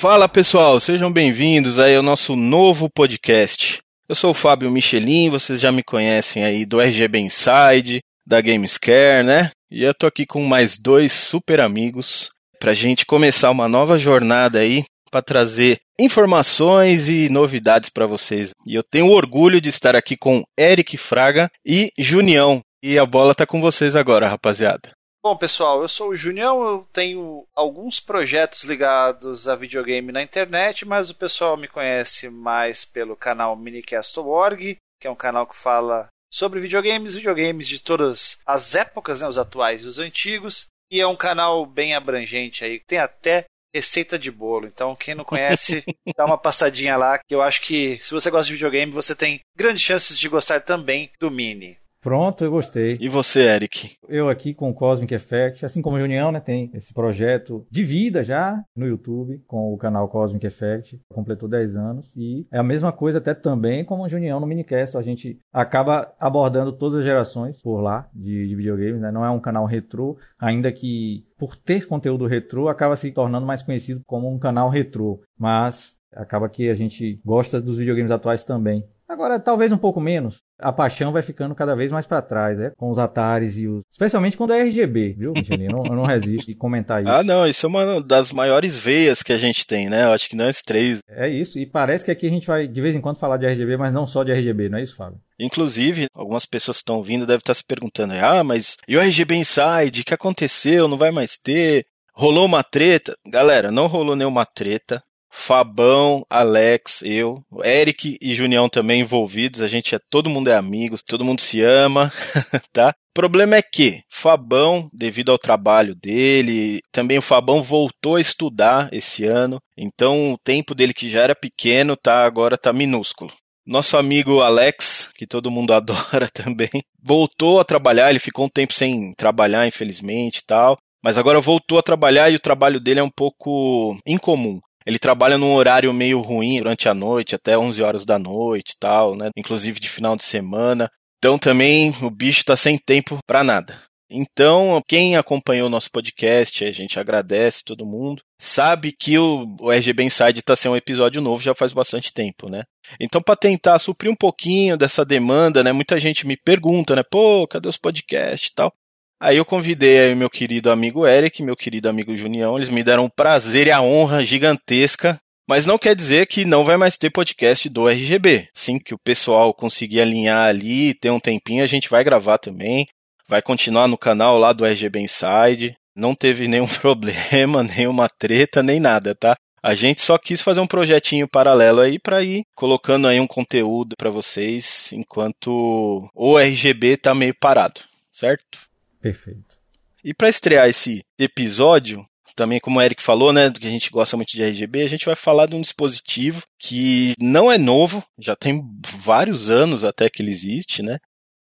Fala pessoal, sejam bem-vindos aí ao nosso novo podcast. Eu sou o Fábio Michelin, vocês já me conhecem aí do RGB Inside, da Gamescare, né? E eu tô aqui com mais dois super amigos pra gente começar uma nova jornada aí para trazer informações e novidades para vocês. E eu tenho orgulho de estar aqui com Eric Fraga e Junião. E a bola tá com vocês agora, rapaziada. Bom, pessoal, eu sou o Junião, eu tenho alguns projetos ligados a videogame na internet, mas o pessoal me conhece mais pelo canal Minicast.org, que é um canal que fala sobre videogames, videogames de todas as épocas, né, os atuais e os antigos, e é um canal bem abrangente aí, tem até receita de bolo. Então, quem não conhece, dá uma passadinha lá, que eu acho que se você gosta de videogame, você tem grandes chances de gostar também do Mini. Pronto, eu gostei. E você, Eric? Eu aqui com o Cosmic Effect, assim como a União, né, tem esse projeto de vida já no YouTube com o canal Cosmic Effect, completou 10 anos e é a mesma coisa até também como a União no Minicast, a gente acaba abordando todas as gerações por lá de, de videogames, né? Não é um canal retrô, ainda que por ter conteúdo retrô acaba se tornando mais conhecido como um canal retrô, mas acaba que a gente gosta dos videogames atuais também. Agora, talvez um pouco menos. A paixão vai ficando cada vez mais para trás, né? Com os Atares e os. Especialmente quando é RGB, viu, Michelinho? Eu, não, eu não resisto de comentar isso. Ah, não, isso é uma das maiores veias que a gente tem, né? Eu acho que nós três. É isso, e parece que aqui a gente vai de vez em quando falar de RGB, mas não só de RGB, não é isso, Fábio? Inclusive, algumas pessoas que estão ouvindo devem estar se perguntando: ah, mas e o RGB Inside? O que aconteceu? Não vai mais ter? Rolou uma treta? Galera, não rolou nenhuma treta. Fabão, Alex, eu, Eric e Junião também envolvidos. A gente é todo mundo é amigo, todo mundo se ama, tá? O problema é que Fabão, devido ao trabalho dele, também o Fabão voltou a estudar esse ano, então o tempo dele que já era pequeno, tá agora tá minúsculo. Nosso amigo Alex, que todo mundo adora também, voltou a trabalhar, ele ficou um tempo sem trabalhar, infelizmente, tal. Mas agora voltou a trabalhar e o trabalho dele é um pouco incomum. Ele trabalha num horário meio ruim durante a noite, até 11 horas da noite e tal, né? Inclusive de final de semana. Então também o bicho tá sem tempo para nada. Então, quem acompanhou o nosso podcast, a gente agradece todo mundo, sabe que o, o RGB Inside está sendo um episódio novo já faz bastante tempo, né? Então, para tentar suprir um pouquinho dessa demanda, né? Muita gente me pergunta, né? Pô, cadê os podcasts e tal? Aí eu convidei aí meu querido amigo Eric, meu querido amigo Junião, eles me deram um prazer e a honra gigantesca mas não quer dizer que não vai mais ter podcast do RGB. Sim, que o pessoal conseguir alinhar ali, ter um tempinho, a gente vai gravar também. Vai continuar no canal lá do RGB Inside. Não teve nenhum problema, nenhuma treta, nem nada, tá? A gente só quis fazer um projetinho paralelo aí para ir colocando aí um conteúdo para vocês enquanto o RGB tá meio parado, certo? Perfeito. E para estrear esse episódio, também como o Eric falou, né, que a gente gosta muito de RGB, a gente vai falar de um dispositivo que não é novo, já tem vários anos até que ele existe, né?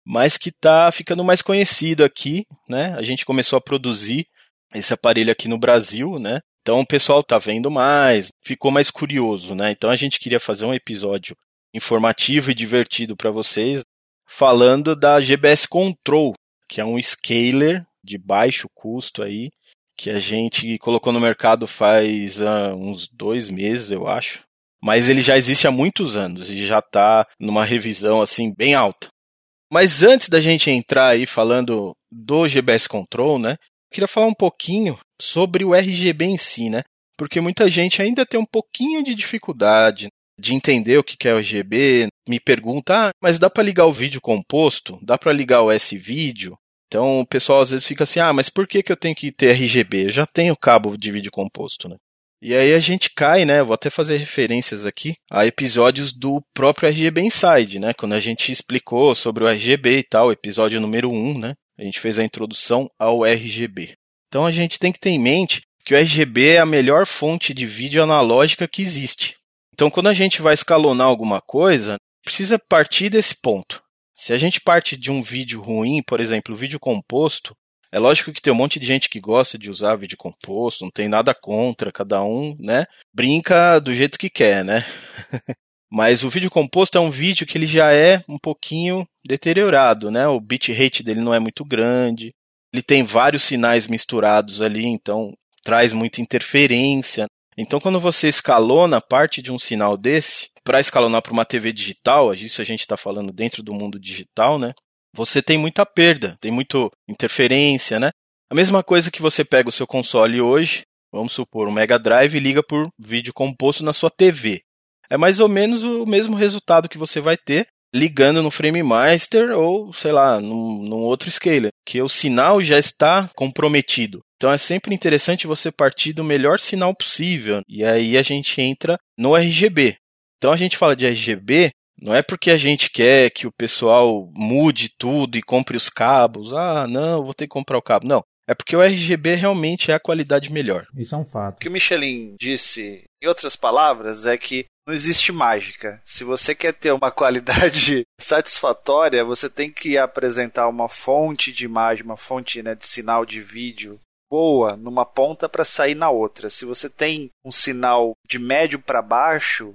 Mas que está ficando mais conhecido aqui, né? A gente começou a produzir esse aparelho aqui no Brasil, né? Então o pessoal tá vendo mais, ficou mais curioso, né? Então a gente queria fazer um episódio informativo e divertido para vocês, falando da GBS Control, que é um scaler de baixo custo aí, que a gente colocou no mercado faz uh, uns dois meses, eu acho. Mas ele já existe há muitos anos e já está numa revisão assim bem alta. Mas antes da gente entrar aí falando do GBS Control, né? Queria falar um pouquinho sobre o RGB em si, né? Porque muita gente ainda tem um pouquinho de dificuldade de entender o que é o RGB, me pergunta, ah, mas dá para ligar o vídeo composto? Dá para ligar o S-Vídeo? Então o pessoal às vezes fica assim, ah, mas por que, que eu tenho que ter RGB? Eu já tenho cabo de vídeo composto, né? E aí a gente cai, né? Vou até fazer referências aqui a episódios do próprio RGB Inside, né? Quando a gente explicou sobre o RGB e tal, episódio número 1, né? A gente fez a introdução ao RGB. Então a gente tem que ter em mente que o RGB é a melhor fonte de vídeo analógica que existe. Então, quando a gente vai escalonar alguma coisa, precisa partir desse ponto. Se a gente parte de um vídeo ruim, por exemplo, o vídeo composto, é lógico que tem um monte de gente que gosta de usar vídeo composto, não tem nada contra, cada um, né, brinca do jeito que quer, né? Mas o vídeo composto é um vídeo que ele já é um pouquinho deteriorado, né? O bitrate dele não é muito grande, ele tem vários sinais misturados ali, então traz muita interferência. Então, quando você escalona parte de um sinal desse, para escalonar para uma TV digital, isso a gente está falando dentro do mundo digital, né? Você tem muita perda, tem muita interferência, né? A mesma coisa que você pega o seu console hoje, vamos supor, um Mega Drive e liga por vídeo composto na sua TV. É mais ou menos o mesmo resultado que você vai ter ligando no Frame Master ou, sei lá, num, num outro scaler, que o sinal já está comprometido. Então é sempre interessante você partir do melhor sinal possível. E aí a gente entra no RGB. Então a gente fala de RGB, não é porque a gente quer que o pessoal mude tudo e compre os cabos. Ah, não, vou ter que comprar o cabo. Não. É porque o RGB realmente é a qualidade melhor. Isso é um fato. O que o Michelin disse, em outras palavras, é que não existe mágica. Se você quer ter uma qualidade satisfatória, você tem que apresentar uma fonte de imagem, uma fonte né, de sinal de vídeo boa numa ponta para sair na outra. Se você tem um sinal de médio para baixo,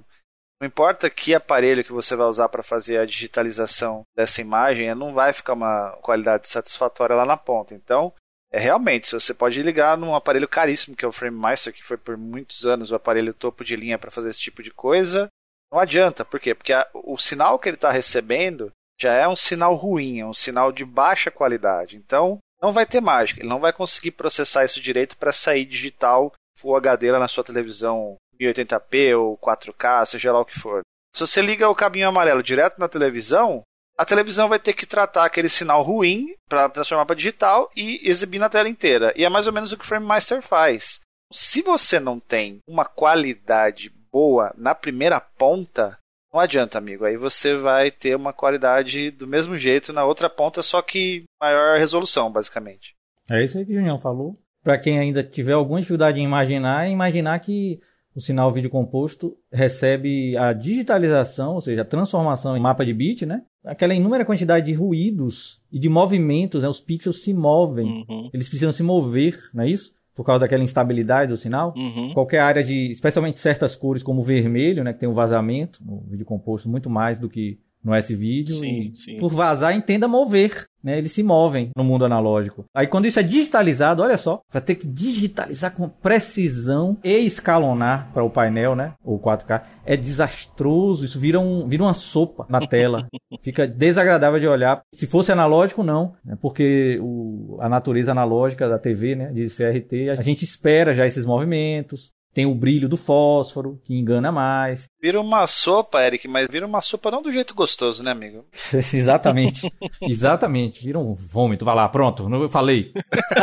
não importa que aparelho que você vai usar para fazer a digitalização dessa imagem, não vai ficar uma qualidade satisfatória lá na ponta. Então, é realmente, você pode ligar num aparelho caríssimo que é o Frame Master, que foi por muitos anos o aparelho topo de linha para fazer esse tipo de coisa, não adianta. Por quê? Porque a, o sinal que ele está recebendo já é um sinal ruim, é um sinal de baixa qualidade. Então, não vai ter mágica. Ele não vai conseguir processar isso direito para sair digital Full HD lá na sua televisão 1080p ou 4K, seja lá o que for. Se você liga o cabinho amarelo direto na televisão, a televisão vai ter que tratar aquele sinal ruim para transformar para digital e exibir na tela inteira. E é mais ou menos o que o Frame Master faz. Se você não tem uma qualidade boa na primeira ponta, não adianta, amigo. Aí você vai ter uma qualidade do mesmo jeito na outra ponta, só que maior resolução, basicamente. É isso aí que o Junião falou. Para quem ainda tiver alguma dificuldade em imaginar, imaginar que o sinal vídeo composto recebe a digitalização, ou seja, a transformação em mapa de bit, né? Aquela inúmera quantidade de ruídos e de movimentos, né? Os pixels se movem, uhum. eles precisam se mover, não é isso? Por causa daquela instabilidade do sinal. Uhum. Qualquer área de, especialmente certas cores como o vermelho, né? Que tem um vazamento no vídeo composto muito mais do que no S-Vídeo. Sim, sim. Por vazar, entenda mover. Né, eles se movem no mundo analógico. Aí quando isso é digitalizado, olha só, para ter que digitalizar com precisão e escalonar para o painel, né, ou 4K, é desastroso. Isso vira, um, vira uma sopa na tela. Fica desagradável de olhar. Se fosse analógico, não, né, porque o, a natureza analógica da TV, né, de CRT, a gente espera já esses movimentos. Tem o brilho do fósforo, que engana mais. Vira uma sopa, Eric, mas vira uma sopa não do jeito gostoso, né, amigo? Exatamente. Exatamente. Vira um vômito. Vai lá, pronto. Não falei.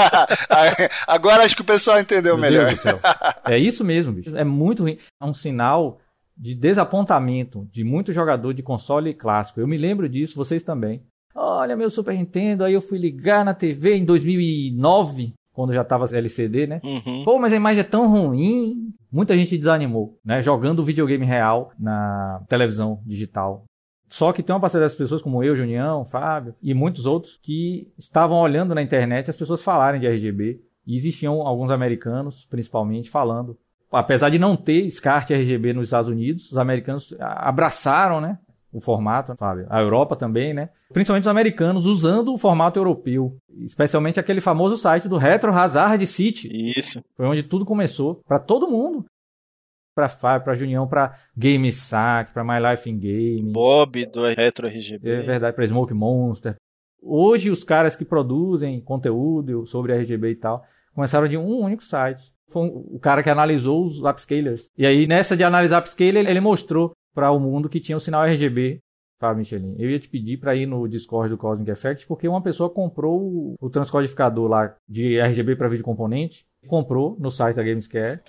Agora acho que o pessoal entendeu Meu melhor. É isso mesmo, bicho. É muito ruim. É um sinal de desapontamento de muito jogador de console clássico. Eu me lembro disso, vocês também. Olha meu Super Nintendo, aí eu fui ligar na TV em 2009 quando já tava LCD, né? Uhum. Pô, mas a imagem é tão ruim. Muita gente desanimou, né? Jogando o videogame real na televisão digital. Só que tem uma parcela das pessoas, como eu, Junião, Fábio e muitos outros, que estavam olhando na internet as pessoas falarem de RGB. E existiam alguns americanos, principalmente, falando. Apesar de não ter SCART RGB nos Estados Unidos, os americanos abraçaram, né? O formato, sabe? A Europa também, né? Principalmente os americanos usando o formato europeu, especialmente aquele famoso site do Retro Hazard City. Isso. Foi onde tudo começou para todo mundo. Para Fábio, para Junião, para Game Sack, para My Life in Game. Bob do Retro RGB. É verdade, para Smoke Monster. Hoje os caras que produzem conteúdo sobre RGB e tal começaram de um único site. Foi o cara que analisou os upscalers. E aí, nessa de analisar upscaler, ele mostrou para o mundo que tinha o sinal RGB. Fábio Michelin, eu ia te pedir para ir no Discord do Cosmic Effect, porque uma pessoa comprou o, transcodificador lá de RGB para vídeo componente, comprou no site da Gamescare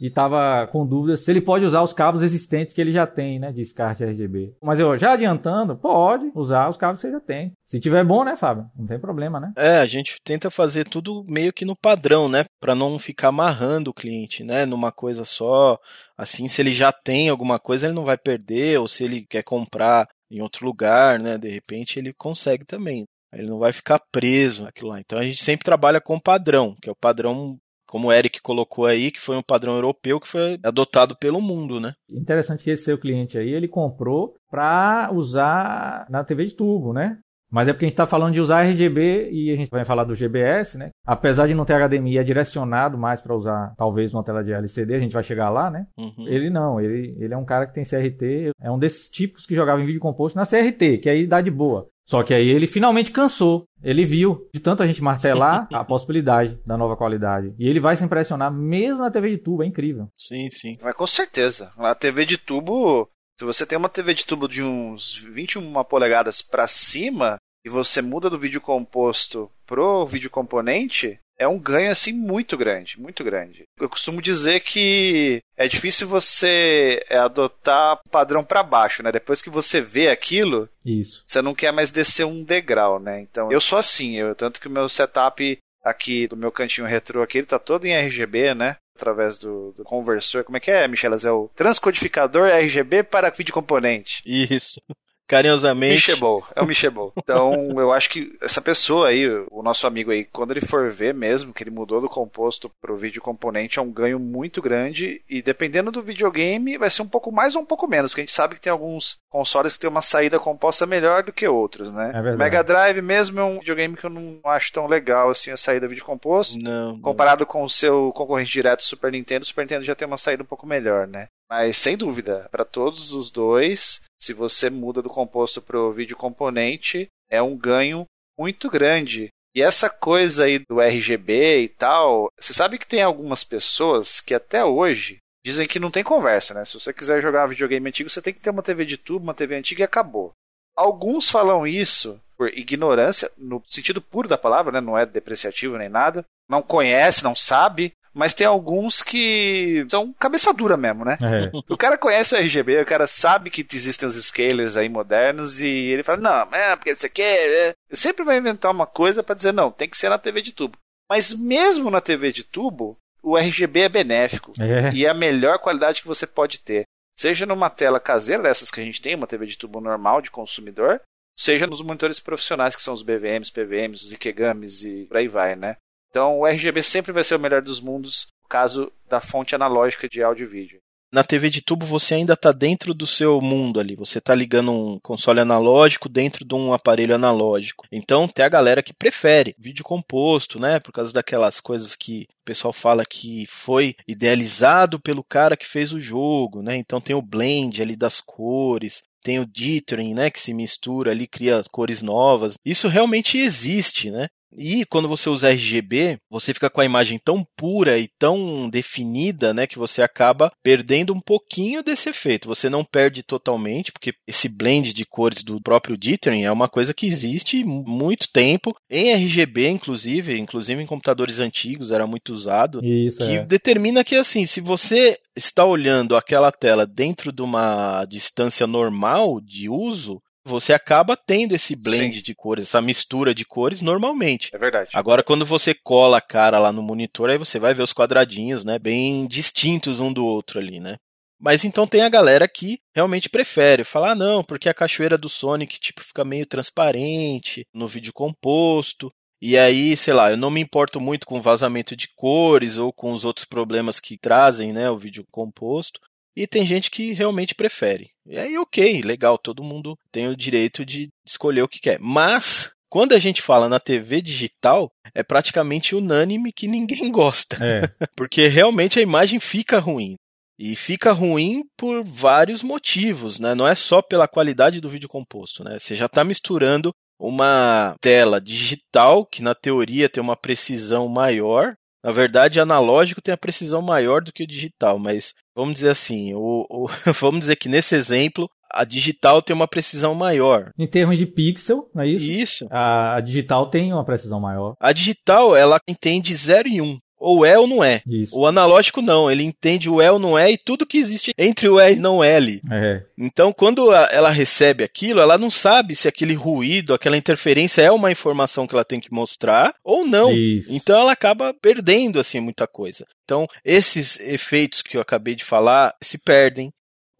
e estava com dúvidas se ele pode usar os cabos existentes que ele já tem, né, de SCART RGB. Mas eu já adiantando, pode usar os cabos que você já tem. Se tiver bom, né, Fábio? Não tem problema, né? É, a gente tenta fazer tudo meio que no padrão, né, para não ficar amarrando o cliente, né, numa coisa só. Assim, se ele já tem alguma coisa, ele não vai perder, ou se ele quer comprar em outro lugar, né, de repente ele consegue também. Ele não vai ficar preso naquilo lá. Então a gente sempre trabalha com padrão, que é o padrão como o Eric colocou aí, que foi um padrão europeu que foi adotado pelo mundo, né? Interessante que esse seu cliente aí, ele comprou para usar na TV de tubo, né? Mas é porque a gente está falando de usar RGB e a gente vai falar do GBS, né? Apesar de não ter HDMI, é direcionado mais para usar talvez uma tela de LCD, a gente vai chegar lá, né? Uhum. Ele não, ele, ele é um cara que tem CRT, é um desses tipos que jogava em vídeo composto na CRT, que aí dá de boa. Só que aí ele finalmente cansou. Ele viu de tanto a gente martelar a possibilidade da nova qualidade. E ele vai se impressionar mesmo na TV de tubo, é incrível. Sim, sim. Mas com certeza. A TV de tubo, se você tem uma TV de tubo de uns 21 polegadas para cima e você muda do vídeo composto pro vídeo componente, é um ganho assim muito grande, muito grande. Eu costumo dizer que é difícil você é, adotar padrão para baixo, né? Depois que você vê aquilo, isso. Você não quer mais descer um degrau, né? Então, eu sou assim, eu tanto que o meu setup aqui do meu cantinho retrô aqui, ele tá todo em RGB, né? Através do, do conversor. Como é que é, Michelas? É o transcodificador RGB para vídeo componente. Isso carinhosamente. Michebol, é o Michebol. Então, eu acho que essa pessoa aí, o nosso amigo aí, quando ele for ver mesmo que ele mudou do composto pro vídeo componente, é um ganho muito grande e dependendo do videogame, vai ser um pouco mais ou um pouco menos, porque a gente sabe que tem alguns consoles que tem uma saída composta melhor do que outros, né? É Mega Drive mesmo é um videogame que eu não acho tão legal assim a saída vídeo composto. Não. Comparado com o seu concorrente direto Super Nintendo, o Super Nintendo já tem uma saída um pouco melhor, né? Mas sem dúvida, para todos os dois, se você muda do composto para o vídeo componente, é um ganho muito grande. E essa coisa aí do RGB e tal, você sabe que tem algumas pessoas que até hoje dizem que não tem conversa, né? Se você quiser jogar videogame antigo, você tem que ter uma TV de tubo, uma TV antiga e acabou. Alguns falam isso por ignorância, no sentido puro da palavra, né? Não é depreciativo nem nada. Não conhece, não sabe, mas tem alguns que são cabeça dura mesmo, né? É. O cara conhece o RGB, o cara sabe que existem os scalers aí modernos e ele fala, não, é porque você quer. É. Sempre vai inventar uma coisa para dizer, não, tem que ser na TV de tubo. Mas mesmo na TV de tubo, o RGB é benéfico é. e é a melhor qualidade que você pode ter. Seja numa tela caseira dessas que a gente tem, uma TV de tubo normal de consumidor, seja nos monitores profissionais que são os BVMs, PVMs, os Ikegamis e por aí vai, né? Então o RGB sempre vai ser o melhor dos mundos, no caso da fonte analógica de áudio e vídeo. Na TV de tubo você ainda está dentro do seu mundo ali. Você está ligando um console analógico dentro de um aparelho analógico. Então tem a galera que prefere vídeo composto, né? Por causa daquelas coisas que o pessoal fala que foi idealizado pelo cara que fez o jogo, né? Então tem o blend ali das cores, tem o dithering, né, que se mistura ali, cria cores novas. Isso realmente existe, né? E quando você usa RGB, você fica com a imagem tão pura e tão definida, né, que você acaba perdendo um pouquinho desse efeito. Você não perde totalmente, porque esse blend de cores do próprio dithering é uma coisa que existe muito tempo em RGB, inclusive, inclusive em computadores antigos era muito usado, Isso, que é. determina que assim, se você está olhando aquela tela dentro de uma distância normal de uso, você acaba tendo esse blend Sim. de cores, essa mistura de cores normalmente. É verdade. Agora, quando você cola a cara lá no monitor, aí você vai ver os quadradinhos, né? Bem distintos um do outro ali, né? Mas então tem a galera que realmente prefere falar, ah, não, porque a cachoeira do Sonic, tipo, fica meio transparente no vídeo composto. E aí, sei lá, eu não me importo muito com vazamento de cores ou com os outros problemas que trazem, né, o vídeo composto. E tem gente que realmente prefere. E aí, ok, legal, todo mundo tem o direito de escolher o que quer. Mas, quando a gente fala na TV digital, é praticamente unânime que ninguém gosta. É. Porque realmente a imagem fica ruim. E fica ruim por vários motivos, né? Não é só pela qualidade do vídeo composto, né? Você já está misturando uma tela digital, que na teoria tem uma precisão maior. Na verdade, analógico tem a precisão maior do que o digital, mas vamos dizer assim, o, o vamos dizer que nesse exemplo, a digital tem uma precisão maior. Em termos de pixel, não é isso? Isso. A, a digital tem uma precisão maior. A digital, ela entende 0 e 1. Um. Ou é ou não é. Isso. O analógico não, ele entende o é ou não é e tudo que existe entre o é e não é ali. É. Então, quando a- ela recebe aquilo, ela não sabe se aquele ruído, aquela interferência é uma informação que ela tem que mostrar ou não. Isso. Então ela acaba perdendo assim muita coisa. Então, esses efeitos que eu acabei de falar se perdem.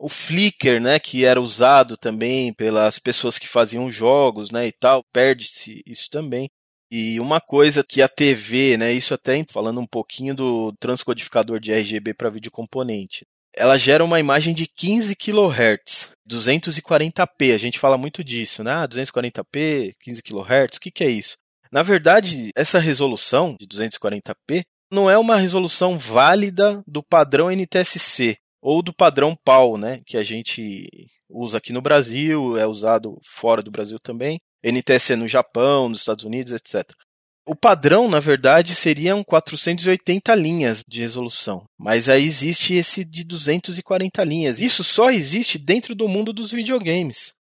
O flicker, né, que era usado também pelas pessoas que faziam jogos, né, e tal, perde-se isso também. E uma coisa que a TV, né, isso até falando um pouquinho do transcodificador de RGB para vídeo componente. ela gera uma imagem de 15 kHz, 240p. A gente fala muito disso, né? 240p, 15 kHz, o que, que é isso? Na verdade, essa resolução de 240p não é uma resolução válida do padrão NTSC ou do padrão PAL, né, que a gente usa aqui no Brasil, é usado fora do Brasil também, NTSC no Japão, nos Estados Unidos, etc. O padrão, na verdade, seriam 480 linhas de resolução, mas aí existe esse de 240 linhas. Isso só existe dentro do mundo dos videogames.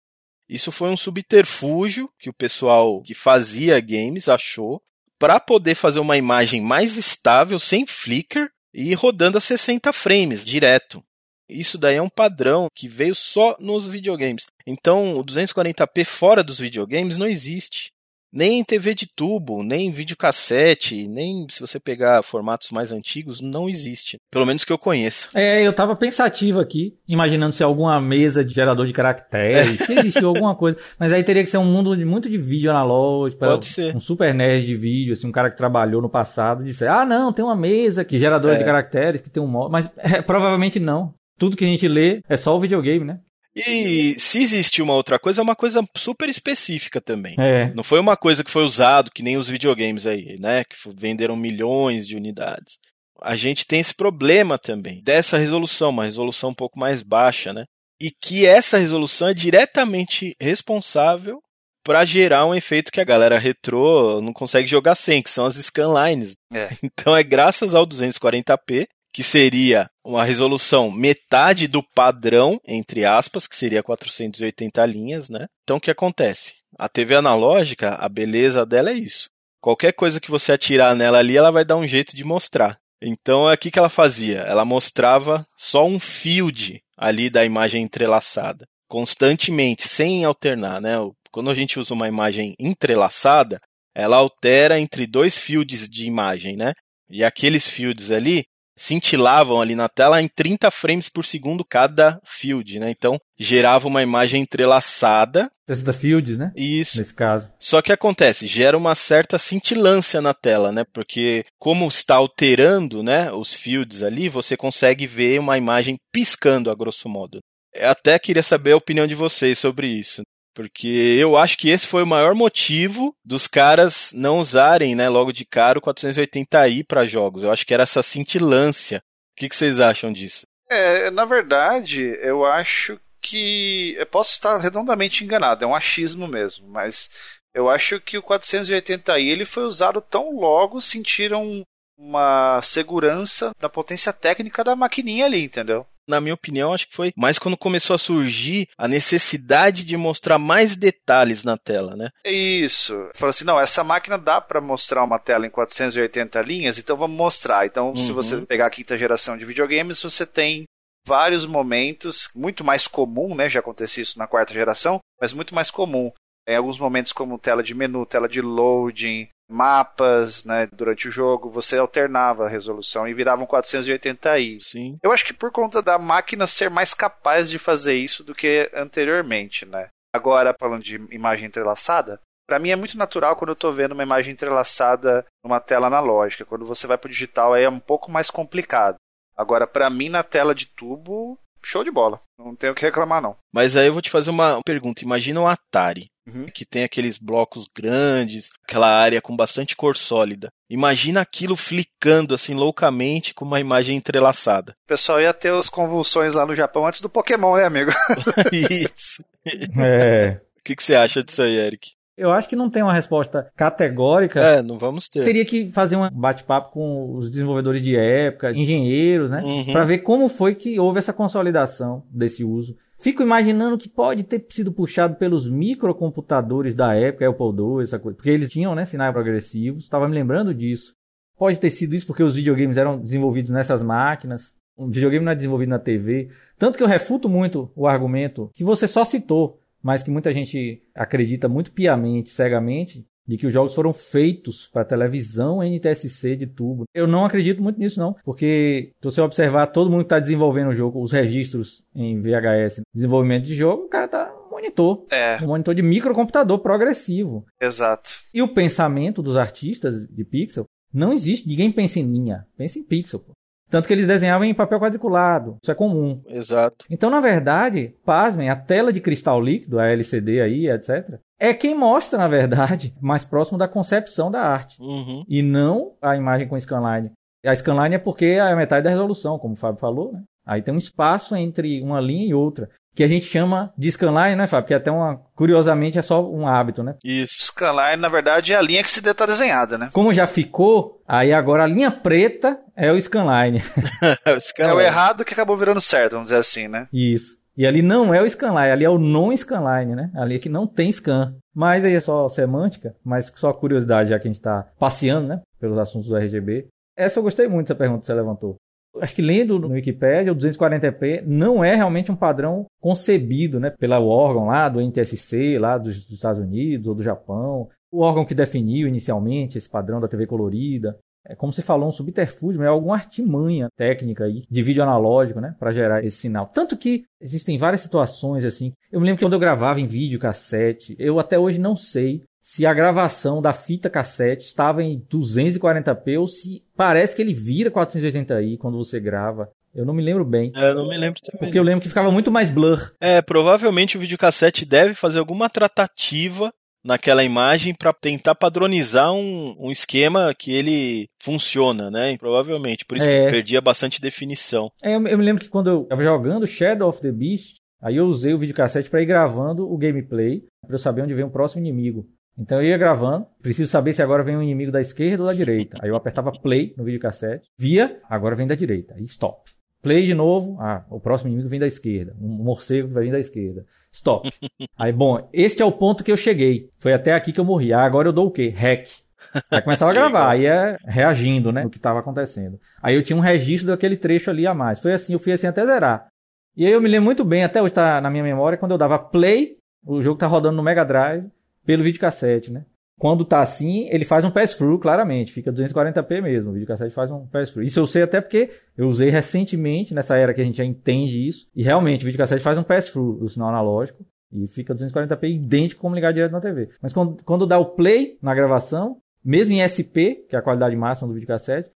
Isso foi um subterfúgio que o pessoal que fazia games achou para poder fazer uma imagem mais estável, sem flicker e rodando a 60 frames direto. Isso daí é um padrão que veio só nos videogames. Então, o 240p fora dos videogames não existe. Nem em TV de tubo, nem em videocassete, nem se você pegar formatos mais antigos, não existe. Pelo menos que eu conheça. É, eu tava pensativo aqui, imaginando se alguma mesa de gerador de caracteres, se existiu alguma coisa. Mas aí teria que ser um mundo de, muito de vídeo analógico. Pode ser. Um super nerd de vídeo, assim, um cara que trabalhou no passado, disse, ah, não, tem uma mesa que gerador é. de caracteres, que tem um... Mas é, provavelmente não. Tudo que a gente lê é só o videogame, né? E se existe uma outra coisa, é uma coisa super específica também. É. Não foi uma coisa que foi usado, que nem os videogames aí, né? Que venderam milhões de unidades. A gente tem esse problema também, dessa resolução, uma resolução um pouco mais baixa, né? E que essa resolução é diretamente responsável para gerar um efeito que a galera retrô não consegue jogar sem, que são as scanlines. É. Então é graças ao 240p que seria uma resolução metade do padrão, entre aspas, que seria 480 linhas, né? Então o que acontece? A TV analógica, a beleza dela é isso. Qualquer coisa que você atirar nela ali, ela vai dar um jeito de mostrar. Então, é o que ela fazia? Ela mostrava só um field ali da imagem entrelaçada, constantemente, sem alternar, né? Quando a gente usa uma imagem entrelaçada, ela altera entre dois fields de imagem, né? E aqueles fields ali, cintilavam ali na tela em 30 frames por segundo cada field, né? Então gerava uma imagem entrelaçada. 60 fields, né? Isso. Nesse caso. Só que acontece, gera uma certa cintilância na tela, né? Porque como está alterando, né, os fields ali, você consegue ver uma imagem piscando a grosso modo. Eu até queria saber a opinião de vocês sobre isso. Porque eu acho que esse foi o maior motivo dos caras não usarem, né, logo de cara o 480i para jogos. Eu acho que era essa cintilância. O que, que vocês acham disso? É, na verdade, eu acho que. Eu posso estar redondamente enganado, é um achismo mesmo, mas eu acho que o 480i ele foi usado tão logo sentiram uma segurança na potência técnica da maquininha ali, entendeu? Na minha opinião, acho que foi mais quando começou a surgir a necessidade de mostrar mais detalhes na tela, né? Isso. Falou assim, não, essa máquina dá para mostrar uma tela em 480 linhas, então vamos mostrar. Então, uhum. se você uhum. pegar a quinta geração de videogames, você tem vários momentos, muito mais comum, né? Já acontecia isso na quarta geração, mas muito mais comum. Em alguns momentos como tela de menu, tela de loading, mapas, né, durante o jogo, você alternava a resolução e virava um 480i. Sim. Eu acho que por conta da máquina ser mais capaz de fazer isso do que anteriormente, né? Agora, falando de imagem entrelaçada, para mim é muito natural quando eu estou vendo uma imagem entrelaçada numa tela analógica. Quando você vai para o digital aí é um pouco mais complicado. Agora, para mim na tela de tubo, show de bola. Não tenho o que reclamar, não. Mas aí eu vou te fazer uma pergunta. Imagina um Atari, uhum. que tem aqueles blocos grandes, aquela área com bastante cor sólida. Imagina aquilo flicando assim loucamente com uma imagem entrelaçada. O pessoal ia ter as convulsões lá no Japão antes do Pokémon, né, amigo? Isso. É. O que, que você acha disso aí, Eric? Eu acho que não tem uma resposta categórica. É, não vamos ter. Teria que fazer um bate-papo com os desenvolvedores de época, engenheiros, né? Uhum. Para ver como foi que houve essa consolidação desse uso. Fico imaginando que pode ter sido puxado pelos microcomputadores da época, Apple II, essa coisa. Porque eles tinham, né, sinais progressivos. Estava me lembrando disso. Pode ter sido isso porque os videogames eram desenvolvidos nessas máquinas. O videogame não é desenvolvido na TV. Tanto que eu refuto muito o argumento que você só citou mas que muita gente acredita muito piamente, cegamente, de que os jogos foram feitos para televisão NTSC de tubo. Eu não acredito muito nisso, não, porque se você observar todo mundo que está desenvolvendo o jogo, os registros em VHS, desenvolvimento de jogo, o cara tá monitor. É. Um monitor de microcomputador progressivo. Exato. E o pensamento dos artistas de pixel não existe. Ninguém pensa em linha, pensa em pixel. Pô. Tanto que eles desenhavam em papel quadriculado. Isso é comum. Exato. Então, na verdade, pasmem, a tela de cristal líquido, a LCD aí, etc., é quem mostra, na verdade, mais próximo da concepção da arte. Uhum. E não a imagem com scanline. A scanline é porque é a metade da resolução, como o Fábio falou, né? Aí tem um espaço entre uma linha e outra que a gente chama de scanline, né, Fábio? Que até uma, curiosamente é só um hábito, né? Isso. Scanline, na verdade, é a linha que se está desenhada, né? Como já ficou, aí agora a linha preta é o scanline. o É o scanline. errado que acabou virando certo, vamos dizer assim, né? Isso. E ali não é o scanline, ali é o non-scanline, né? Ali é que não tem scan. Mas aí é só semântica, mas só curiosidade, já que a gente está passeando, né? Pelos assuntos do RGB. Essa eu gostei muito dessa pergunta que você levantou. Acho que lendo no Wikipedia, o 240p não é realmente um padrão concebido, né? Pelo órgão lá do NTSC, lá dos, dos Estados Unidos ou do Japão. O órgão que definiu inicialmente esse padrão da TV colorida. É como você falou, um subterfúgio, é alguma artimanha técnica aí de vídeo analógico, né, para gerar esse sinal. Tanto que existem várias situações assim. Eu me lembro que quando eu gravava em vídeo cassete, eu até hoje não sei se a gravação da fita cassete estava em 240p ou se parece que ele vira 480i quando você grava. Eu não me lembro bem. É, eu não me lembro também. Porque eu lembro que ficava muito mais blur. É, provavelmente o videocassete deve fazer alguma tratativa naquela imagem para tentar padronizar um, um, esquema que ele funciona, né? Provavelmente. Por isso É. que perdia bastante definição. É, eu, eu me lembro que quando eu estava jogando Shadow of the Beast, aí eu usei o videocassete para ir gravando o gameplay, para eu saber onde vem o próximo inimigo. Então eu ia gravando, preciso saber se agora vem um inimigo da esquerda ou da direita. Aí eu apertava play no videocassete, via, agora vem da direita, aí stop. Play de novo, ah, o próximo inimigo vem da esquerda, um morcego vai vir da esquerda. Stop. Aí, bom, este é o ponto que eu cheguei. Foi até aqui que eu morri. Ah, agora eu dou o quê? Hack. Aí começava a gravar, aí é reagindo, né, no que estava acontecendo. Aí eu tinha um registro daquele trecho ali a mais. Foi assim, eu fui assim até zerar. E aí eu me lembro muito bem, até hoje tá na minha memória, quando eu dava play, o jogo tá rodando no Mega Drive, pelo videocassete, né? Quando tá assim, ele faz um pass-through, claramente. Fica 240p mesmo. O videocassete faz um pass-through. Isso eu sei até porque eu usei recentemente, nessa era que a gente já entende isso. E realmente, o videocassete faz um pass-through do sinal analógico. E fica 240p idêntico como ligar direto na TV. Mas quando, quando dá o play na gravação, mesmo em SP, que é a qualidade máxima do videocassete,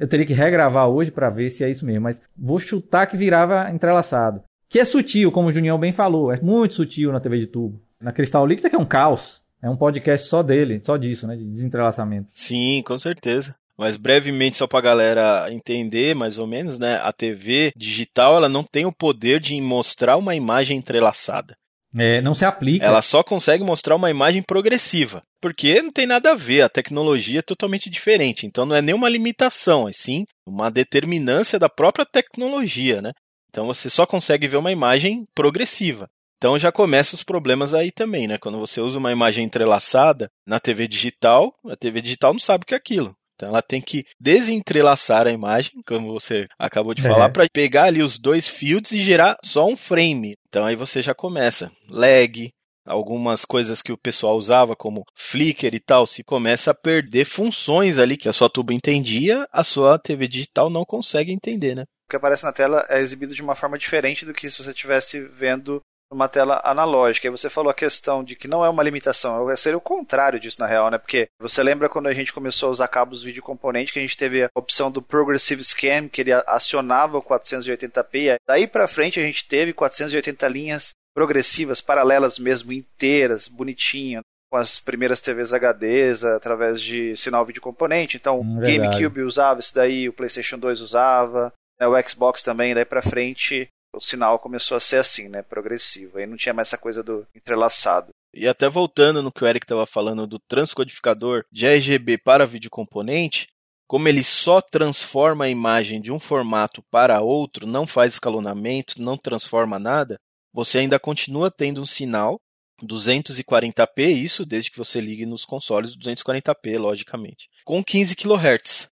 eu teria que regravar hoje para ver se é isso mesmo. Mas vou chutar que virava entrelaçado. Que é sutil, como o Junião bem falou. É muito sutil na TV de tubo. Na Cristal Líquida que é um caos. É um podcast só dele, só disso, né? De desentrelaçamento. Sim, com certeza. Mas brevemente, só para a galera entender, mais ou menos, né? A TV digital ela não tem o poder de mostrar uma imagem entrelaçada. É, não se aplica. Ela só consegue mostrar uma imagem progressiva. Porque não tem nada a ver, a tecnologia é totalmente diferente. Então não é nenhuma limitação, é sim uma determinância da própria tecnologia, né? Então você só consegue ver uma imagem progressiva. Então já começam os problemas aí também, né? Quando você usa uma imagem entrelaçada na TV digital, a TV digital não sabe o que é aquilo. Então ela tem que desentrelaçar a imagem, como você acabou de É. falar, para pegar ali os dois fields e gerar só um frame. Então aí você já começa lag, algumas coisas que o pessoal usava como flicker e tal, se começa a perder funções ali que a sua tubo entendia, a sua TV digital não consegue entender, né? O que aparece na tela é exibido de uma forma diferente do que se você estivesse vendo numa tela analógica. E você falou a questão de que não é uma limitação, é seria o contrário disso na real, né? Porque você lembra quando a gente começou a usar cabos vídeo componente que a gente teve a opção do Progressive Scan, que ele acionava o 480p. Daí pra frente a gente teve 480 linhas progressivas, paralelas mesmo, inteiras, bonitinho, com as primeiras TVs HDs através de sinal vídeo componente. Então, Hum, o. GameCube usava isso daí, o PlayStation 2 usava, né, o Xbox também, daí pra frente o sinal começou a ser assim, né, progressivo. Aí não tinha mais essa coisa do entrelaçado. E até voltando no que o Eric estava falando do transcodificador de RGB para vídeo componente, como ele só transforma a imagem de um formato para outro, não faz escalonamento, não transforma nada, você ainda continua tendo um sinal 240p, isso desde que você ligue nos consoles 240p, logicamente, com 15 kHz.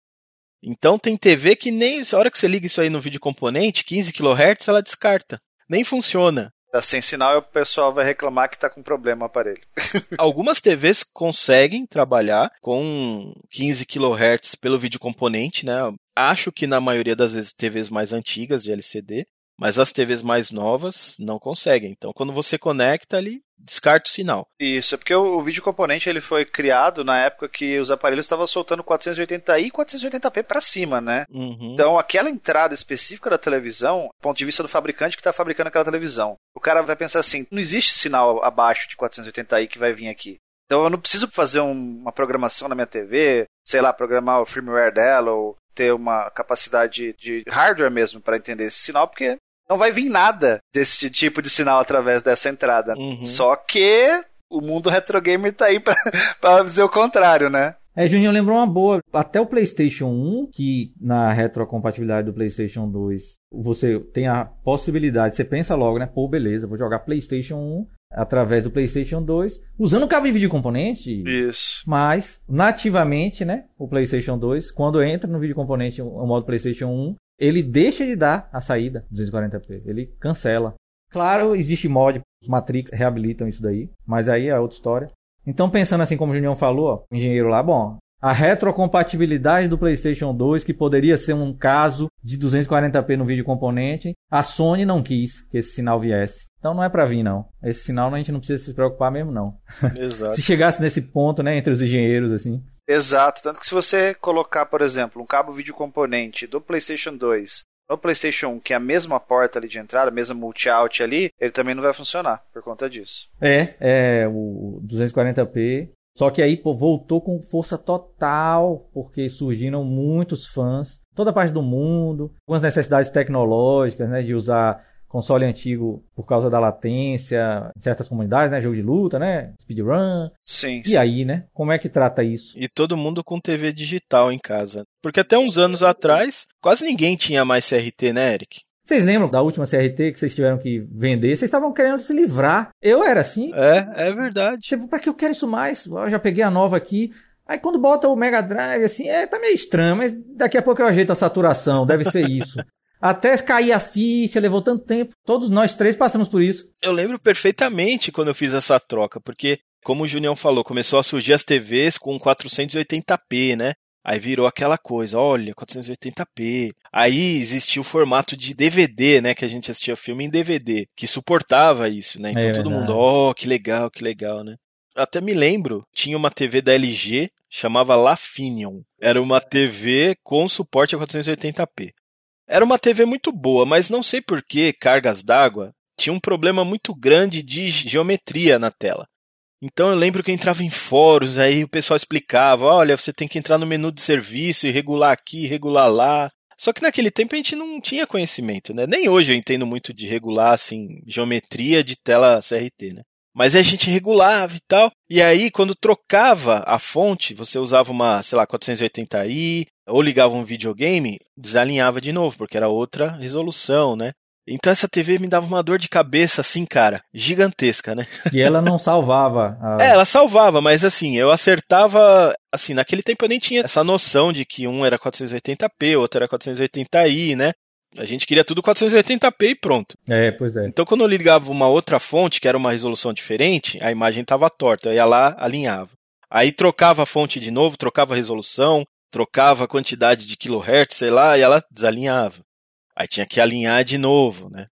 Então tem TV que nem, a hora que você liga isso aí no vídeo componente, 15 kHz ela descarta, nem funciona. Tá sem sinal e o pessoal vai reclamar que tá com problema o aparelho. Algumas TVs conseguem trabalhar com 15 kHz pelo vídeo componente, né? Acho que na maioria das vezes TVs mais antigas de LCD, mas as TVs mais novas não conseguem. Então, quando você conecta ali, descarta o sinal. Isso, é porque o, o vídeo componente ele foi criado na época que os aparelhos estavam soltando 480i e 480p para cima, né? Uhum. Então, aquela entrada específica da televisão, do ponto de vista do fabricante que está fabricando aquela televisão, o cara vai pensar assim: não existe sinal abaixo de 480i que vai vir aqui. Então, eu não preciso fazer um, uma programação na minha TV, sei lá, programar o firmware dela ou ter uma capacidade de hardware mesmo para entender esse sinal, porque não vai vir nada desse tipo de sinal através dessa entrada. Uhum. Só que o mundo retro gamer tá aí pra, pra dizer o contrário, né? É, Juninho lembrou uma boa. Até o PlayStation 1, que na retrocompatibilidade do PlayStation 2, você tem a possibilidade, você pensa logo, né? Pô, beleza, vou jogar PlayStation 1 através do PlayStation 2, usando o cabo de vídeo componente. Isso. Mas, nativamente, né? O PlayStation 2, quando entra no vídeo componente o modo PlayStation 1, ele deixa de dar a saída 240p. Ele cancela. Claro, existe mod, os Matrix reabilitam isso daí, mas aí é outra história. Então, pensando assim como o Junião falou, ó, o engenheiro lá, bom, a retrocompatibilidade do PlayStation 2, que poderia ser um caso de 240p no vídeo componente, a Sony não quis que esse sinal viesse. Então não é para vir não. Esse sinal a gente não precisa se preocupar mesmo não. Exato. se chegasse nesse ponto, né, entre os engenheiros assim. Exato, tanto que se você colocar, por exemplo, um cabo vídeo componente do PlayStation 2 no PlayStation 1, que é a mesma porta ali de entrada, a mesma multi-out ali, ele também não vai funcionar por conta disso. É, é o 240p. Só que aí pô, voltou com força total, porque surgiram muitos fãs, toda parte do mundo, algumas necessidades tecnológicas, né, de usar console antigo por causa da latência em certas comunidades, né? Jogo de luta, né? Speedrun. Sim. E aí, né? Como é que trata isso? E todo mundo com TV digital em casa. Porque até uns anos atrás, quase ninguém tinha mais CRT, né, Eric? Vocês lembram da última CRT que vocês tiveram que vender? Vocês estavam querendo se livrar. Eu era assim. É, é verdade. Tipo, pra que eu quero isso mais? Eu já peguei a nova aqui. Aí quando bota o Mega Drive, assim, é, tá meio estranho, mas daqui a pouco eu ajeito a saturação, deve ser isso. Até cair a ficha, levou tanto tempo. Todos nós três passamos por isso. Eu lembro perfeitamente quando eu fiz essa troca, porque, como o Junião falou, começou a surgir as TVs com 480p, né? Aí virou aquela coisa, olha, 480p. Aí existia o formato de DVD, né? Que a gente assistia filme em DVD, que suportava isso, né? Então É todo mundo, ó, que legal, que legal, né? Até me lembro, tinha uma TV da LG, chamava Lafinion. Era uma TV com suporte a 480p. Era uma TV muito boa, mas não sei por que cargas d'água tinha um problema muito grande de geometria na tela. Então eu lembro que eu entrava em fóruns, aí o pessoal explicava, olha, você tem que entrar no menu de serviço e regular aqui, regular lá. Só que naquele tempo a gente não tinha conhecimento, né? Nem hoje eu entendo muito de regular, assim, geometria de tela CRT, né? Mas a gente regulava e tal. E aí, quando trocava a fonte, você usava uma, sei lá, 480i, ou ligava um videogame, desalinhava de novo, porque era outra resolução, né? Então essa TV me dava uma dor de cabeça, assim, cara, gigantesca, né? E ela não salvava. A... É, ela salvava, mas assim, eu acertava. Assim, naquele tempo eu nem tinha essa noção de que um era 480p, outro era 480i, né? A gente queria tudo 480p e pronto. É, pois é. Então quando eu ligava uma outra fonte, que era uma resolução diferente, a imagem estava torta. Eu ia lá, alinhava. Aí trocava a fonte de novo, trocava a resolução, trocava a quantidade de kilohertz, sei lá, e ela desalinhava. Aí tinha que alinhar de novo, né?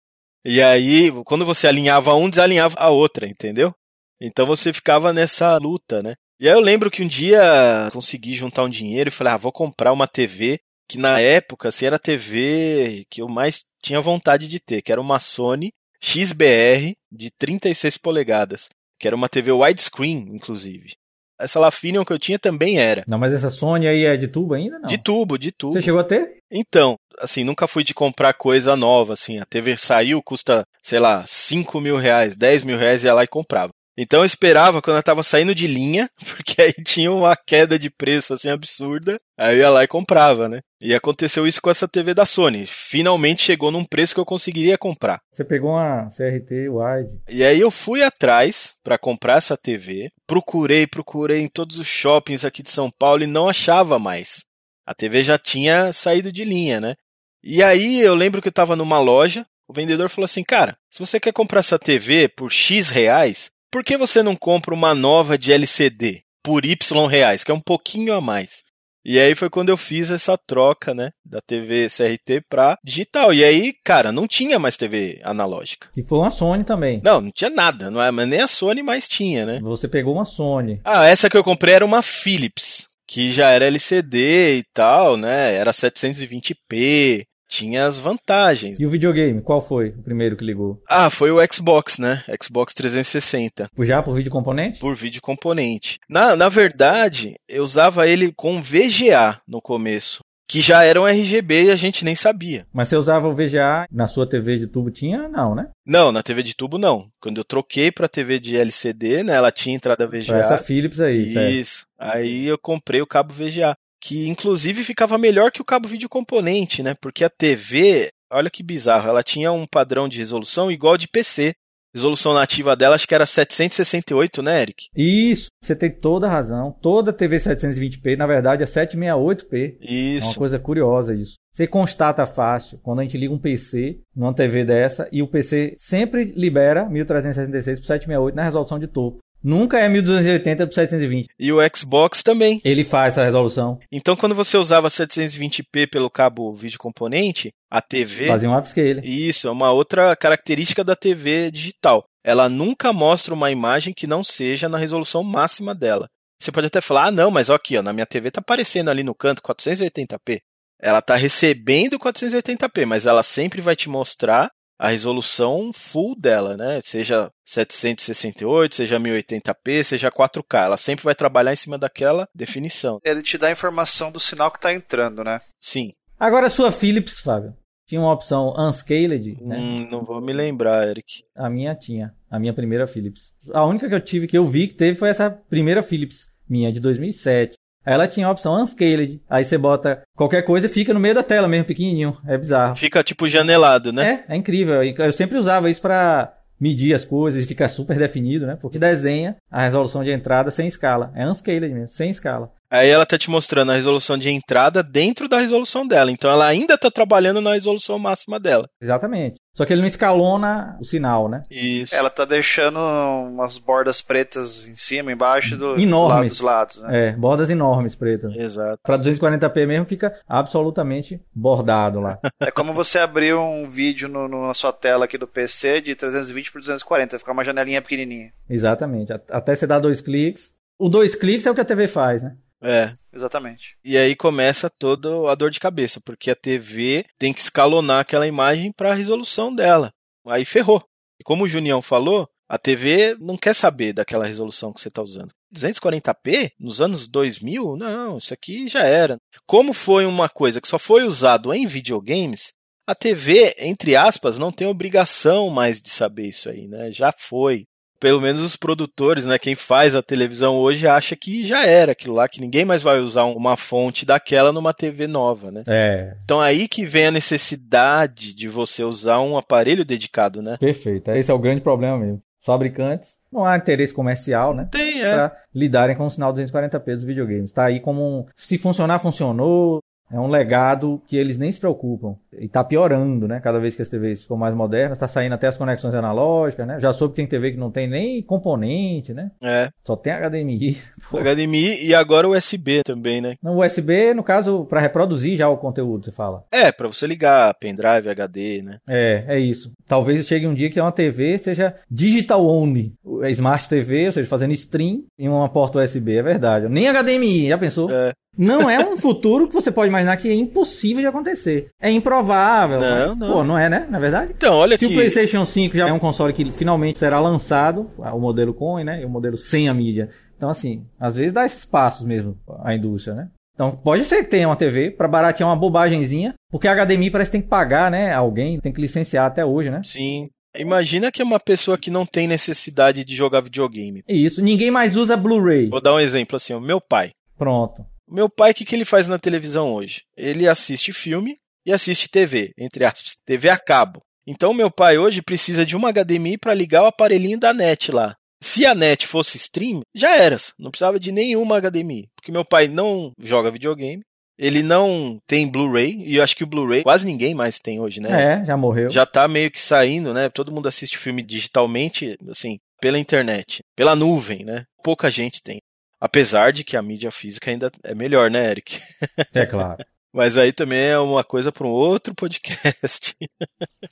E aí, quando você alinhava um, desalinhava a outra, entendeu? Então você ficava nessa luta, né? E aí eu lembro que um dia consegui juntar um dinheiro e falei, ah, vou comprar uma TV que na época assim, era a TV que eu mais tinha vontade de ter, que era uma Sony XBR de 36 polegadas, que era uma TV widescreen, inclusive. Essa Lafinion que eu tinha também era. Não, mas essa Sony aí é de tubo ainda? Não. De tubo, de tubo. Você chegou a ter? Então, assim, nunca fui de comprar coisa nova, assim. A TV saiu, custa, sei lá, 5 mil reais, 10 mil reais, ia lá e comprava. Então eu esperava quando ela tava saindo de linha, porque aí tinha uma queda de preço, assim, absurda. Aí eu ia lá e comprava, né? E aconteceu isso com essa TV da Sony. Finalmente chegou num preço que eu conseguiria comprar. Você pegou uma CRT wide. E aí eu fui atrás para comprar essa TV, procurei, procurei em todos os shoppings aqui de São Paulo e não achava mais. A TV já tinha saído de linha, né? E aí eu lembro que eu estava numa loja, o vendedor falou assim: "Cara, se você quer comprar essa TV por X reais, por que você não compra uma nova de LCD por Y reais, que é um pouquinho a mais?" E aí foi quando eu fiz essa troca, né, da TV CRT pra digital. E aí, cara, não tinha mais TV analógica. E foi uma Sony também. Não, não tinha nada, não é, mas nem a Sony mais tinha, né? Você pegou uma Sony. Ah, essa que eu comprei era uma Philips, que já era LCD e tal, né? Era 720p, tinha as vantagens. E o videogame, qual foi o primeiro que ligou? Ah, foi o Xbox, né? Xbox 360. Já por vídeo componente? Por vídeo componente. Na, na verdade, eu usava ele com VGA no começo. Que já era um RGB e a gente nem sabia. Mas você usava o VGA na sua TV de tubo? Tinha? Não, né? Não, na TV de tubo não. Quando eu troquei pra TV de LCD, né? Ela tinha entrada VGA. Pra essa Philips aí, certo. Isso. Aí eu comprei o cabo VGA que inclusive ficava melhor que o cabo vídeo componente, né? Porque a TV, olha que bizarro, ela tinha um padrão de resolução igual de PC. Resolução nativa dela acho que era 768, né, Eric? Isso, você tem toda a razão. Toda TV 720p, na verdade, é 768p. Isso. É uma coisa curiosa isso. Você constata fácil quando a gente liga um PC numa TV dessa e o PC sempre libera 1366 por 768 na resolução de topo. Nunca é 1280 por 720. E o Xbox também. Ele faz essa resolução. Então, quando você usava 720p pelo cabo vídeo componente, a TV. Fazia um upscale. Isso, é uma outra característica da TV digital. Ela nunca mostra uma imagem que não seja na resolução máxima dela. Você pode até falar, ah, não, mas ó, aqui, ó, na minha TV tá aparecendo ali no canto 480p. Ela tá recebendo 480p, mas ela sempre vai te mostrar a resolução full dela, né? Seja 768, seja 1080p, seja 4K. Ela sempre vai trabalhar em cima daquela definição. Ele te dá a informação do sinal que está entrando, né? Sim. Agora a sua Philips, Fábio. Tinha uma opção unscaled, né? Hum, não vou me lembrar, Eric. A minha tinha. A minha primeira Philips. A única que eu tive, que eu vi que teve, foi essa primeira Philips minha, de 2007. Aí ela tinha a opção unscaled. Aí você bota qualquer coisa e fica no meio da tela mesmo, pequenininho. É bizarro. Fica tipo janelado, né? É, é incrível. Eu sempre usava isso pra medir as coisas e ficar super definido, né? Porque desenha a resolução de entrada sem escala. É unscaled mesmo, sem escala. Aí ela tá te mostrando a resolução de entrada dentro da resolução dela. Então ela ainda tá trabalhando na resolução máxima dela. Exatamente. Só que ele não escalona o sinal, né? Isso. Ela tá deixando umas bordas pretas em cima, embaixo do enormes. lado dos lados, né? É, bordas enormes pretas. Exato. Pra 240p mesmo fica absolutamente bordado lá. É como você abrir um vídeo no, no, na sua tela aqui do PC de 320 por 240, ficar uma janelinha pequenininha. Exatamente. Até você dar dois cliques. O dois cliques é o que a TV faz, né? É. Exatamente. E aí começa toda a dor de cabeça, porque a TV tem que escalonar aquela imagem para a resolução dela. Aí ferrou. E como o Junião falou, a TV não quer saber daquela resolução que você está usando. 240p nos anos 2000? Não, isso aqui já era. Como foi uma coisa que só foi usado em videogames, a TV, entre aspas, não tem obrigação mais de saber isso aí, né? Já foi pelo menos os produtores, né, quem faz a televisão hoje acha que já era aquilo lá, que ninguém mais vai usar uma fonte daquela numa TV nova, né? É. Então aí que vem a necessidade de você usar um aparelho dedicado, né? Perfeito. Esse é o grande problema mesmo. Fabricantes não há interesse comercial, né? Tem, é. Pra lidarem com o sinal 240p dos videogames. Tá aí como um... Se funcionar, funcionou. É um legado que eles nem se preocupam. E tá piorando, né? Cada vez que as TVs ficam mais modernas, tá saindo até as conexões analógicas, né? Já soube que tem TV que não tem nem componente, né? É. Só tem HDMI. Pô. HDMI e agora USB também, né? No USB, no caso, para reproduzir já o conteúdo, você fala. É, para você ligar pendrive, HD, né? É, é isso. Talvez chegue um dia que uma TV seja digital only. Smart TV, ou seja, fazendo stream em uma porta USB, é verdade. Nem HDMI, já pensou? É. Não é um futuro que você pode imaginar que é impossível de acontecer. É improvável. Não, mas, não. Pô, não é, né? Na verdade. Então, olha Se que o PlayStation 5 já é um console que finalmente será lançado, o modelo com, né? E o modelo sem a mídia. Então, assim, às vezes dá esses passos mesmo à indústria, né? Então, pode ser que tenha uma TV para baratear uma bobagemzinha, porque a HDMI parece que tem que pagar, né? Alguém tem que licenciar até hoje, né? Sim. Imagina que é uma pessoa que não tem necessidade de jogar videogame. Isso. Ninguém mais usa Blu-ray. Vou dar um exemplo assim, o meu pai. Pronto. Meu pai, o que, que ele faz na televisão hoje? Ele assiste filme e assiste TV, entre aspas, TV a cabo. Então, meu pai hoje precisa de uma HDMI para ligar o aparelhinho da net lá. Se a net fosse stream, já era. Não precisava de nenhuma HDMI. Porque meu pai não joga videogame. Ele não tem Blu-ray, e eu acho que o Blu-ray quase ninguém mais tem hoje, né? É, já morreu. Já tá meio que saindo, né? Todo mundo assiste filme digitalmente, assim, pela internet, pela nuvem, né? Pouca gente tem. Apesar de que a mídia física ainda é melhor, né, Eric? É claro. Mas aí também é uma coisa para um outro podcast.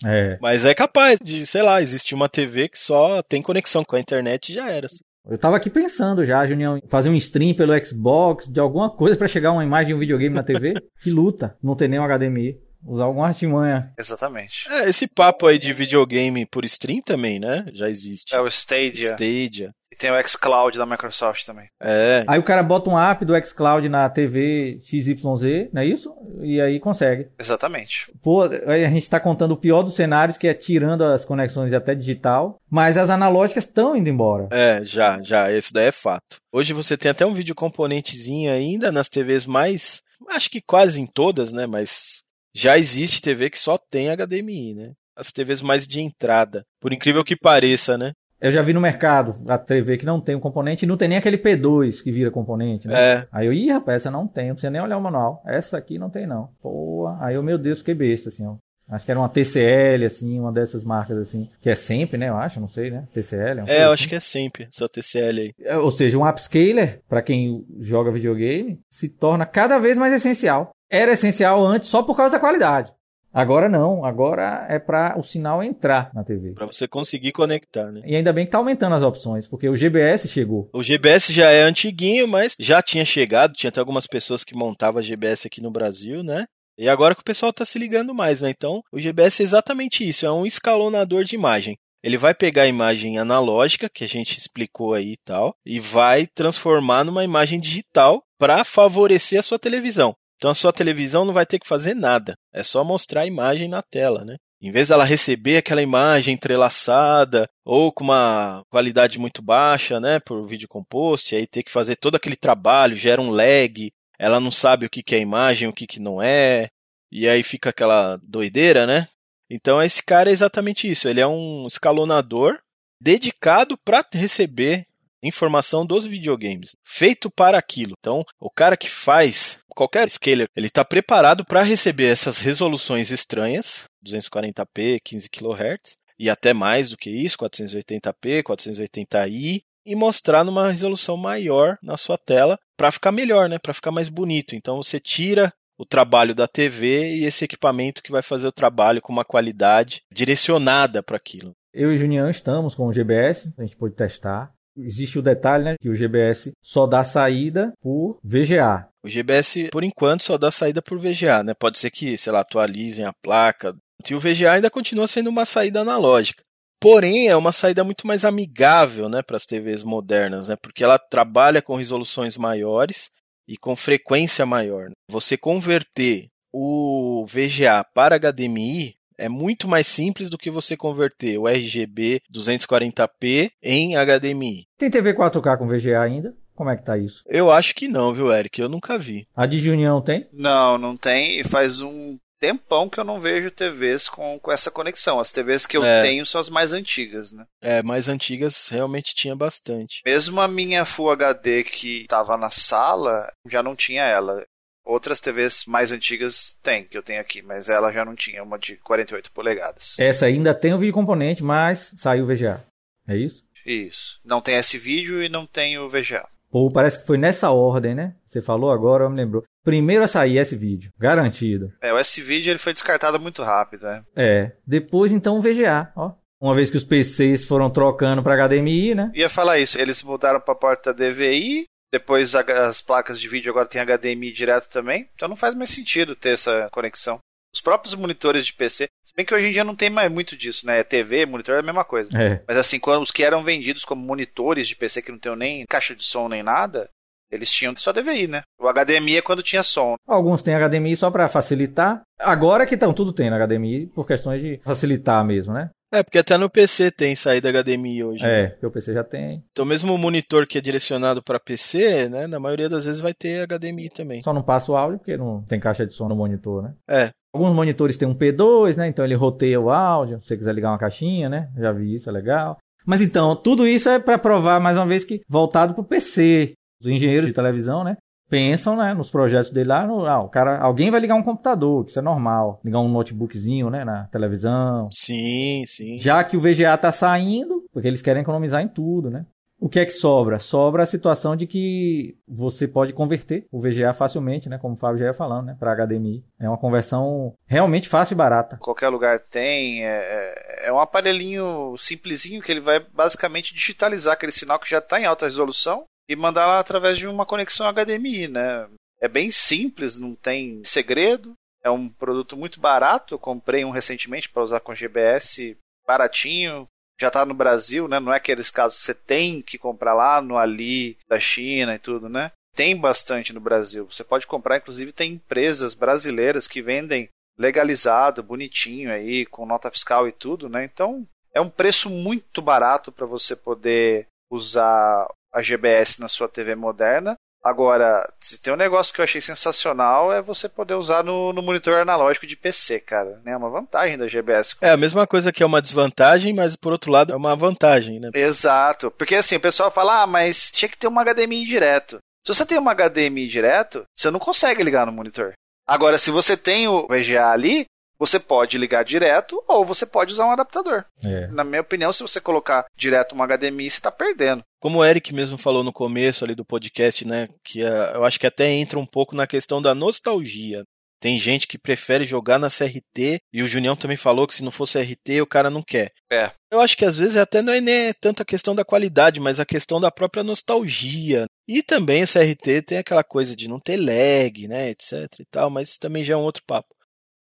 É. Mas é capaz de, sei lá, existir uma TV que só tem conexão com a internet e já era. assim. Eu tava aqui pensando já, Junião, fazer um stream pelo Xbox, de alguma coisa pra chegar uma imagem de um videogame na TV. que luta, não tem nem um HDMI. Usar alguma artimanha. Exatamente. É, esse papo aí de videogame por stream também, né? Já existe. É o Stadia. Stadia. Tem o xCloud da Microsoft também. É. Aí o cara bota um app do xCloud na TV XYZ, não é isso? E aí consegue. Exatamente. Pô, aí a gente tá contando o pior dos cenários, que é tirando as conexões até digital, mas as analógicas estão indo embora. É, já, já, esse daí é fato. Hoje você tem até um vídeo componentezinho ainda nas TVs mais, acho que quase em todas, né, mas já existe TV que só tem HDMI, né? As TVs mais de entrada, por incrível que pareça, né? Eu já vi no mercado a TV que não tem um componente e não tem nem aquele P2 que vira componente, né? É. Aí eu, ih, rapaz, essa não tem, não precisa nem olhar o manual. Essa aqui não tem, não. Pô, aí eu, meu Deus, fiquei besta, assim, ó. Acho que era uma TCL, assim, uma dessas marcas, assim, que é sempre, né? Eu acho, não sei, né? TCL. É, eu acho que é sempre essa TCL aí. é. Ou seja, um upscaler, para quem joga videogame, se torna cada vez mais essencial. Era essencial antes só por causa da qualidade. Agora não, agora é para o sinal entrar na TV. Pra você conseguir conectar, né? E ainda bem que tá aumentando as opções, porque o GBS chegou. O GBS já é antiguinho, mas já tinha chegado, tinha até algumas pessoas que montavam GBS aqui no Brasil, né? E agora que o pessoal tá se ligando mais, né? Então, o GBS é exatamente isso, é um escalonador de imagem. Ele vai pegar a imagem analógica, que a gente explicou aí e tal, e vai transformar numa imagem digital para favorecer a sua televisão. Então a sua televisão não vai ter que fazer nada, é só mostrar a imagem na tela, né? Em vez dela receber aquela imagem entrelaçada ou com uma qualidade muito baixa, né, por vídeo composto, e aí ter que fazer todo aquele trabalho, gera um lag, ela não sabe o que que é imagem, o que que não é, e aí fica aquela doideira, né? Então esse cara é exatamente isso, ele é um escalonador dedicado para receber informação dos videogames, feito para aquilo. Então, o cara que faz qualquer scaler, ele está preparado para receber essas resoluções estranhas, 240p, 15 kHz, e até mais do que isso, 480p, 480i, e mostrar numa resolução maior na sua tela para ficar melhor, né? Para ficar mais bonito. Então você tira o trabalho da TV e esse equipamento que vai fazer o trabalho com uma qualidade direcionada para aquilo. Eu e o Junião estamos com o GBS, a gente pode testar. Existe o detalhe, né, que o GBS só dá saída por VGA. O GBS, por enquanto, só dá saída por VGA, né? Pode ser que, sei lá, atualizem a placa. E o VGA ainda continua sendo uma saída analógica. Porém, é uma saída muito mais amigável, né, para as TVs modernas, né? Porque ela trabalha com resoluções maiores e com frequência maior. Você converter o VGA para HDMI é muito mais simples do que você converter o RGB 240p em HDMI. Tem TV 4K com VGA ainda? Como é que tá isso? Eu acho que não, viu, Eric? Eu nunca vi. A de Junião tem? Não, não tem. E faz um tempão que eu não vejo TVs com, com essa conexão. As TVs que eu É. tenho são as mais antigas, né? É, mais antigas realmente tinha bastante. Mesmo a minha Full HD que estava na sala, já não tinha ela. Outras TVs mais antigas tem, que eu tenho aqui, mas ela já não tinha, uma de 48 polegadas. Essa ainda tem o vídeo componente, mas saiu o VGA. É isso? Isso. Não tem esse vídeo e não tem o VGA. Ou parece que foi nessa ordem, né? Você falou agora, eu me lembrou. Primeiro a sair esse vídeo, garantido. É, o S-Video ele foi descartado muito rápido, né? É. Depois então o VGA, ó. Uma vez que os PCs foram trocando para HDMI, né? Ia falar isso, eles mudaram para a porta DVI, depois as placas de vídeo agora tem HDMI direto também, então não faz mais sentido ter essa conexão. Os próprios monitores de PC, se bem que hoje em dia não tem mais muito disso, né? TV, monitor é a mesma coisa. É. Mas assim, quando os que eram vendidos como monitores de PC que não tinham nem caixa de som nem nada, eles tinham só DVI, né? O HDMI é quando tinha som. Alguns têm HDMI só para facilitar. Agora que estão tudo tendo HDMI por questões de facilitar mesmo, né? É, porque até no PC tem saída HDMI hoje. né? É, porque o PC já tem. Então mesmo o monitor que é direcionado para PC, né, na maioria das vezes vai ter HDMI também. Só não passa o áudio porque não tem caixa de som no monitor, né? É, Alguns monitores têm um P2, né? Então ele roteia o áudio. Se você quiser ligar uma caixinha, né? Já vi isso, é legal. Mas então, tudo isso é para provar mais uma vez que voltado para o PC. Os engenheiros de televisão, né? Pensam, né, nos projetos dele lá, no, ah, o cara, alguém vai ligar um computador, que isso é normal, ligar um notebookzinho, né, na televisão. sim, sim. Já que o VGA tá saindo, porque eles querem economizar em tudo, né? O O que é que sobra? Sobra a situação de que você pode converter o VGA facilmente, né? Como o Fábio já ia falando, né? Para HDMI. É uma conversão realmente fácil e barata. Qualquer lugar tem. É, é, é um aparelhinho simplesinho que ele vai basicamente digitalizar aquele sinal que já está em alta resolução e mandar lá através de uma conexão HDMI, né? É bem simples, não tem segredo. É um produto muito barato. Eu comprei um recentemente para usar com GBS, baratinho. Já está no Brasil, né? Não é aqueles casos que você tem que comprar lá no Ali da China e tudo, né? Tem bastante no Brasil. Você pode comprar, inclusive tem empresas brasileiras que vendem legalizado, bonitinho aí, com nota fiscal e tudo, né? Então é um preço muito barato para você poder usar a GBS na sua TV moderna Agora, se tem um negócio que eu achei sensacional é você poder usar no, no monitor analógico de PC, cara. É uma vantagem da GBS. É a mesma coisa que é uma desvantagem, mas por outro lado é uma vantagem, né? Exato. Porque assim, o pessoal fala, ah, mas tinha que ter uma HDMI direto. Se você tem uma HDMI direto, você não consegue ligar no monitor. Agora, se você tem o VGA ali, você pode ligar direto ou você pode usar um adaptador. É. Na minha opinião, se você colocar direto uma HDMI, você está perdendo. Como o Eric mesmo falou no começo ali do podcast, né, que uh, eu acho que até entra um pouco na questão da nostalgia. Tem gente que prefere jogar na CRT e o Junião também falou que se não fosse RT o cara não quer. É. Eu acho que às vezes até não é nem tanto a questão da qualidade, mas a questão da própria nostalgia. E também o CRT tem aquela coisa de não ter lag, né, etc e tal, mas também já é um outro papo.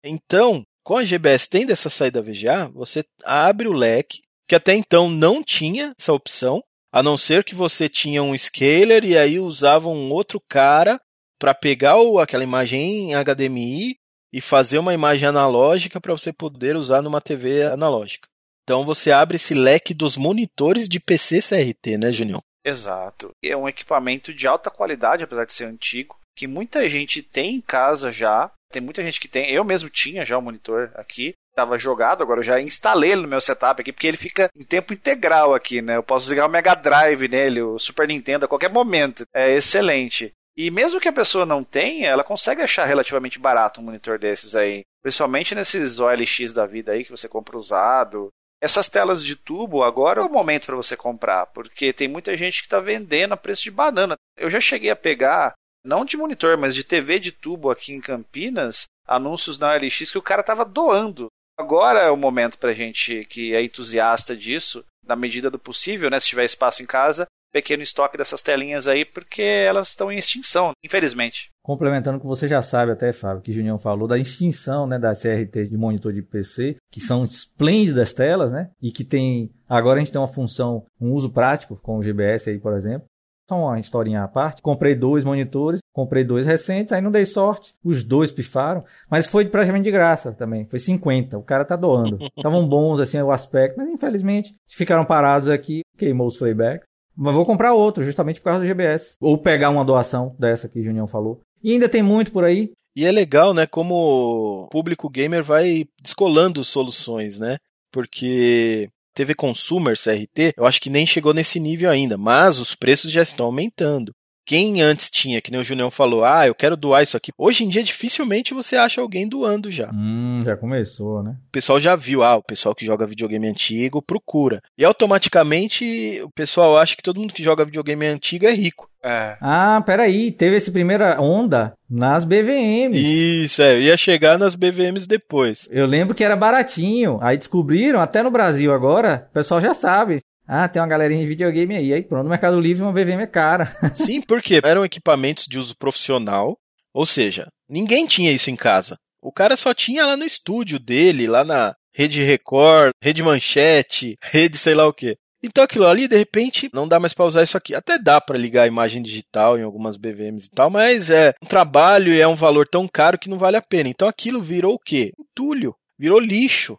Então, com a GBS tendo essa saída VGA, você abre o leque, que até então não tinha essa opção, a não ser que você tinha um scaler e aí usava um outro cara para pegar aquela imagem em HDMI e fazer uma imagem analógica para você poder usar numa TV analógica. Então você abre esse leque dos monitores de PC CRT, né, Junião? Exato. É um equipamento de alta qualidade, apesar de ser antigo, que muita gente tem em casa já tem muita gente que tem. Eu mesmo tinha já o um monitor aqui. Tava jogado, agora eu já instalei ele no meu setup aqui, porque ele fica em tempo integral aqui, né? Eu posso ligar o Mega Drive nele, o Super Nintendo a qualquer momento. É excelente. E mesmo que a pessoa não tenha, ela consegue achar relativamente barato um monitor desses aí. Principalmente nesses OLX da vida aí que você compra usado. Essas telas de tubo agora é o momento para você comprar, porque tem muita gente que está vendendo a preço de banana. Eu já cheguei a pegar não de monitor, mas de TV de tubo aqui em Campinas, anúncios na OLX que o cara tava doando. Agora é o momento pra gente que é entusiasta disso, na medida do possível, né, se tiver espaço em casa, pequeno estoque dessas telinhas aí, porque elas estão em extinção, infelizmente. Complementando o que você já sabe até, Fábio, que o Junião falou da extinção, né, da CRT de monitor de PC, que são esplêndidas telas, né, e que tem, agora a gente tem uma função, um uso prático com o GBS aí, por exemplo, só uma historinha à parte. Comprei dois monitores, comprei dois recentes, aí não dei sorte. Os dois pifaram, mas foi praticamente de graça também. Foi 50. O cara tá doando. Estavam bons assim o aspecto, mas infelizmente ficaram parados aqui, queimou os playbacks. Mas vou comprar outro, justamente por causa do GBS. Ou pegar uma doação dessa que o Junião falou. E ainda tem muito por aí. E é legal, né, como o público gamer vai descolando soluções, né? Porque TV Consumer CRT, eu acho que nem chegou nesse nível ainda, mas os preços já estão aumentando. Quem antes tinha, que nem o Julião falou, ah, eu quero doar isso aqui. Hoje em dia, dificilmente você acha alguém doando já. Hum, já começou, né? O pessoal já viu, ah, o pessoal que joga videogame antigo procura. E automaticamente o pessoal acha que todo mundo que joga videogame antigo é rico. É. Ah, peraí, teve essa primeira onda nas BVMs. Isso, é, ia chegar nas BVMs depois. Eu lembro que era baratinho, aí descobriram, até no Brasil agora, o pessoal já sabe. Ah, tem uma galerinha de videogame aí. Aí pronto, no Mercado Livre uma BVM é cara. Sim, porque eram equipamentos de uso profissional, ou seja, ninguém tinha isso em casa. O cara só tinha lá no estúdio dele, lá na Rede Record, Rede Manchete, Rede sei lá o quê. Então aquilo ali, de repente, não dá mais para usar isso aqui. Até dá para ligar a imagem digital em algumas BVMs e tal, mas é um trabalho e é um valor tão caro que não vale a pena. Então aquilo virou o quê? Entulho, virou lixo.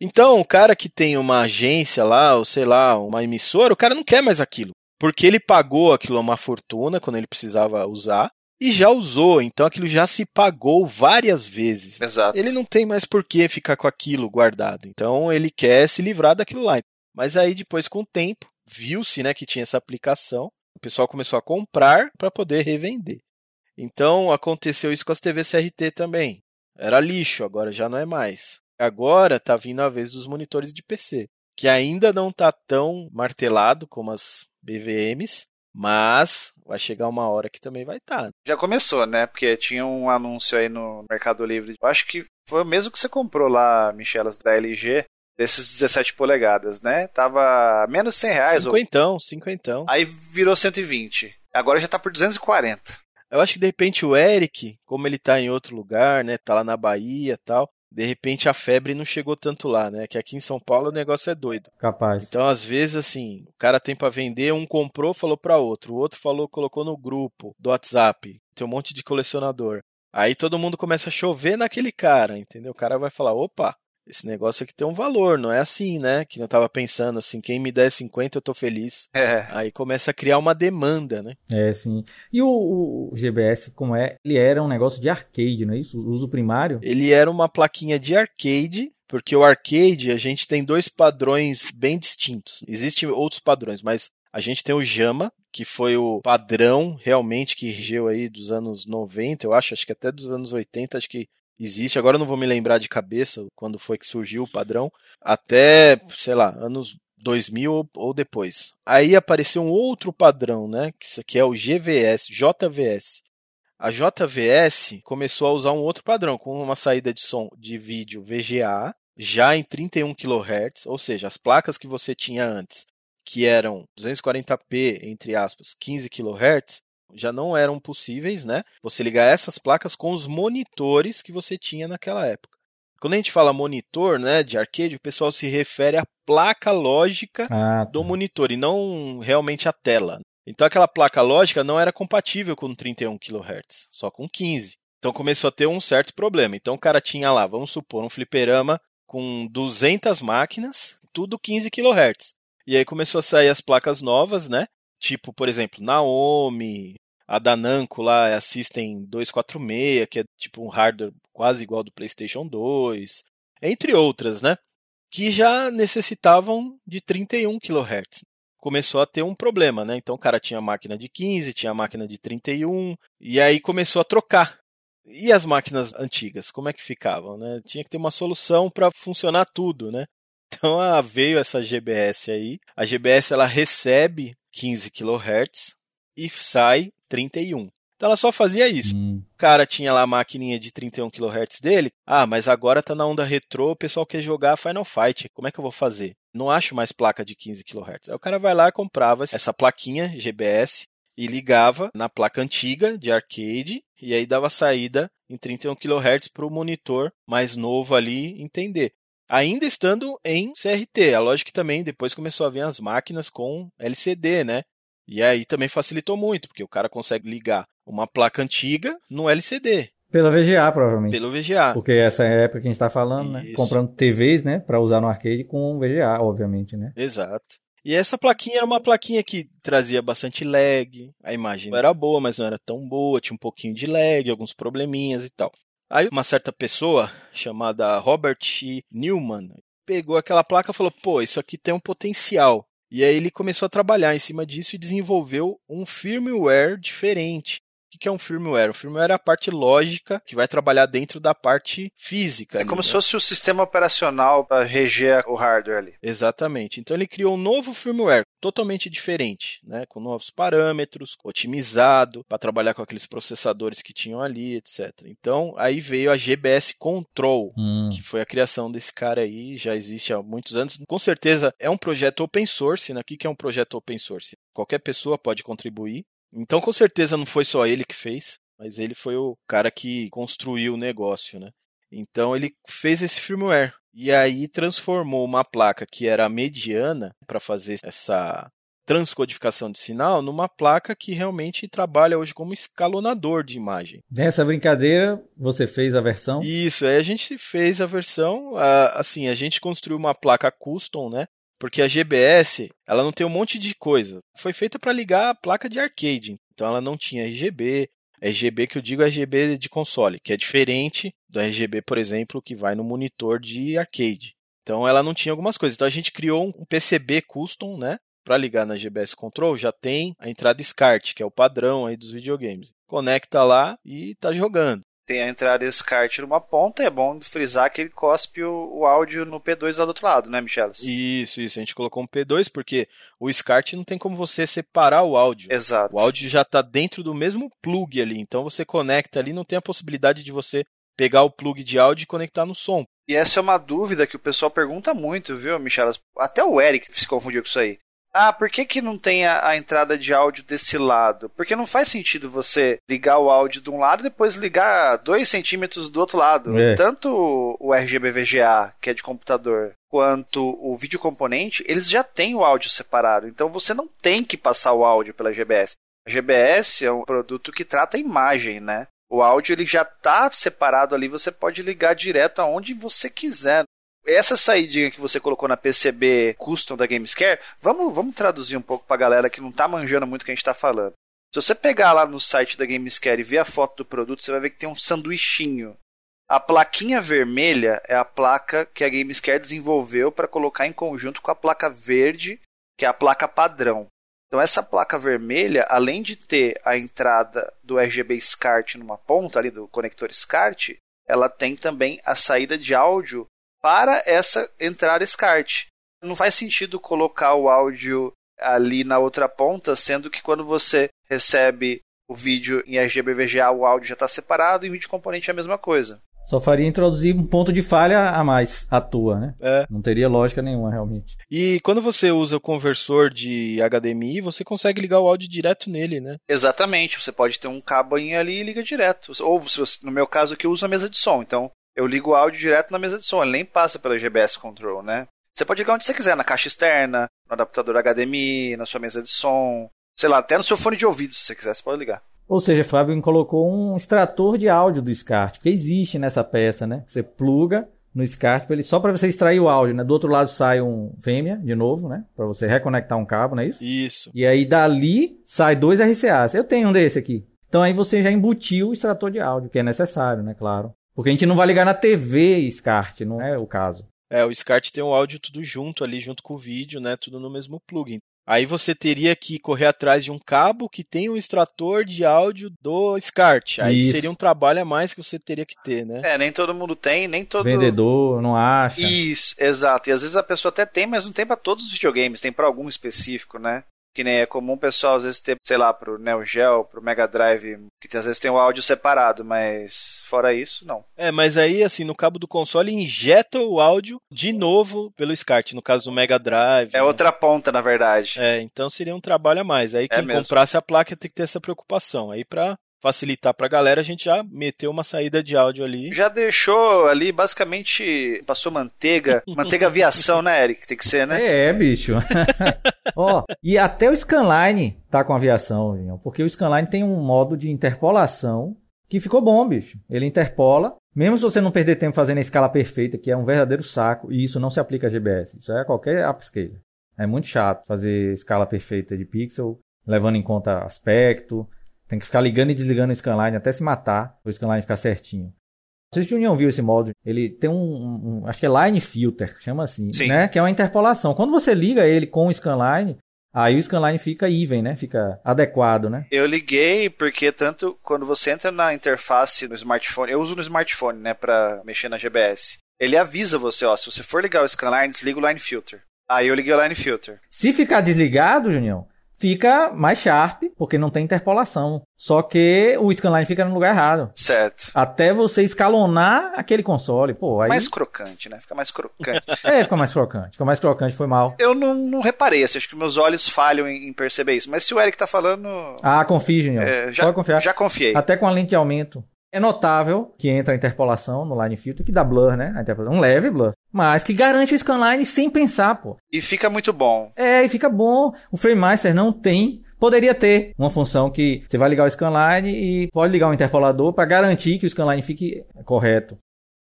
Então, o cara que tem uma agência lá, ou sei lá, uma emissora, o cara não quer mais aquilo. Porque ele pagou aquilo uma fortuna quando ele precisava usar e já usou, então aquilo já se pagou várias vezes. Exato. Ele não tem mais por que ficar com aquilo guardado. Então ele quer se livrar daquilo lá. Mas aí depois com o tempo, viu-se, né, que tinha essa aplicação, o pessoal começou a comprar para poder revender. Então aconteceu isso com as TVs CRT também. Era lixo, agora já não é mais. Agora tá vindo a vez dos monitores de PC, que ainda não tá tão martelado como as BVMs, mas vai chegar uma hora que também vai estar. Tá. Já começou, né? Porque tinha um anúncio aí no Mercado Livre. Eu acho que foi o mesmo que você comprou lá, Michelas, da LG, desses 17 polegadas, né? Tava menos 100 reais. Cinquentão, ou... cinquentão. Aí virou 120. Agora já tá por 240. Eu acho que de repente o Eric, como ele tá em outro lugar, né? Tá lá na Bahia tal de repente a febre não chegou tanto lá, né? Que aqui em São Paulo o negócio é doido. Capaz. Então, às vezes, assim, o cara tem para vender, um comprou, falou para outro, o outro falou, colocou no grupo do WhatsApp. Tem um monte de colecionador. Aí todo mundo começa a chover naquele cara, entendeu? O cara vai falar: opa, esse negócio aqui tem um valor, não é assim, né? Que eu tava pensando assim, quem me der 50 eu tô feliz. É. Aí começa a criar uma demanda, né? É, sim. E o, o, GBS, como é? Ele era um negócio de arcade, não é isso? O uso primário? Ele era uma plaquinha de arcade, porque o arcade a gente tem dois padrões bem distintos. Existem outros padrões, mas a gente tem o JAMA, que foi o padrão realmente que regeu aí dos anos 90, eu acho, acho que até dos anos 80, acho que existe, agora eu não vou me lembrar de cabeça quando foi que surgiu o padrão, até, sei lá, anos 2000 ou depois. Aí apareceu um outro padrão, né, que é o GVS, JVS. A JVS começou a usar um outro padrão, com uma saída de som de vídeo VGA, já em 31 kHz, ou seja, as placas que você tinha antes, que eram 240p, entre aspas, 15 kHz, já não eram possíveis, né? Você ligar essas placas com os monitores que você tinha naquela época. Quando a gente fala monitor, né, de arcade, o pessoal se refere à placa lógica ah, tá. do monitor e não realmente à tela. Então aquela placa lógica não era compatível com 31 kHz, só com 15. Então começou a ter um certo problema. Então o cara tinha lá, vamos supor, um fliperama com 200 máquinas, tudo 15 kHz. E aí começou a sair as placas novas, né? Tipo, por exemplo, Naomi, a da Namco lá é a System 246, que é tipo um hardware quase igual do PlayStation 2, entre outras, né? Que já necessitavam de 31 kHz. Começou a ter um problema, né? Então o cara tinha máquina de 15, tinha máquina de 31, e aí começou a trocar. E as máquinas antigas, como é que ficavam, né? Tinha que ter uma solução para funcionar tudo, né? Então ah, veio essa GBS aí. A GBS ela recebe 15 kHz e sai 31. Então ela só fazia isso. Hum. O cara tinha lá a maquininha de 31 kHz dele. Ah, mas agora tá na onda retrô, o pessoal quer jogar Final Fight. Como é que eu vou fazer? Não acho mais placa de 15 kHz. Aí o cara vai lá e comprava essa plaquinha GBS e ligava na placa antiga de arcade e aí dava saída em 31 kHz para o monitor mais novo ali entender. Ainda estando em CRT. A lógica que também depois começou a vir as máquinas com LCD, né? E aí também facilitou muito, porque o cara consegue ligar uma placa antiga no LCD. Pela VGA, provavelmente. Pelo VGA. Porque essa é a época que a gente está falando, né? Isso. Comprando TVs, né? Para usar no arcade com VGA, obviamente, né? Exato. E essa plaquinha era uma plaquinha que trazia bastante lag, a imagem era boa, mas não era tão boa, tinha um pouquinho de lag, alguns probleminhas e tal. Aí uma certa pessoa, chamada Robert Newman, pegou aquela placa e falou: pô, isso aqui tem um potencial. E aí ele começou a trabalhar em cima disso e desenvolveu um firmware diferente. O que é um firmware? O firmware é a parte lógica que vai trabalhar dentro da parte física. É ali, como né? se fosse o sistema operacional para reger o hardware ali. Exatamente. Então ele criou um novo firmware totalmente diferente, né? com novos parâmetros, otimizado para trabalhar com aqueles processadores que tinham ali, etc. Então aí veio a GBS Control, hum. que foi a criação desse cara aí, já existe há muitos anos. Com certeza é um projeto open source. Né? O que é um projeto open source? Qualquer pessoa pode contribuir. Então, com certeza não foi só ele que fez, mas ele foi o cara que construiu o negócio, né? Então ele fez esse firmware e aí transformou uma placa que era mediana para fazer essa transcodificação de sinal numa placa que realmente trabalha hoje como escalonador de imagem. Nessa brincadeira, você fez a versão? Isso, aí a gente fez a versão, assim, a gente construiu uma placa custom, né? Porque a GBS, ela não tem um monte de coisa. Foi feita para ligar a placa de arcade. Então ela não tinha RGB. RGB que eu digo é RGB de console, que é diferente do RGB, por exemplo, que vai no monitor de arcade. Então ela não tinha algumas coisas. Então a gente criou um PCB custom, né? Para ligar na GBS Control, já tem a entrada SCART, que é o padrão aí dos videogames. Conecta lá e está jogando. Tem a entrada SCART numa ponta, é bom frisar que ele cospe o, o áudio no P2 lá do outro lado, né, Michelas? Isso, isso. A gente colocou um P2 porque o SCART não tem como você separar o áudio. Exato. O áudio já está dentro do mesmo plug ali, então você conecta ali, não tem a possibilidade de você pegar o plug de áudio e conectar no som. E essa é uma dúvida que o pessoal pergunta muito, viu, Michelas? Até o Eric se confundiu com isso aí. Ah, por que, que não tem a, a, entrada de áudio desse lado? Porque não faz sentido você ligar o áudio de um lado e depois ligar dois centímetros do outro lado. É. Tanto o RGB VGA, que é de computador, quanto o vídeo componente, eles já têm o áudio separado. Então você não tem que passar o áudio pela GBS. A GBS é um produto que trata a imagem, né? O áudio ele já está separado ali, você pode ligar direto aonde você quiser essa saída que você colocou na PCB custom da Gamescare, vamos, vamos traduzir um pouco pra galera que não tá manjando muito o que a gente tá falando. Se você pegar lá no site da Gamescare e ver a foto do produto, você vai ver que tem um sanduichinho. A plaquinha vermelha é a placa que a Gamescare desenvolveu para colocar em conjunto com a placa verde, que é a placa padrão. Então essa placa vermelha, além de ter a entrada do RGB SCART numa ponta ali do conector SCART, ela tem também a saída de áudio para essa entrada SCART. Não faz sentido colocar o áudio ali na outra ponta, sendo que quando você recebe o vídeo em RGB VGA, o áudio já está separado e em vídeo componente é a mesma coisa. Só faria introduzir um ponto de falha a mais à toa, né? É. Não teria lógica nenhuma, realmente. E quando você usa o conversor de HDMI, você consegue ligar o áudio direto nele, né? Exatamente. Você pode ter um cabo ali e liga direto. Ou, no meu caso aqui, eu uso a mesa de som. Então, eu ligo o áudio direto na mesa de som, ele nem passa pelo GBS Control, né? Você pode ligar onde você quiser, na caixa externa, no adaptador HDMI, na sua mesa de som, sei lá, até no seu fone de ouvido, se você quiser, você pode ligar. Ou seja, Fábio colocou um extrator de áudio do SCART, porque existe nessa peça, né? Você pluga no SCART ele só para você extrair o áudio, né? Do outro lado sai um fêmea de novo, né? Para você reconectar um cabo, não é isso? Isso. E aí dali sai dois RCAs. Eu tenho um desse aqui. Então aí você já embutiu o extrator de áudio, que é necessário, né? Claro. Porque a gente não vai ligar na TV SCART, não é o caso. É, o SCART tem o áudio tudo junto ali, junto com o vídeo, né? Tudo no mesmo plugin. Aí você teria que correr atrás de um cabo que tem um extrator de áudio do SCART. Aí Isso. seria um trabalho a mais que você teria que ter, né? É, nem todo mundo tem, nem todo. Vendedor não acha. Isso, exato. E às vezes a pessoa até tem, mas não tem para todos os videogames, tem para algum específico, né? Que nem é comum o pessoal às vezes ter, sei lá, pro Neo Geo, pro Mega Drive, que às vezes tem o áudio separado, mas fora isso, não. É, mas aí, assim, no cabo do console injeta o áudio de novo pelo SCART, no caso do Mega Drive. É né? outra ponta, na verdade. É, então seria um trabalho a mais. Aí é quem é comprasse a placa tem que ter essa preocupação. Aí pra facilitar pra galera, a gente já meteu uma saída de áudio ali. Já deixou ali, basicamente, passou manteiga. Manteiga aviação, né, Eric? Tem que ser, né? É, bicho. Ó, e até o Scanline tá com aviação, porque o Scanline tem um modo de interpolação que ficou bom, bicho. Ele interpola, mesmo se você não perder tempo fazendo a escala perfeita, que é um verdadeiro saco, e isso não se aplica a GBS, isso é a qualquer upscaler. É muito chato fazer escala perfeita de pixel, levando em conta aspecto, tem que ficar ligando e desligando o scanline até se matar, o scanline ficar certinho. Não sei se o Junião viu esse modo. Ele tem um, um, um, Acho que é line filter, chama assim. Sim. Né? Que é uma interpolação. Quando você liga ele com o scanline, aí o scanline fica even, né? Fica adequado, né? Eu liguei porque tanto quando você entra na interface no smartphone, eu uso no smartphone, né, para mexer na GBS. Ele avisa você, ó, se você for ligar o scanline, desliga o line filter. Aí eu liguei o line filter. Se ficar desligado, Junião, fica mais sharp, porque não tem interpolação. Só que o scanline fica no lugar errado. Certo. Até você escalonar aquele console, pô, aí... Mais crocante, né? Fica mais crocante. é, fica mais crocante. Fica mais crocante, foi mal. Eu não, não reparei, assim, acho que meus olhos falham em, em, perceber isso. Mas se o Eric tá falando... Ah, confie, Junior. É, já, Pode confiar. Já confiei. Até com a lente de aumento. É notável que entra a interpolação no line filter, que dá blur, né? Um leve blur. Mas que garante o scanline sem pensar, pô. E fica muito bom. É, e fica bom. O FrameMaster não tem. Poderia ter uma função que você vai ligar o scanline e pode ligar o interpolador para garantir que o scanline fique correto.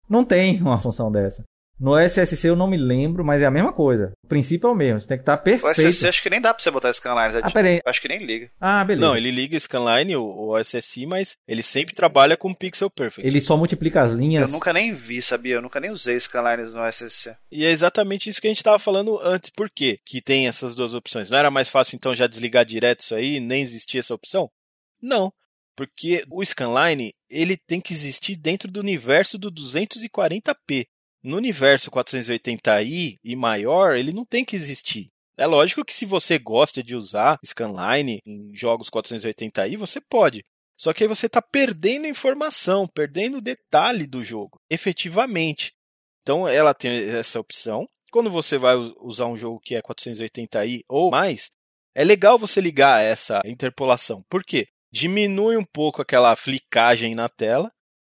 Não tem uma função dessa. No SSC eu não me lembro, mas é a mesma coisa. O princípio é o mesmo, você tem que estar tá perfeito. O SSC acho que nem dá pra você botar scanline. Ah, peraí. Acho que nem liga. Ah, beleza. Não, ele liga scanline, o, o SSI, mas ele sempre trabalha com pixel perfect. Ele só multiplica as linhas. Eu nunca nem vi, sabia? Eu nunca nem usei scanlines no SSC. E é exatamente isso que a gente tava falando antes. Por quê que tem essas duas opções? Não era mais fácil então já desligar direto isso aí, nem existia essa opção? Não. Porque o scanline, ele tem que existir dentro do universo do 240p. No universo 480i e maior, ele não tem que existir. É lógico que se você gosta de usar scanline em jogos 480i, você pode. Só que aí você está perdendo informação, perdendo detalhe do jogo, efetivamente. Então ela tem essa opção. Quando você vai usar um jogo que é 480i ou mais, é legal você ligar essa interpolação. Por quê? Diminui um pouco aquela flicagem na tela.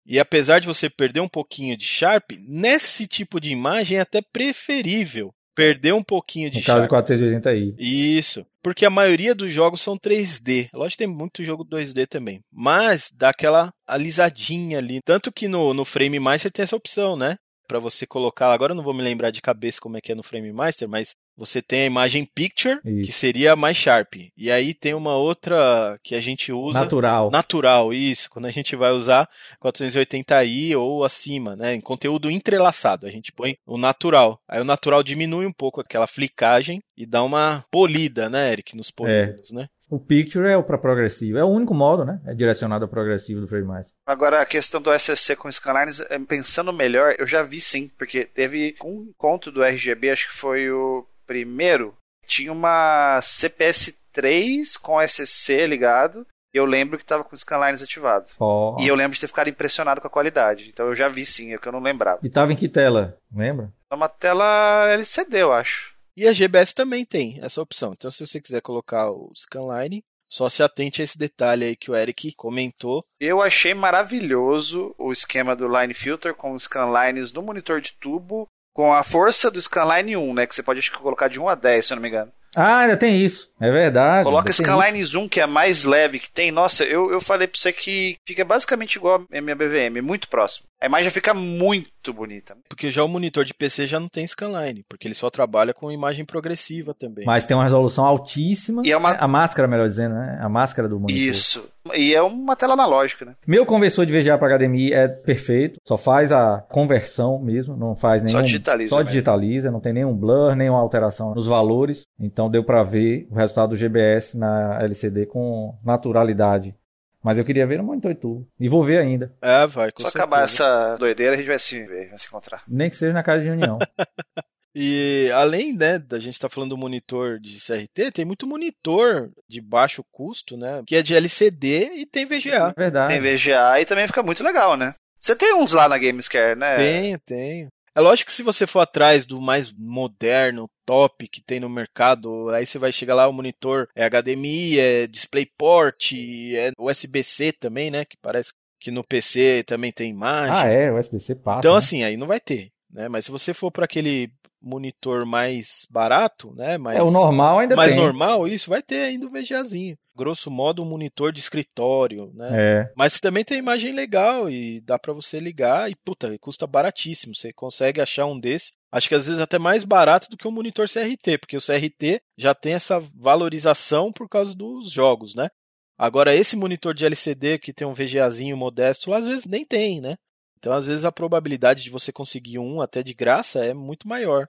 E apesar de você perder um pouquinho de Sharp, nesse tipo de imagem é até preferível perder um pouquinho de No caso Sharp. de 480i. Isso. Porque a maioria dos jogos são 3D. Lógico que tem muito jogo 2D também. Mas dá aquela alisadinha ali. Tanto que no, no Frame Master tem essa opção, né? Pra você colocar. Agora eu não vou me lembrar de cabeça como é que é no Frame Master, mas você tem a imagem Picture, Isso. que seria mais sharp. E aí tem uma outra que a gente usa. Natural. Natural, isso. Quando a gente vai usar 480i ou acima, né? Em conteúdo entrelaçado, a gente põe o natural. Aí o natural diminui um pouco aquela flicagem e dá uma polida, né, Eric, nos polígonos, né? O Picture é o para progressivo. É o único modo, né? É direcionado a progressivo do Master. Agora, a questão do SSC com scanlines, eh, pensando melhor, eu já vi sim, porque teve um encontro do RGB, acho que foi o primeiro, tinha uma CPS3 com SSC ligado, e eu lembro que tava com scanlines ativado. Ó. E eu lembro de ter ficado impressionado com a qualidade. Então eu já vi sim, é que eu não lembrava. E tava em que tela? Lembra? É uma tela LCD, eu acho. E a GBS também tem essa opção. Então, se você quiser colocar o scanline, só se atente a esse detalhe aí que o Eric comentou. Eu achei maravilhoso o esquema do Line Filter com os scanlines no monitor de tubo, com a força do scanline 1, né? Que você pode acho colocar de 1 a 10, se eu não me engano. Ah, ainda tem isso. É verdade. Coloca Scanline Zoom, que é mais leve que tem. Nossa, eu, eu falei pra você que fica basicamente igual a minha BVM, muito próximo. A imagem já fica muito bonita. Porque já o monitor de PC já não tem scanline, porque ele só trabalha com imagem progressiva também. Mas tem uma resolução altíssima. E é uma- A máscara, melhor dizendo, né? A máscara do monitor. Isso. E é uma tela analógica, né? Meu conversor de VGA para HDMI é perfeito. Só faz a conversão mesmo. Não faz nenhum. Só digitaliza Só mesmo. digitaliza. Não tem nenhum blur, nenhuma alteração nos valores. Então deu para ver o resultado do GBS na LCD com naturalidade. Mas eu queria ver no monitor de tubo. E vou ver ainda. É, vai, com Só certeza. acabar essa doideira, a gente vai se ver, vai se encontrar. Nem que seja na casa de reunião. E além, né, da gente estar falando do monitor de CRT, tem muito monitor de baixo custo, né, que é de LCD e tem VGA. Verdade. Tem VGA e também fica muito legal, né? Você tem uns lá na Gamescare, né? Tem, tem. É lógico que se você for atrás do mais moderno, top que tem no mercado, aí você vai chegar lá, o monitor é HDMI, é DisplayPort, é USB-C também, né, que parece que no PC também tem imagem. Ah, é, o SBC passa. Então, né? assim, aí não vai ter, né? Mas se você for para aquele monitor mais barato, né? Mais, É, o normal ainda mais tem. normal, isso vai ter ainda o VGAzinho. Grosso modo, um monitor de escritório, né? É. Mas também tem imagem legal e dá para você ligar e, puta, custa baratíssimo. Você consegue achar um desse. Acho que às vezes até mais barato do que um monitor CRT, porque o CRT já tem essa valorização por causa dos jogos, né? Agora, esse monitor de LCD que tem um VGAzinho modesto, às vezes nem tem, né? Então, às vezes, a probabilidade de você conseguir um até de graça é muito maior.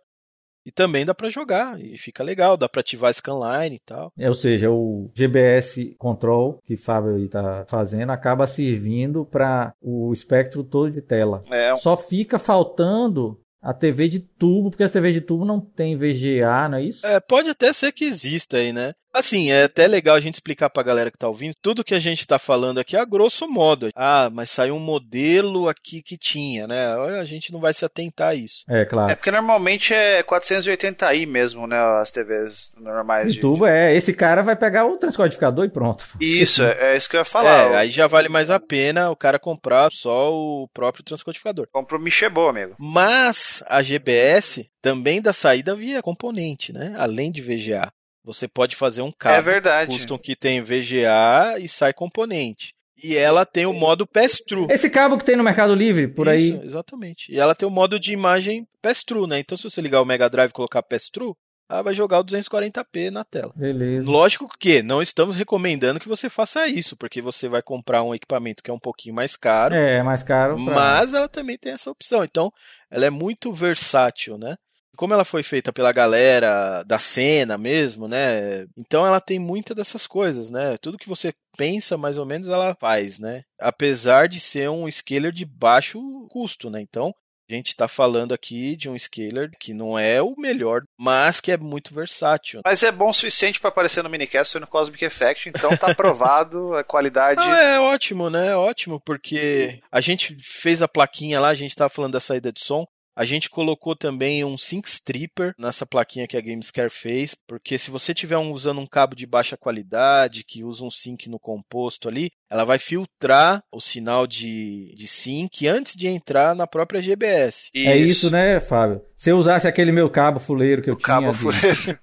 E também dá para jogar, e fica legal, dá para ativar a scanline e tal. É, ou seja, o GBS Control que o Fábio está fazendo acaba servindo para o espectro todo de tela. É, Só fica faltando a TV de tubo, porque as TV de tubo não tem VGA, não é isso? É, pode até ser que exista aí, né? Assim, é até legal a gente explicar pra galera que tá ouvindo. Tudo que a gente tá falando aqui é a grosso modo. Ah, mas saiu um modelo aqui que tinha, né? A gente não vai se atentar a isso. É, claro. é porque normalmente é 480i mesmo, né? As TVs normais de tubo é, esse cara vai pegar o transcodificador e pronto. Isso, é, é isso que eu ia falar. É, aí já vale mais a pena o cara comprar só o próprio transcodificador. Compra o Michebo, amigo. Mas a GBS também dá saída via componente, né? Além de VGA. Você pode fazer um cabo é verdade. custom que tem VGA e sai componente. E ela tem o modo pass-through. Esse cabo que tem no Mercado Livre, por Isso, aí. exatamente. E ela tem o modo de imagem pass-through, né? Então se você ligar o Mega Drive e colocar pass-through, ela vai jogar o 240p na tela. Beleza. Lógico que não estamos recomendando que você faça isso, porque você vai comprar um equipamento que é um pouquinho mais caro, É, mais caro. pra- mas ela também tem essa opção. Então, ela é muito versátil, né? Como ela foi feita pela galera da cena mesmo, né? Então ela tem muita dessas coisas, né? Tudo que você pensa, mais ou menos, ela faz, né? Apesar de ser um scaler de baixo custo, né? Então, a gente está falando aqui de um scaler que não é o melhor, mas que é muito versátil. Mas é bom o suficiente para aparecer no minicast e no Cosmic Effect, então tá aprovado a qualidade. Não, é ótimo, né? É ótimo, porque a gente fez a plaquinha lá, a gente estava falando da saída de som. A gente colocou também um sync stripper nessa plaquinha que a Gamescare fez, porque se você tiver usando um cabo de baixa qualidade, que usa um sync no composto ali, ela vai filtrar o sinal de, de sync antes de entrar na própria GBS. Isso. É isso, né, Fábio? Se eu usasse aquele meu cabo fuleiro que eu o tinha. Cabo de... fuleiro.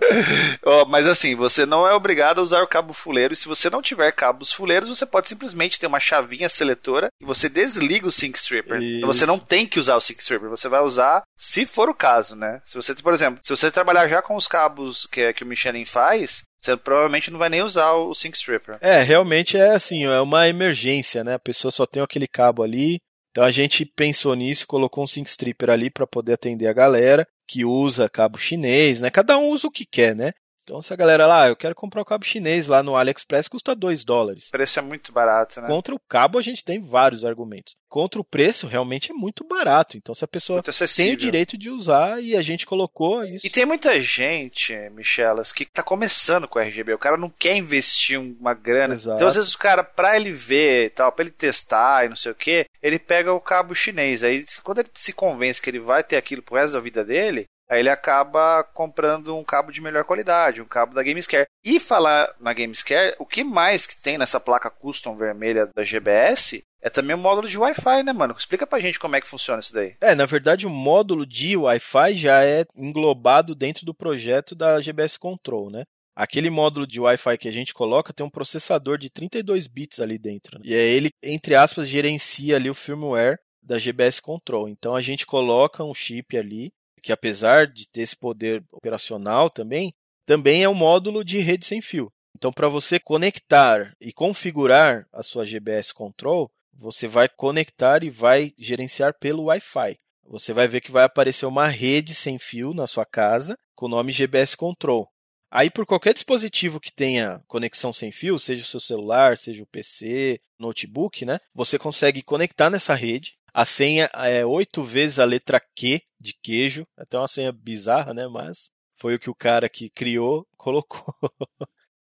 oh, mas assim, você não é obrigado a usar o cabo fuleiro. E se você não tiver cabos fuleiros, você pode simplesmente ter uma chavinha seletora e você desliga o Sync Stripper. Isso. Você não tem que usar o Sync Stripper. Você vai usar se for o caso, né? Se você, por exemplo, se você trabalhar já com os cabos que, que o Michelin faz, você provavelmente não vai nem usar o Sync Stripper. É, realmente é assim, é uma emergência, né? A pessoa só tem aquele cabo ali. Então a gente pensou nisso, colocou um Sync Stripper ali para poder atender a galera que usa cabo chinês, né? Cada um usa o que quer, né? Então, se a galera lá, ah, eu quero comprar o cabo chinês lá no AliExpress, custa 2 dólares. O preço é muito barato, né? Contra o cabo, a gente tem vários argumentos. Contra o preço, realmente é muito barato. Então, se a pessoa tem o direito de usar e a gente colocou isso. E tem muita gente, Michelas, que tá começando com o RGB. O cara não quer investir uma grana. Exato. Então, às vezes, o cara, pra ele ver e tal, pra ele testar e não sei o que, ele pega o cabo chinês. Aí, quando ele se convence que ele vai ter aquilo pro resto da vida dele, Aí ele acaba comprando um cabo de melhor qualidade, um cabo da Gamescare. E falar na Gamescare, o que mais que tem nessa placa custom vermelha da GBS é também um módulo de Wi-Fi, né, mano? Explica pra gente como é que funciona isso daí. É, na verdade, o módulo de Wi-Fi já é englobado dentro do projeto da GBS Control, né? Aquele módulo de Wi-Fi que a gente coloca tem um processador de 32 bits ali dentro. Né? E aí ele, entre aspas, gerencia ali o firmware da GBS Control. Então a gente coloca um chip ali que apesar de ter esse poder operacional também, também é um módulo de rede sem fio. Então, para você conectar e configurar a sua GBS Control, você vai conectar e vai gerenciar pelo Wi-Fi. Você vai ver que vai aparecer uma rede sem fio na sua casa com o nome GBS Control. Aí, por qualquer dispositivo que tenha conexão sem fio, seja o seu celular, seja o PC, notebook, né? Você consegue conectar nessa rede a senha é oito vezes a letra Q de queijo. Até uma senha bizarra, né? Mas foi o que o cara que criou colocou.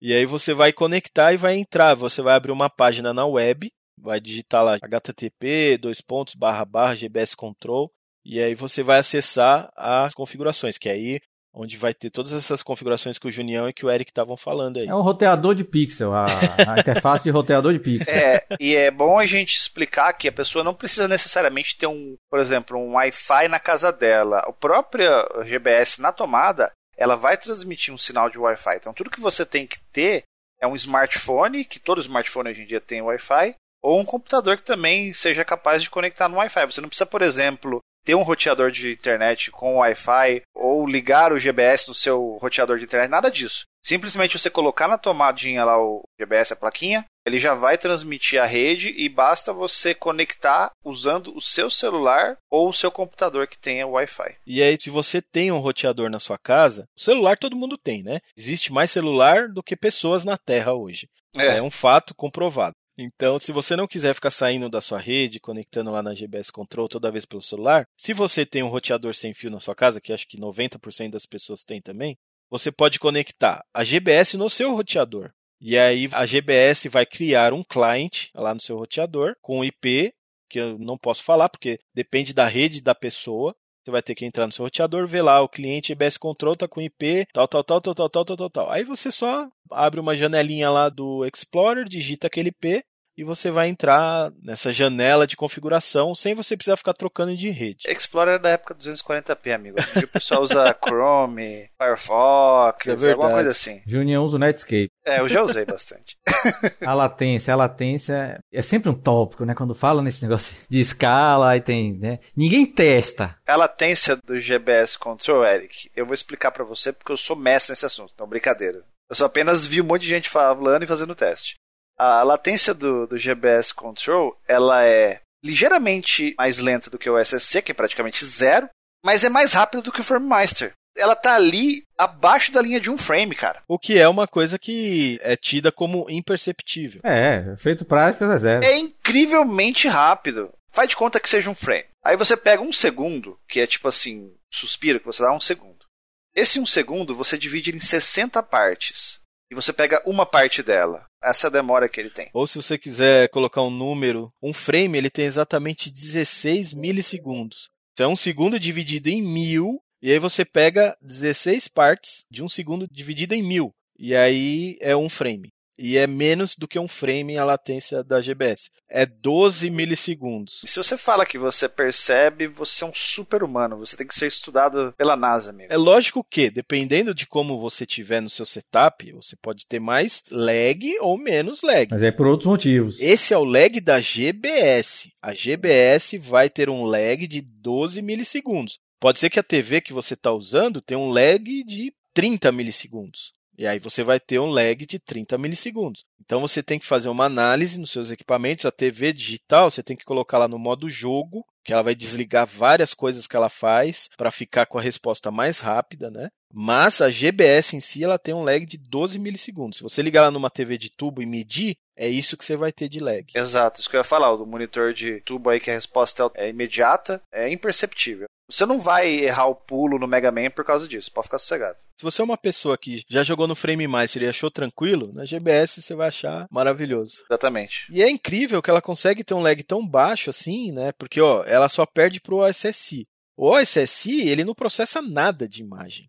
e aí você vai conectar e vai entrar. Você vai abrir uma página na web, vai digitar lá http dois pontos barra barra gbs control e aí você vai acessar as configurações, que aí onde vai ter todas essas configurações que o Junião e que o Eric estavam falando aí. É um roteador de pixel, a, a interface de roteador de pixel. É, e é bom a gente explicar que a pessoa não precisa necessariamente ter um, por exemplo, um Wi-Fi na casa dela. O próprio GBS na tomada, ela vai transmitir um sinal de Wi-Fi. Então tudo que você tem que ter é um smartphone, que todo smartphone hoje em dia tem Wi-Fi, ou um computador que também seja capaz de conectar no Wi-Fi. Você não precisa, por exemplo, ter um roteador de internet com Wi-Fi ou ligar o GBS no seu roteador de internet, nada disso. Simplesmente você colocar na tomadinha lá o GBS, a plaquinha, ele já vai transmitir a rede e basta você conectar usando o seu celular ou o seu computador que tenha Wi-Fi. E aí, se você tem um roteador na sua casa, o celular todo mundo tem, né? Existe mais celular do que pessoas na Terra hoje. É, é um fato comprovado. Então, se você não quiser ficar saindo da sua rede, conectando lá na GBS Control toda vez pelo celular, se você tem um roteador sem fio na sua casa, que acho que 90% das pessoas têm também, você pode conectar a GBS no seu roteador. E aí a GBS vai criar um client lá no seu roteador com IP, que eu não posso falar porque depende da rede da pessoa. Você vai ter que entrar no seu roteador, ver lá o cliente GBS Control tá com IP, tal, tal, tal, tal, tal, tal, tal, tal. Aí você só abre uma janelinha lá do Explorer, digita aquele IP e você vai entrar nessa janela de configuração sem você precisar ficar trocando de rede. Explorer é da época 240p, amigo. Hoje o pessoal usa Chrome, Firefox, é alguma coisa assim. Junior usa o Netscape. É, eu já usei bastante. a latência, a latência é sempre um tópico, né? Quando fala nesse negócio de escala e tem, né? Ninguém testa. A latência do GBS Control, Eric, eu vou explicar para você porque eu sou mestre nesse assunto, então brincadeira. Eu só apenas vi um monte de gente falando e fazendo teste. A latência do, do GBS Control ela é ligeiramente mais lenta do que o SSC, que é praticamente zero, mas é mais rápido do que o FrameMaster. Ela tá ali abaixo da linha de um frame, cara. O que é uma coisa que é tida como imperceptível. É, efeito prático é zero. É incrivelmente rápido. Faz de conta que seja um frame. Aí você pega um segundo, que é tipo assim, suspiro que você dá um segundo. Esse um segundo você divide em 60 partes. E você pega uma parte dela. Essa é a demora que ele tem. Ou se você quiser colocar um número, um frame ele tem exatamente 16 milissegundos. Então é um segundo dividido em mil, e aí você pega 16 partes de um segundo dividido em mil. E aí é um frame. E é menos do que um frame a latência da GBS. É 12 milissegundos. E se você fala que você percebe, você é um super humano. Você tem que ser estudado pela NASA, amigo. É lógico que, dependendo de como você tiver no seu setup, você pode ter mais lag ou menos lag. Mas é por outros motivos. Esse é o lag da GBS. A GBS vai ter um lag de 12 milissegundos. Pode ser que a TV que você está usando tenha um lag de 30 milissegundos. E aí você vai ter um lag de 30 milissegundos. Então você tem que fazer uma análise nos seus equipamentos. A TV digital você tem que colocar lá no modo jogo, que ela vai desligar várias coisas que ela faz para ficar com a resposta mais rápida, né? Mas a GBS em si ela tem um lag de 12 milissegundos. Se você ligar lá numa TV de tubo e medir, é isso que você vai ter de lag. Exato, isso que eu ia falar, o monitor de tubo aí que a resposta é imediata, é imperceptível. Você não vai errar o pulo no Mega Man por causa disso, pode ficar sossegado. Se você é uma pessoa que já jogou no Frame Master e achou tranquilo, na GBS você vai achar maravilhoso. Exatamente. E é incrível que ela consegue ter um lag tão baixo assim, né? Porque ó, ela só perde pro OSSI. O OSSI, ele não processa nada de imagem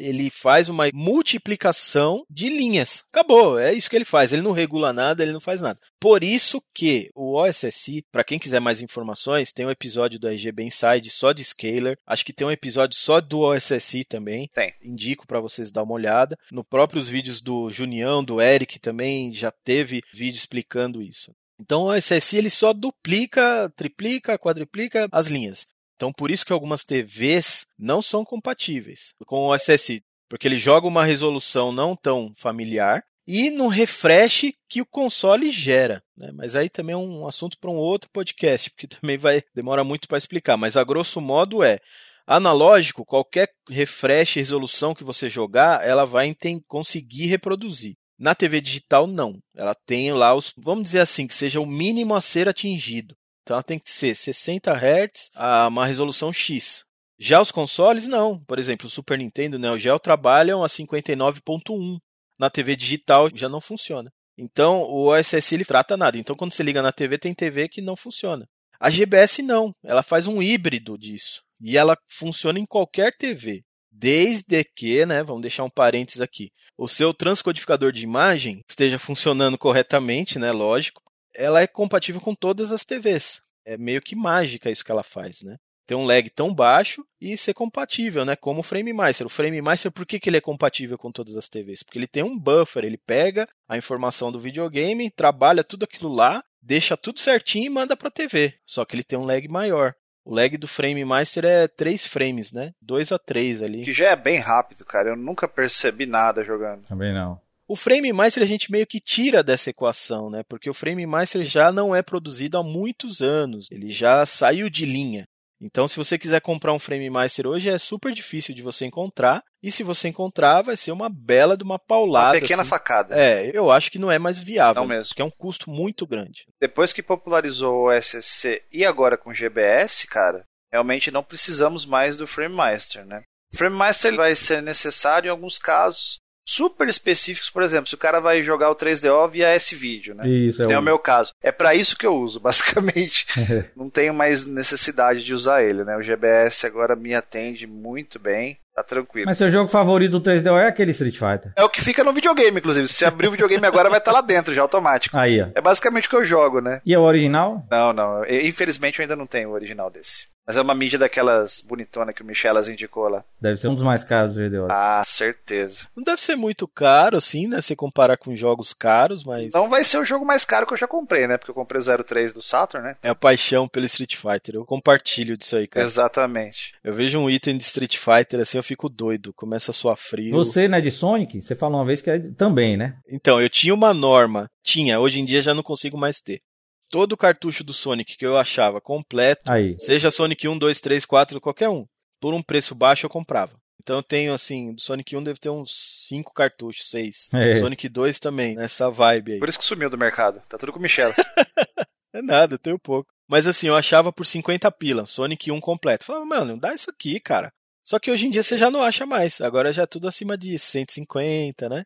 ele faz uma multiplicação de linhas. Acabou, é isso que ele faz. Ele não regula nada, ele não faz nada. Por isso que o OSSI, para quem quiser mais informações, tem um episódio do RGB Inside só de scaler. Acho que tem um episódio só do OSSI também. Tem. Indico para vocês dar uma olhada. No próprios vídeos do Junião, do Eric também já teve vídeo explicando isso. Então o OSSI ele só duplica, triplica, quadriplica as linhas. Então, por isso que algumas TVs não são compatíveis com o SSI, porque ele joga uma resolução não tão familiar e no refresh que o console gera. Né? Mas aí também é um assunto para um outro podcast, porque também vai demora muito para explicar. Mas a grosso modo é analógico, qualquer refresh resolução que você jogar, ela vai conseguir reproduzir. Na TV digital, não. Ela tem lá os, vamos dizer assim, que seja o mínimo a ser atingido. Então ela tem que ser 60 Hz a uma resolução X. Já os consoles, não. Por exemplo, o Super Nintendo e o Neo Geo trabalham a 59.1. Na TV digital já não funciona. Então o OSS ele trata nada. Então quando você liga na TV, tem TV que não funciona. A GBS não. Ela faz um híbrido disso. E ela funciona em qualquer TV. Desde que, né, vamos deixar um parênteses aqui, o seu transcodificador de imagem esteja funcionando corretamente, né, lógico, ela é compatível com todas as TVs. É meio que mágica isso que ela faz, né? Ter um lag tão baixo e ser compatível, né? Como o Frame Master. O Frame Master, por que, que ele é compatível com todas as TVs? Porque ele tem um buffer, ele pega a informação do videogame, trabalha tudo aquilo lá, deixa tudo certinho e manda para a TV. Só que ele tem um lag maior. O lag do Frame Master é 3 frames, né? 2 a 3 ali. Que já é bem rápido, cara. Eu nunca percebi nada jogando. Também não. O Frame Master a gente meio que tira dessa equação, né? Porque o Frame Master já não é produzido há muitos anos. Ele já saiu de linha. Então, se você quiser comprar um Frame Master hoje, é super difícil de você encontrar. E se você encontrar, vai ser uma bela de uma paulada. Uma pequena assim. facada. É, eu acho que não é mais viável. Não mesmo. Porque é um custo muito grande. Depois que popularizou o SSC e agora com o GBS, cara, realmente não precisamos mais do Frame Master, né? O Frame Master vai ser necessário em alguns casos, super específicos, por exemplo, se o cara vai jogar o 3DO via S-Video, né? Isso, é, é o meu caso. É para isso que eu uso, basicamente. Não tenho mais necessidade de usar ele, né? O GBS agora me atende muito bem. Tá tranquilo. Mas seu jogo favorito do 3DO é aquele Street Fighter? É o que fica no videogame, inclusive. Se abrir o videogame agora, vai estar lá dentro, já automático. Aí, ó. É basicamente o que eu jogo, né? E é o original? Não, não. Infelizmente eu ainda não tenho o original desse. Mas é uma mídia daquelas bonitona que o Michelas indicou lá. Deve ser um dos mais caros do GDO. Ah, certeza. Não deve ser muito caro, assim, né? Se comparar com jogos caros, mas. Não vai ser o jogo mais caro que eu já comprei, né? Porque eu comprei o 03 do Saturn, né? É a paixão pelo Street Fighter. Eu compartilho disso aí, cara. Exatamente. Eu vejo um item de Street Fighter assim, eu fico doido. Começa a suar frio. Você, né, de Sonic, você falou uma vez que é também, né? Então, eu tinha uma norma. Tinha, hoje em dia já não consigo mais ter todo o cartucho do Sonic que eu achava completo, Aí. seja Sonic 1, 2, 3, 4, qualquer um, por um preço baixo eu comprava. Então eu tenho, assim, do Sonic 1 deve ter uns 5 cartuchos, 6. É. Sonic 2 também, nessa vibe aí. Por isso que sumiu do mercado. Tá tudo com Michel. É nada, eu tenho pouco. Mas assim, eu achava por 50 pila, Sonic 1 completo. Falava, mano, dá isso aqui, cara. Só que hoje em dia você já não acha mais. Agora já é tudo acima de 150, né?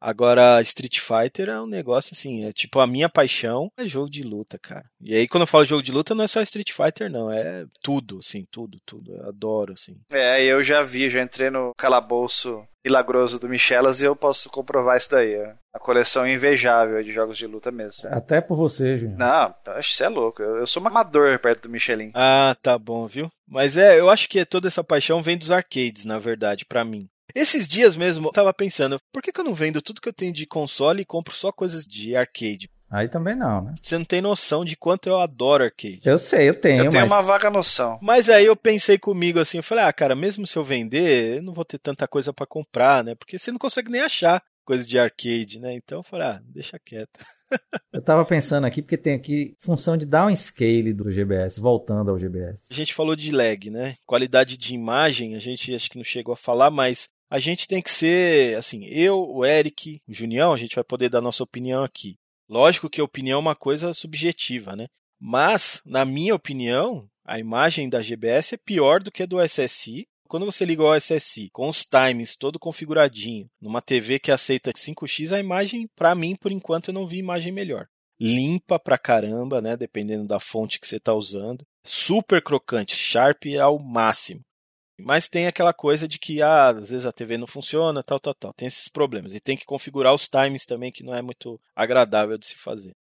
Agora, Street Fighter é um negócio assim, é tipo a minha paixão é jogo de luta, cara. E aí quando eu falo jogo de luta não é só Street Fighter não, é tudo, assim, tudo, tudo. Eu adoro, assim. É, eu já vi, já entrei no calabouço milagroso do Michelas e eu posso comprovar isso daí. ó. A coleção invejável de jogos de luta mesmo. Até por você, Júnior. Não, acho que você é louco. Eu, eu sou um amador perto do Michelin. Ah, tá bom, viu? Mas é, eu acho que toda essa paixão vem dos arcades, na verdade, pra mim. Esses dias mesmo eu tava pensando, por que, que eu não vendo tudo que eu tenho de console e compro só coisas de arcade? Aí também não, né? Você não tem noção de quanto eu adoro arcade. Eu sei, eu tenho, Eu tenho mas... uma vaga noção. Mas aí eu pensei comigo assim, eu falei, ah, cara, mesmo se eu vender, eu não vou ter tanta coisa pra comprar, né? Porque você não consegue nem achar coisa de arcade, né? Então eu falei, ah, deixa quieto. Eu tava pensando aqui, porque tem aqui função de downscale do GBS, voltando ao GBS. A gente falou de lag, né? Qualidade de imagem, a gente acho que não chegou a falar, mas a gente tem que ser, assim, eu, o Eric, o Junião, a gente vai poder dar nossa opinião aqui. Lógico que a opinião é uma coisa subjetiva, né? Mas, na minha opinião, a imagem da GBS é pior do que a do SSI. Quando você liga o SSI com os times todo configuradinho, numa TV que aceita 5x, a imagem, pra mim, por enquanto, eu não vi imagem melhor. Limpa pra caramba, né? Dependendo da fonte que você tá usando. Super crocante, sharp ao máximo. Mas tem aquela coisa de que ah, às vezes a TV não funciona, tal, tal, tal. Tem esses problemas. E tem que configurar os times também, que não é muito agradável de se fazer.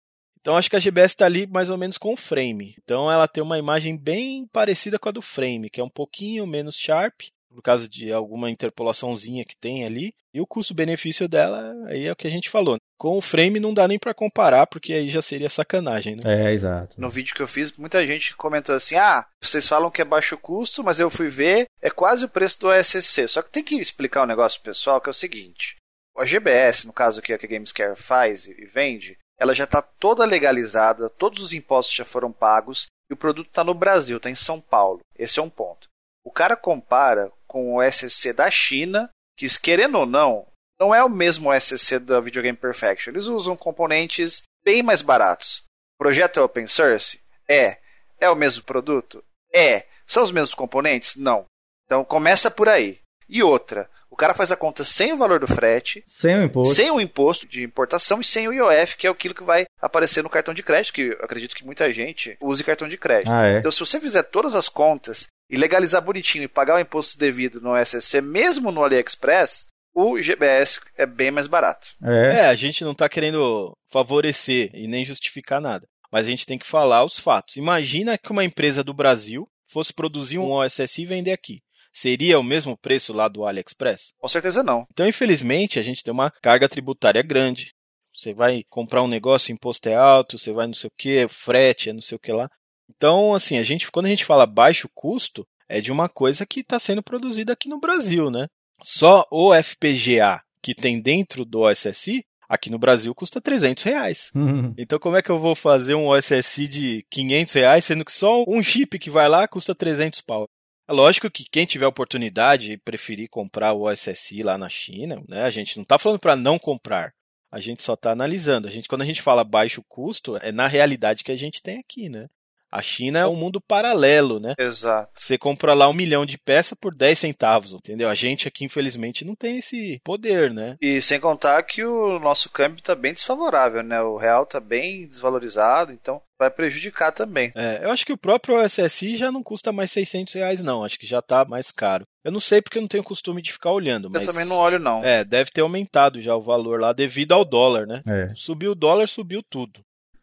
Então acho que a GBS está ali mais ou menos com o frame. Então ela tem uma imagem bem parecida com a do frame, que é um pouquinho menos sharp, por causa de alguma interpolaçãozinha que tem ali. E o custo-benefício dela aí é o que a gente falou. Com o frame não dá nem para comparar, porque aí já seria sacanagem, né? É, exato. No vídeo que eu fiz, muita gente comentou assim: ah, vocês falam que é baixo custo, mas eu fui ver, é quase o preço do OSC. Só que tem que explicar um negócio pro pessoal que é o seguinte: a GBS, no caso que é a que a Gamescare faz e vende, ela já está toda legalizada, todos os impostos já foram pagos e o produto está no Brasil, está em São Paulo. Esse é um ponto. O cara compara com o SSC da China, que querendo ou não, não é o mesmo SSC da Video Game Perfection. Eles usam componentes bem mais baratos. O projeto é open source? É. É o mesmo produto? É. São os mesmos componentes? Não. Então começa por aí. E outra, o cara faz a conta sem o valor do frete, Sem o imposto. sem o imposto de importação e sem o IOF, que é aquilo que vai aparecer no cartão de crédito, que eu acredito que muita gente use cartão de crédito. Ah, é. Então, se você fizer todas as contas e legalizar bonitinho e pagar o imposto devido no SSC, mesmo no AliExpress, o GBS é bem mais barato. É. É, a gente não tá querendo favorecer e nem justificar nada. Mas a gente tem que falar os fatos. Imagina que uma empresa do Brasil fosse produzir um OSSI e vender aqui. Seria o mesmo preço lá do AliExpress? Com certeza não. Então, infelizmente, a gente tem uma carga tributária grande. Você vai comprar um negócio, o imposto é alto, você vai não sei o que, frete, é não sei o que lá. Então, assim, a gente, quando a gente fala baixo custo, é de uma coisa que está sendo produzida aqui no Brasil, né? Só o FPGA que tem dentro do OSSI, aqui no Brasil, custa 300 reais. Uhum. Então, como é que eu vou fazer um OSSI de 500 reais, sendo que só um chip que vai lá custa 300 pau? É lógico que quem tiver oportunidade e preferir comprar o OSSI lá na China, né? A gente não está falando para não comprar. A gente só está analisando. A gente, quando a gente fala baixo custo, é na realidade que a gente tem aqui, né? A China é um mundo paralelo, né? Exato. Você compra lá um milhão de peças por 10 centavos, entendeu? A gente aqui, infelizmente, não tem esse poder, né? E sem contar que o nosso câmbio está bem desfavorável, né? O real está bem desvalorizado, então vai prejudicar também. É, eu acho que o próprio OSSI já não custa mais 600 reais, não. Acho que já tá mais caro. Eu não sei porque eu não tenho costume de ficar olhando, mas... Eu também não olho, não. É, deve ter aumentado já o valor lá devido ao dólar, né? É. Subiu o dólar, subiu tudo.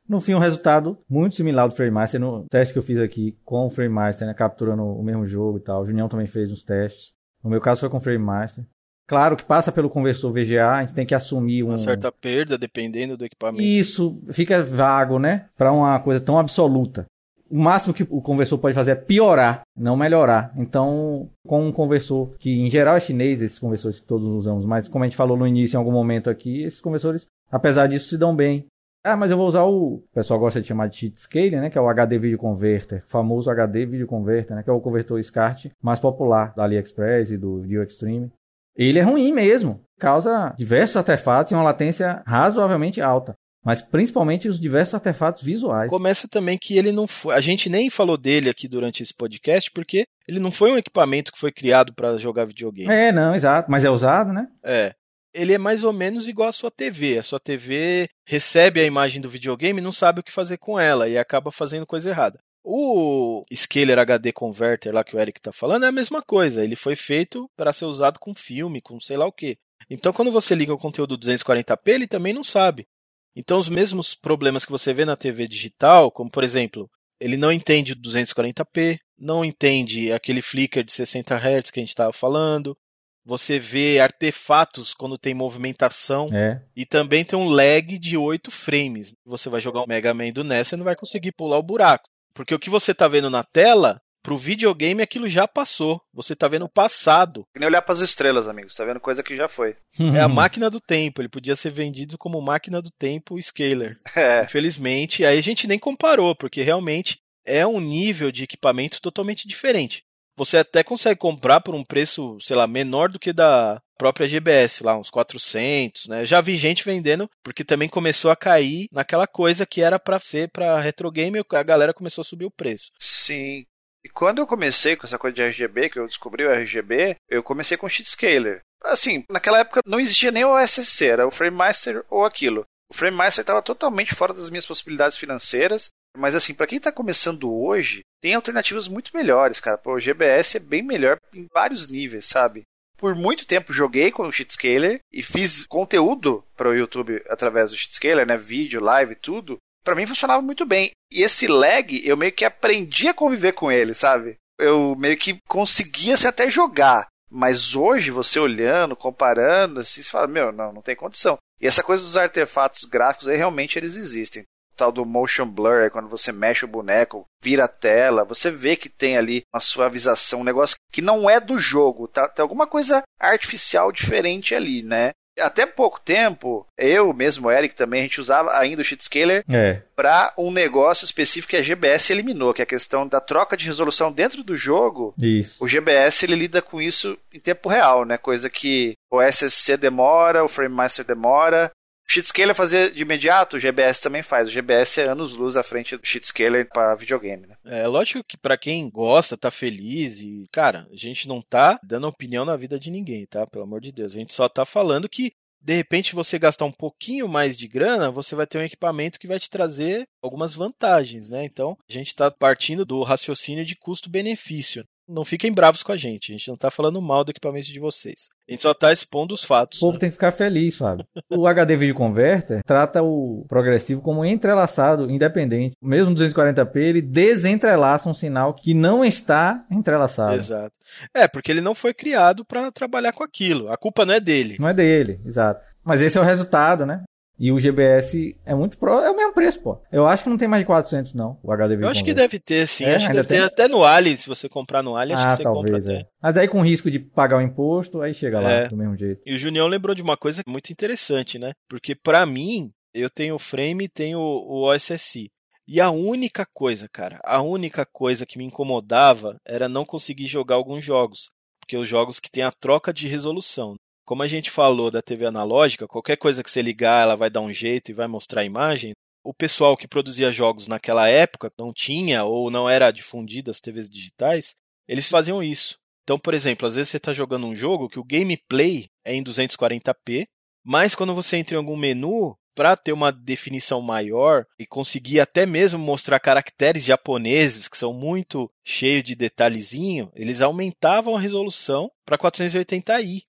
No fim, um resultado muito similar do FrameMaster no teste que eu fiz aqui com o FrameMaster, né, capturando o mesmo jogo e tal. O Junião também fez uns testes. No meu caso foi com o FrameMaster. Claro que passa pelo conversor VGA, a gente tem que assumir um... Uma certa perda, dependendo do equipamento. Isso fica vago, né? Para uma coisa tão absoluta. O máximo que o conversor pode fazer é piorar, não melhorar. Então, com um conversor que em geral é chinês, esses conversores que todos usamos, mas como a gente falou no início em algum momento aqui, esses conversores, apesar disso, se dão bem Ah, mas eu vou usar o. O pessoal gosta de chamar de cheat scaling, né? Que é o HD Video Converter. O famoso HD Video Converter, né? Que é o convertor SCART mais popular da AliExpress e do Dio Extreme. Ele é ruim mesmo. Causa diversos artefatos e uma latência razoavelmente alta. Mas principalmente os diversos artefatos visuais. Começa também que ele não foi. A gente nem falou dele aqui durante esse podcast, porque ele não foi um equipamento que foi criado para jogar videogame. É, não, exato. Mas é usado, né? É ele é mais ou menos igual à sua TV. A sua TV recebe a imagem do videogame e não sabe o que fazer com ela e acaba fazendo coisa errada. O Scaler HD Converter lá que o Eric está falando é a mesma coisa. Ele foi feito para ser usado com filme, com sei lá o que. Então, quando você liga o conteúdo 240p, ele também não sabe. Então, os mesmos problemas que você vê na TV digital, como por exemplo, ele não entende o 240p, não entende aquele flicker de 60 Hz que a gente estava falando, você vê artefatos quando tem movimentação. É. E também tem um lag de 8 frames. Você vai jogar o Mega Man do NES, você não vai conseguir pular o buraco. Porque o que você tá vendo na tela, pro videogame aquilo já passou. Você tá vendo o passado. Que nem olhar para as estrelas, amigos. Tá vendo coisa que já foi. é a máquina do tempo. Ele podia ser vendido como máquina do tempo scaler. É. Infelizmente, aí a gente nem comparou, porque realmente é um nível de equipamento totalmente diferente você até consegue comprar por um preço, sei lá, menor do que da própria GBS, lá uns 400, né? Já vi gente vendendo porque também começou a cair naquela coisa que era para ser para retro game, a galera começou a subir o preço. Sim. E quando eu comecei com essa coisa de RGB, que eu descobri o RGB, eu comecei com Sheet Scaler. Assim, naquela época não existia nem o SSC, era o Frame Master ou aquilo. O Frame Master estava totalmente fora das minhas possibilidades financeiras mas assim, para quem está começando hoje, tem alternativas muito melhores, cara. O GBS é bem melhor em vários níveis, sabe? Por muito tempo joguei com o Cheatscaler e fiz conteúdo para o YouTube através do Cheatscaler, né? Vídeo, live, tudo. Para mim funcionava muito bem. E esse lag, eu meio que aprendi a conviver com ele, sabe? Eu meio que conseguia assim, até jogar. Mas hoje, você olhando, comparando, assim, você fala, meu, não, não tem condição. E essa coisa dos artefatos gráficos aí, realmente eles existem tal do motion blur, é quando você mexe o boneco, vira a tela, você vê que tem ali uma suavização, um negócio que não é do jogo, tá? Tem alguma coisa artificial diferente ali, né? Até pouco tempo, eu mesmo, o Eric também, a gente usava ainda o Sheetscaler é. para um negócio específico que a GBS eliminou, que é a questão da troca de resolução dentro do jogo. Isso. O GBS ele lida com isso em tempo real, né? Coisa que o SSC demora, o Frame Master demora, Sheetscaler fazia de imediato, o GBS também faz. O GBS é anos luz à frente do Sheetscaler para videogame, né? É lógico que para quem gosta, tá feliz e, cara, a gente não tá dando opinião na vida de ninguém, tá? Pelo amor de Deus. A gente só tá falando que de repente você gastar um pouquinho mais de grana, você vai ter um equipamento que vai te trazer algumas vantagens, né? Então, a gente está partindo do raciocínio de custo-benefício. Não fiquem bravos com a gente. A gente não tá falando mal do equipamento de vocês. A gente só tá expondo os fatos. O povo tem que ficar feliz, Fábio. o HD Video Converter trata o progressivo como entrelaçado, independente. Mesmo 240p, ele desentrelaça um sinal que não está entrelaçado. Exato. É, porque ele não foi criado para trabalhar com aquilo. A culpa não é dele. Não é dele, exato. Mas esse é o resultado, né? E o GBS é muito pro, é o mesmo preço, pô. Eu acho que não tem mais de 400 não, o HD Eu acho que deve ter sim, é, acho que deve tem? ter até no Ali, se você comprar no Ali, acho ah, que você talvez, compra é. Mas aí com risco de pagar o imposto, aí chega lá é. do mesmo jeito. E o Junião lembrou de uma coisa muito interessante, né? Porque para mim, eu tenho o frame e tenho o OSSI. E a única coisa, cara, a única coisa que me incomodava era não conseguir jogar alguns jogos. Porque os jogos que tem a troca de resolução. Como a gente falou da TV analógica, qualquer coisa que você ligar, ela vai dar um jeito e vai mostrar a imagem. O pessoal que produzia jogos naquela época não tinha ou não era difundido as TVs digitais, eles faziam isso. Então, por exemplo, às vezes você está jogando um jogo que o gameplay é em 240p, mas quando você entra em algum menu, para ter uma definição maior e conseguir até mesmo mostrar caracteres japoneses que são muito cheios de detalhezinho, eles aumentavam a resolução para 480i.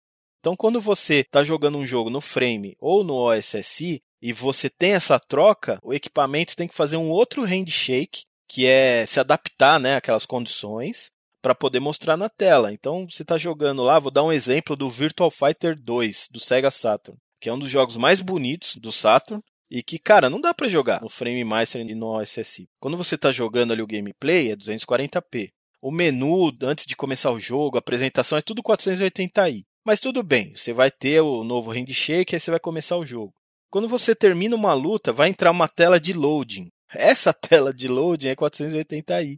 Então, quando você está jogando um jogo no frame ou no OSSI e você tem essa troca, o equipamento tem que fazer um outro handshake, que é se adaptar né, àquelas condições para poder mostrar na tela. Então, você está jogando lá, vou dar um exemplo do Virtual Fighter 2 do Sega Saturn, que é um dos jogos mais bonitos do Saturn e que, cara, não dá para jogar no Frame Master e no OSSI. Quando você está jogando ali o gameplay, é 240p. O menu, antes de começar o jogo, a apresentação é tudo 480i. Mas tudo bem, você vai ter o novo handshake e aí você vai começar o jogo. Quando você termina uma luta, vai entrar uma tela de loading. Essa tela de loading é 480i.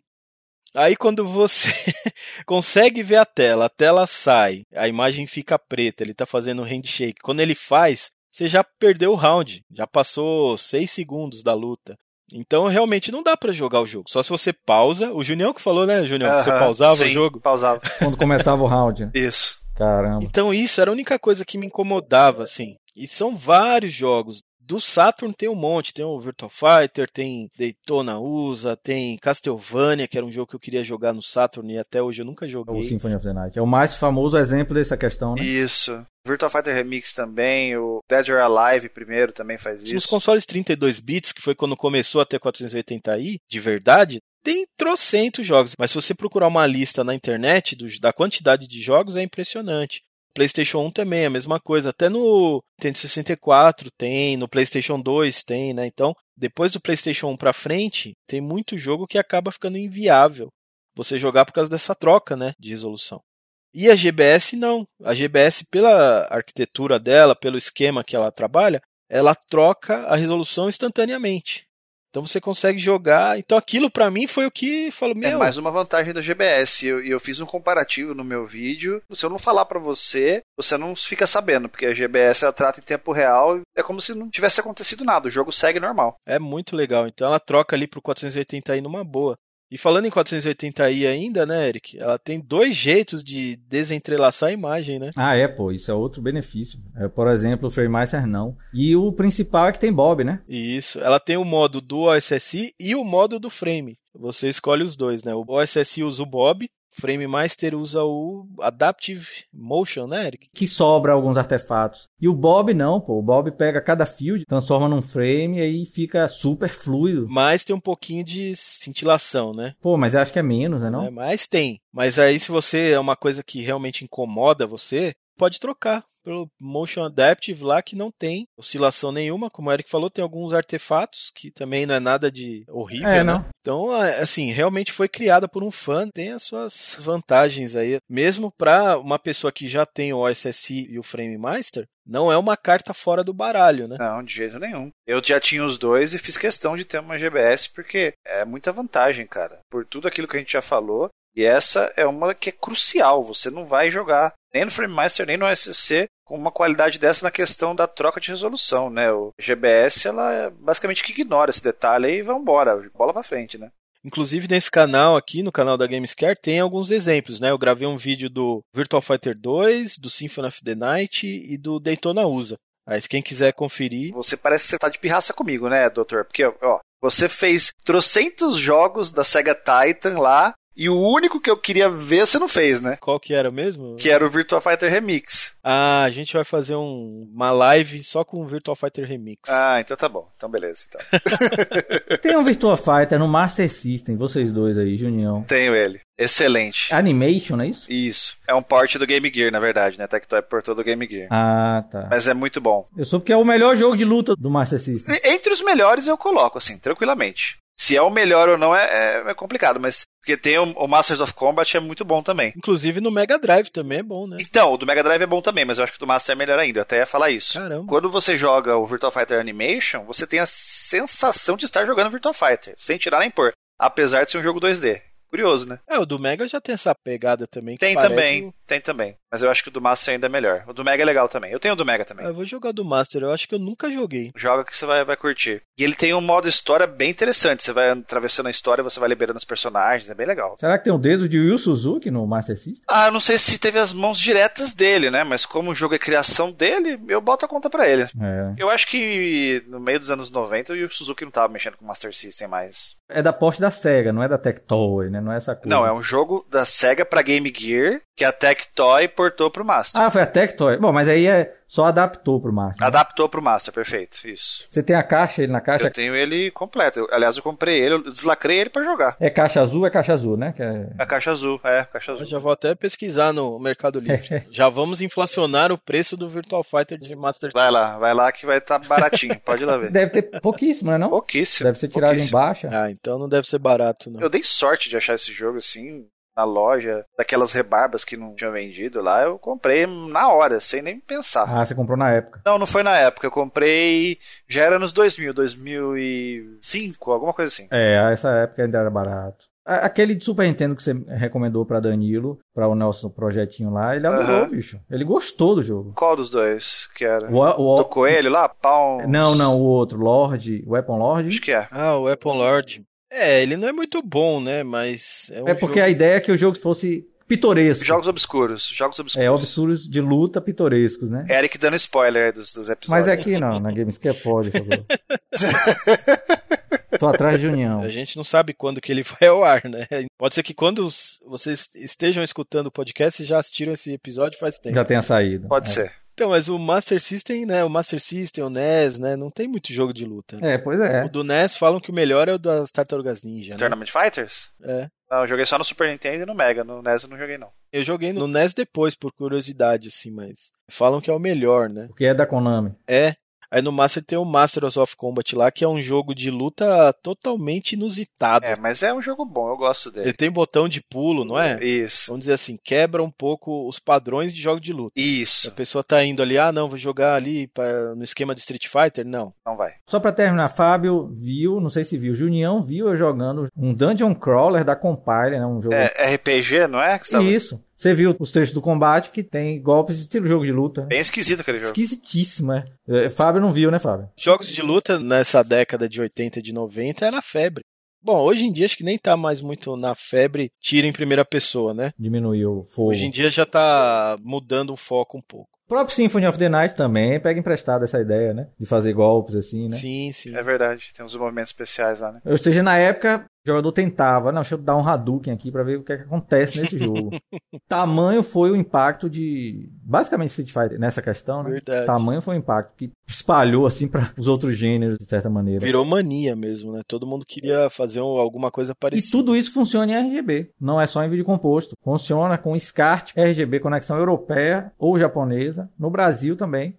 Aí quando você consegue ver a tela, a tela sai, a imagem fica preta, ele está fazendo um handshake. Quando ele faz, você já perdeu o round, já passou 6 segundos da luta. Então realmente não dá para jogar o jogo. Só se você pausa. O Junião que falou, né, Junião? Uh -huh, você pausava sim, o jogo? Pausava. Quando começava o round. Né? Isso. Caramba. Então isso era a única coisa que me incomodava, assim. E são vários jogos. Do Saturn tem um monte, tem o Virtua Fighter, tem Daytona USA, tem Castlevania, que era um jogo que eu queria jogar no Saturn e até hoje eu nunca joguei. O Symphony of the Night. É o mais famoso exemplo dessa questão, né? Isso. Virtua Fighter Remix também, o Dead or Alive primeiro também faz isso. Nos consoles 32 bits, que foi quando começou a ter 480i, de verdade, tem trocentos jogos, mas se você procurar uma lista na internet do, da quantidade de jogos é impressionante. PlayStation 1 também é a mesma coisa. Até no Nintendo 64 tem, no PlayStation 2 tem, né? Então, depois do PlayStation 1 para frente, tem muito jogo que acaba ficando inviável você jogar por causa dessa troca, né, de resolução. E a GBS não. A GBS pela arquitetura dela, pelo esquema que ela trabalha, ela troca a resolução instantaneamente. Então você consegue jogar. Então aquilo para mim foi o que falou, meu. É mais uma vantagem da GBS. E eu, eu, fiz um comparativo no meu vídeo. Se eu não falar para você, você não fica sabendo, porque a GBS ela trata em tempo real. É como se não tivesse acontecido nada. O jogo segue normal. É muito legal. Então ela troca ali pro 480i numa boa. E falando em 480i ainda, né, Eric? Ela tem dois jeitos de desentrelaçar a imagem, né? Ah, é, pô. Isso é outro benefício. É, por exemplo, o FrameMaster não. E o principal é que tem Bob, né? Isso. Ela tem o modo do OSSI e o modo do frame. Você escolhe os dois, né? O OSSI usa o Bob Frame Master usa o Adaptive Motion, né, Eric? Que sobra alguns artefatos. E o Bob não, pô. O Bob pega cada field, transforma num frame e aí fica super fluido. Mas tem um pouquinho de cintilação, né? Pô, mas eu acho que é menos, né, não? É, mas tem. Mas aí se você é uma coisa que realmente incomoda você, pode trocar pelo Motion Adaptive lá que não tem oscilação nenhuma, como o Eric falou, tem alguns artefatos que também não é nada de horrível, é, né? Então, assim, realmente foi criada por um fã, tem as suas vantagens aí, mesmo para uma pessoa que já tem o OSSI e o Frame Master, não é uma carta fora do baralho, né? Não, de jeito nenhum. Eu já tinha os dois e fiz questão de ter uma GBS porque é muita vantagem, cara. Por tudo aquilo que a gente já falou, e essa é uma que é crucial. Você não vai jogar nem no FrameMaster nem no SC com uma qualidade dessa na questão da troca de resolução, né? O GBS ela basicamente que ignora esse detalhe e vai embora, bola para frente, né? Inclusive nesse canal aqui, no canal da Gamescare, tem alguns exemplos, né? Eu gravei um vídeo do Virtual Fighter 2, do Symphony of the Night e do Daytona USA. Mas quem quiser conferir. Você parece que você tá de pirraça comigo, né, doutor? Porque, ó, você fez trocentos jogos da Sega Titan lá e o único que eu queria ver você não fez, né? Qual que era mesmo? Que era o Virtua Fighter Remix. Ah, a gente vai fazer um, uma live só com o Virtua Fighter Remix. Ah, então tá bom. Então beleza, então. Tem um Virtua Fighter no Master System, vocês dois aí, Junião. Tenho ele. Excelente. Animation, não é isso? Isso. É um port do Game Gear, na verdade, né? Tectoy portou do Game Gear. Ah, tá. Mas é muito bom. Eu soube que é o melhor jogo de luta do Master System. Entre os melhores eu coloco, assim, tranquilamente. Se é o melhor ou não é, é, é complicado, mas porque tem o, o, Masters of Combat é muito bom também. Inclusive no Mega Drive também é bom, né? Então, o do Mega Drive é bom também, mas eu acho que o do Master é melhor ainda. Eu até ia falar isso. Caramba. Quando você joga o Virtua Fighter Animation, você tem a sensação de estar jogando Virtua Fighter, sem tirar nem pôr. Apesar de ser um jogo 2D. Curioso, né? É, o do Mega já tem essa pegada também. tem também, tem também. Mas eu acho que o do Master ainda é melhor. O do Mega é legal também. Eu tenho o do Mega também. eu vou jogar do Master, eu acho que eu nunca joguei. Joga que você vai, vai curtir. E ele tem um modo história bem interessante. Você vai atravessando a história, você vai liberando os personagens, é bem legal. Será que tem o um dedo de Yu Suzuki no Master System? Ah, eu não sei se teve as mãos diretas dele, né? Mas como o jogo é criação dele, eu boto a conta para ele. É. Eu acho que no meio dos anos 90 o Yu Suzuki não tava mexendo com o Master System mais. É da porte da SEGA, não é da Tectoy, né? Não é essa coisa. Não, é um jogo da SEGA para Game Gear que a Tectoy portou pro Master. Ah, foi a Tectoy? Bom, mas aí é só adaptou pro Master. Né? Adaptou pro Master, perfeito, isso. Você tem a caixa, ele na caixa? Eu tenho ele completo. Eu, aliás, eu comprei ele, eu deslacrei ele para jogar. É caixa azul, é caixa azul, né? Que é... é caixa azul, é, caixa azul. Eu já vou até pesquisar no Mercado Livre. já vamos inflacionar o preço do Virtual Fighter de Master Vai lá, vai lá que vai estar tá baratinho, pode ir lá ver. Deve ter pouquíssimo, né não? Pouquíssimo. Deve ser tirado em baixa. Ah, então não deve ser barato, não. Eu dei sorte de achar esse jogo assim, na loja, daquelas rebarbas que não tinham vendido lá, eu comprei na hora, sem nem pensar. Ah, você comprou na época. Não, não foi na época, eu comprei já era nos 2000, 2005, alguma coisa assim. É, essa época ainda era barato. Aquele de Super Nintendo que você recomendou para Danilo, para o nosso projetinho lá, ele adorou, uhum. bicho. Ele gostou do jogo. Qual dos dois que era? O, o, do Coelho lá? Palm... Não, não, o outro, Lord, Weapon Lord. Acho que é. Ah, o Weapon Lord. É, ele não é muito bom, né? Mas. É, um é porque jogo... a ideia é que o jogo fosse pitoresco. Jogos obscuros, jogos obscuros. É, obscuros de luta pitorescos, né? Eric dando spoiler dos, dos episódios. Mas aqui não, na Gamescom pode, por favor. Tô atrás de união. A gente não sabe quando que ele vai ao ar, né? Pode ser que quando vocês estejam escutando o podcast já assistiram esse episódio faz tempo. Já tenha saído. Pode é. ser. Então, mas o Master System, né? O Master System, o NES, né? Não tem muito jogo de luta. Né? É, pois é. O do NES falam que o melhor é o das Tartarugas Ninja. Né? Tournament Fighters? É. Não, eu joguei só no Super Nintendo e no Mega. No NES eu não joguei, não. Eu joguei no NES depois, por curiosidade, assim, mas falam que é o melhor, né? Porque é da Konami. É. Aí no Master tem o Masters of Combat lá, que é um jogo de luta totalmente inusitado. É, mas é um jogo bom, eu gosto dele. Ele tem botão de pulo, não é? Isso. Vamos dizer assim, quebra um pouco os padrões de jogo de luta. Isso. A pessoa tá indo ali, ah, não, vou jogar ali pra, no esquema de Street Fighter. Não. Não vai. Só pra terminar, Fábio viu, não sei se viu, Junião viu eu jogando um Dungeon Crawler da Compiler, né? Um jogo. É RPG, não é? Isso. Você viu os trechos do combate que tem golpes estilo jogo de luta. Bem esquisito aquele jogo. Esquisitíssimo, é. é. Fábio não viu, né, Fábio? Jogos de luta nessa década de 80 e de 90 era febre. Bom, hoje em dia acho que nem tá mais muito na febre tira em primeira pessoa, né? Diminuiu o fogo. Hoje em dia já tá mudando o foco um pouco. O próprio Symphony of the Night também pega emprestado essa ideia, né? De fazer golpes assim, né? Sim, sim. É verdade, tem uns movimentos especiais lá, né? Ou seja, na época, o jogador tentava, não, deixa eu dar um Hadouken aqui para ver o que, é que acontece nesse jogo. Tamanho foi o impacto de, basicamente Street Fighter nessa questão, né? Verdade. Tamanho foi o impacto que espalhou assim para os outros gêneros de certa maneira. Virou mania mesmo, né? Todo mundo queria fazer alguma coisa parecida. E tudo isso funciona em RGB, não é só em vídeo composto. Funciona com SCART, RGB, conexão europeia ou japonesa, no Brasil também.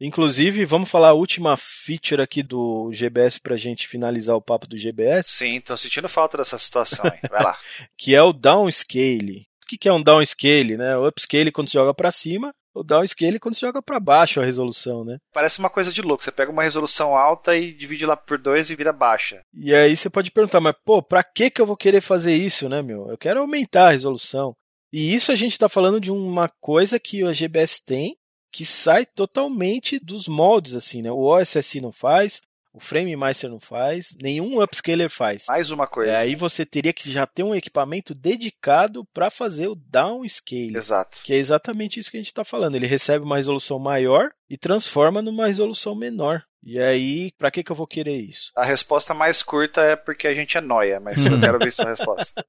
Inclusive, vamos falar a última feature aqui do GBS pra gente finalizar o papo do GBS. Sim, tô sentindo falta dessa situação, hein? Vai lá. que é o downscale. O que é um downscale, né? O upscale quando você joga para cima, o downscale quando você joga para baixo a resolução, né? Parece uma coisa de louco. Você pega uma resolução alta e divide lá por dois e vira baixa. E aí você pode perguntar, mas pô, pra que que eu vou querer fazer isso, né, meu? Eu quero aumentar a resolução. E isso a gente está falando de uma coisa que a GBS tem que sai totalmente dos moldes, assim, né? O OSSI não faz, o Frame Master não faz, nenhum upscaler faz. Mais uma coisa. É, aí você teria que já ter um equipamento dedicado para fazer o downscale. Exato. Que é exatamente isso que a gente está falando. Ele recebe uma resolução maior e transforma numa resolução menor. E aí, para que, que eu vou querer isso? A resposta mais curta é porque a gente é noia, mas eu quero ver sua resposta.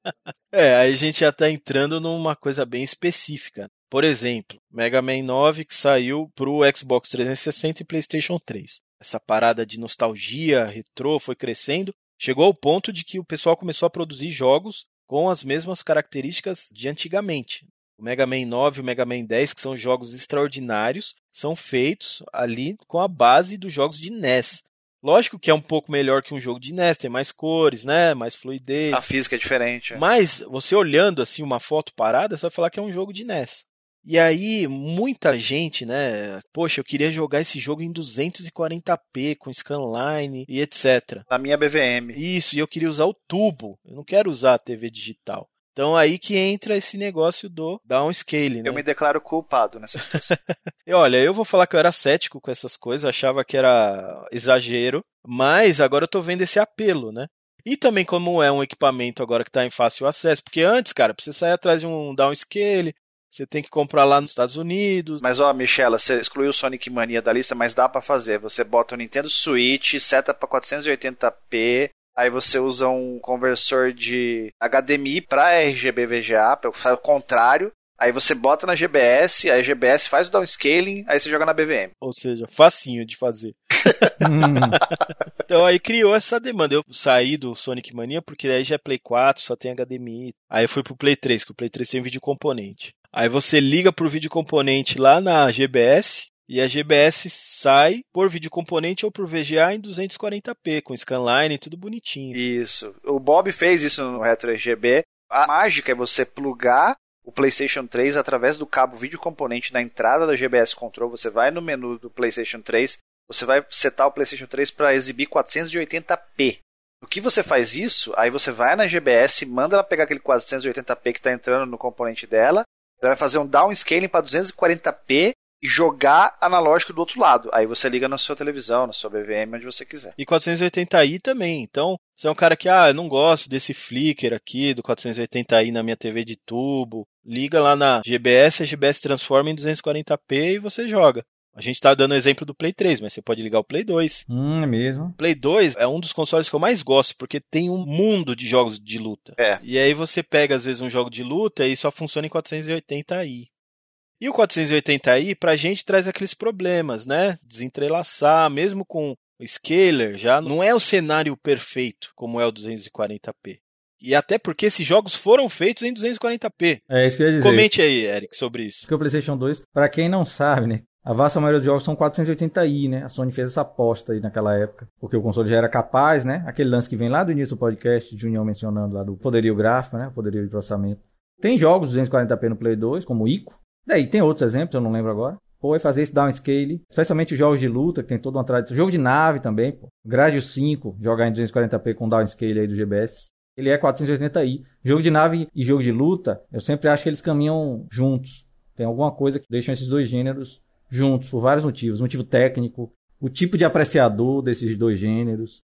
É, aí a gente já está entrando numa coisa bem específica. Por exemplo, Mega Man 9 que saiu para o Xbox 360 e PlayStation 3. Essa parada de nostalgia, retrô, foi crescendo, chegou ao ponto de que o pessoal começou a produzir jogos com as mesmas características de antigamente. O Mega Man 9 e o Mega Man 10, que são jogos extraordinários, são feitos ali com a base dos jogos de NES. Lógico que é um pouco melhor que um jogo de NES, tem mais cores, né? Mais fluidez. A física é diferente. Mas você olhando assim uma foto parada, você vai falar que é um jogo de NES. E aí, muita gente, né? Poxa, eu queria jogar esse jogo em 240p, com scanline e etc. Na minha BVM. Isso, e eu queria usar o tubo. Eu não quero usar a TV digital. Então aí que entra esse negócio do downscale, né? Eu me declaro culpado nessa situação. e olha, eu vou falar que eu era cético com essas coisas, achava que era exagero, mas agora eu tô vendo esse apelo, né? E também como é um equipamento agora que está em fácil acesso, porque antes, cara, pra você sair atrás de um downscale, você tem que comprar lá nos Estados Unidos. Mas ó, Michela, você excluiu o Sonic Mania da lista, mas dá para fazer. Você bota o Nintendo Switch, seta para 480p, aí você usa um conversor de HDMI para RGB VGA, faz o contrário. Aí você bota na GBS, aí a GBS faz o downscaling, aí você joga na BVM. Ou seja, facinho de fazer. então aí criou essa demanda. Eu saí do Sonic Mania porque aí já é Play 4, só tem HDMI. Aí eu fui pro Play 3, que o Play 3 tem vídeo componente. Aí você liga pro vídeo componente lá na GBS e a GBS sai por vídeo componente ou por VGA em 240p, com scanline tudo bonitinho. Isso. O Bob fez isso no Retro RGB. A mágica é você plugar o PlayStation 3 através do cabo vídeo componente na entrada da GBS Control. Você vai no menu do PlayStation 3, você vai setar o PlayStation 3 para exibir 480p. No que você faz isso, aí você vai na GBS, manda ela pegar aquele 480p que está entrando no componente dela, ela vai fazer um downscaling para 240p e jogar analógico do outro lado. Aí você liga na sua televisão, na sua BVM, onde você quiser. E 480i também. Então, você é um cara que, ah, eu não gosto desse flicker aqui do 480i na minha TV de tubo. Liga lá na GBS, a GBS transforma em 240p e você joga. A gente tá dando o exemplo do Play 3, mas você pode ligar o Play 2. Hum, é mesmo. Play 2 é um dos consoles que eu mais gosto, porque tem um mundo de jogos de luta. É. E aí você pega, às vezes, um jogo de luta e só funciona em 480i. E o 480i, pra gente, traz aqueles problemas, né? Desentrelaçar, mesmo com o scaler, já não é o cenário perfeito, como é o 240p. E até porque esses jogos foram feitos em 240p. É isso que eu ia dizer. Comente aí, Eric, sobre isso. Porque o PlayStation 2, pra quem não sabe, né? A vasta maioria dos jogos são 480i, né? A Sony fez essa aposta aí naquela época, porque o console já era capaz, né? Aquele lance que vem lá do início do podcast, União mencionando lá do poderio gráfico, né? Poderio de processamento. Tem jogos 240p no Play 2, como Ico. Daí tem outros exemplos, eu não lembro agora. Ou vai fazer esse downscale, especialmente os jogos de luta, que tem toda uma tradição. Jogo de nave também, pô. Gradius 5, jogar em 240p com downscale aí do GBS. Ele é 480i. Jogo de nave e jogo de luta, eu sempre acho que eles caminham juntos. Tem alguma coisa que deixam esses dois gêneros juntos por vários motivos. Motivo técnico, o tipo de apreciador desses dois gêneros.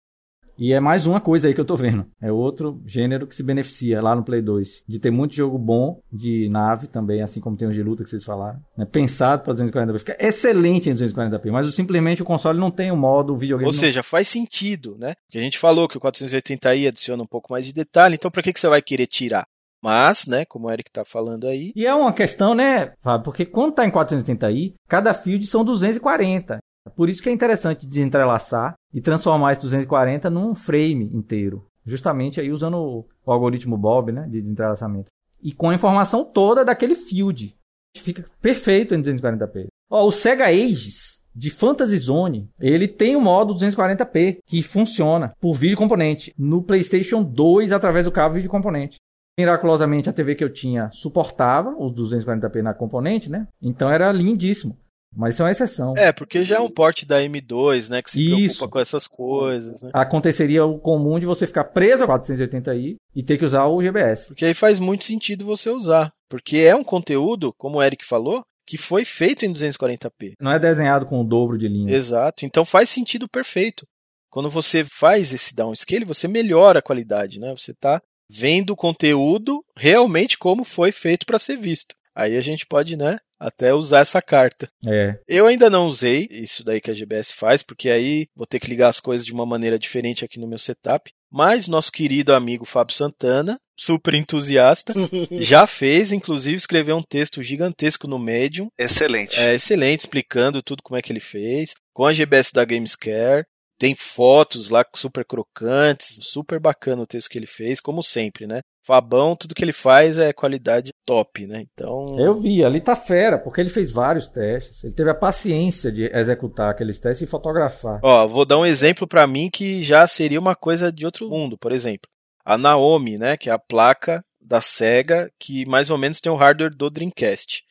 E é mais uma coisa aí que eu tô vendo. É outro gênero que se beneficia lá no Play 2. De ter muito jogo bom de nave também, assim como tem os de luta que vocês falaram. Né? Pensado para 240p. Fica excelente em 240p. Mas simplesmente o console não tem o modo videogame. Ou seja, faz sentido, né? Porque a gente falou que o 480i adiciona um pouco mais de detalhe. Então, para que, que você vai querer tirar? Mas, né, como o Eric tá falando aí. E é uma questão, né, Fábio? Porque quando tá em 480i, cada field são 240. Por isso que é interessante desentrelaçar e transformar esse 240 num frame inteiro. Justamente aí usando o, o algoritmo Bob, né, de desentrelaçamento. E com a informação toda daquele field. Fica perfeito em 240p. Ó, o Sega Ages de Fantasy Zone, ele tem o um modo 240p que funciona por vídeo componente no PlayStation 2 através do cabo vídeo componente. Miraculosamente a TV que eu tinha suportava os 240p na componente, né? Então era lindíssimo. Mas isso é uma exceção. É, porque já é um porte da M2, né? Que se isso. preocupa com essas coisas. Né? Aconteceria o comum de você ficar preso a 480i e ter que usar o GBS. Porque aí faz muito sentido você usar. Porque é um conteúdo, como o Eric falou, que foi feito em 240p. Não é desenhado com o dobro de linha. Exato. Então faz sentido perfeito. Quando você faz esse downscale, você melhora a qualidade, né? Você está vendo o conteúdo realmente como foi feito para ser visto. Aí a gente pode, né, até usar essa carta. É. Eu ainda não usei isso daí que a GBS faz, porque aí vou ter que ligar as coisas de uma maneira diferente aqui no meu setup. Mas nosso querido amigo Fábio Santana, super entusiasta, já fez, inclusive escreveu um texto gigantesco no Medium. Excelente. É excelente, explicando tudo como é que ele fez, com a GBS da Gamescare. Tem fotos lá super crocantes, super bacana o texto que ele fez, como sempre, né? Fabão, tudo que ele faz é qualidade top, né? Então. Eu vi, ali tá fera, porque ele fez vários testes. Ele teve a paciência de executar aqueles testes e fotografar. Ó, vou dar um exemplo para mim que já seria uma coisa de outro mundo, por exemplo. A Naomi, né? Que é a placa da SEGA que mais ou menos tem o hardware do Dreamcast.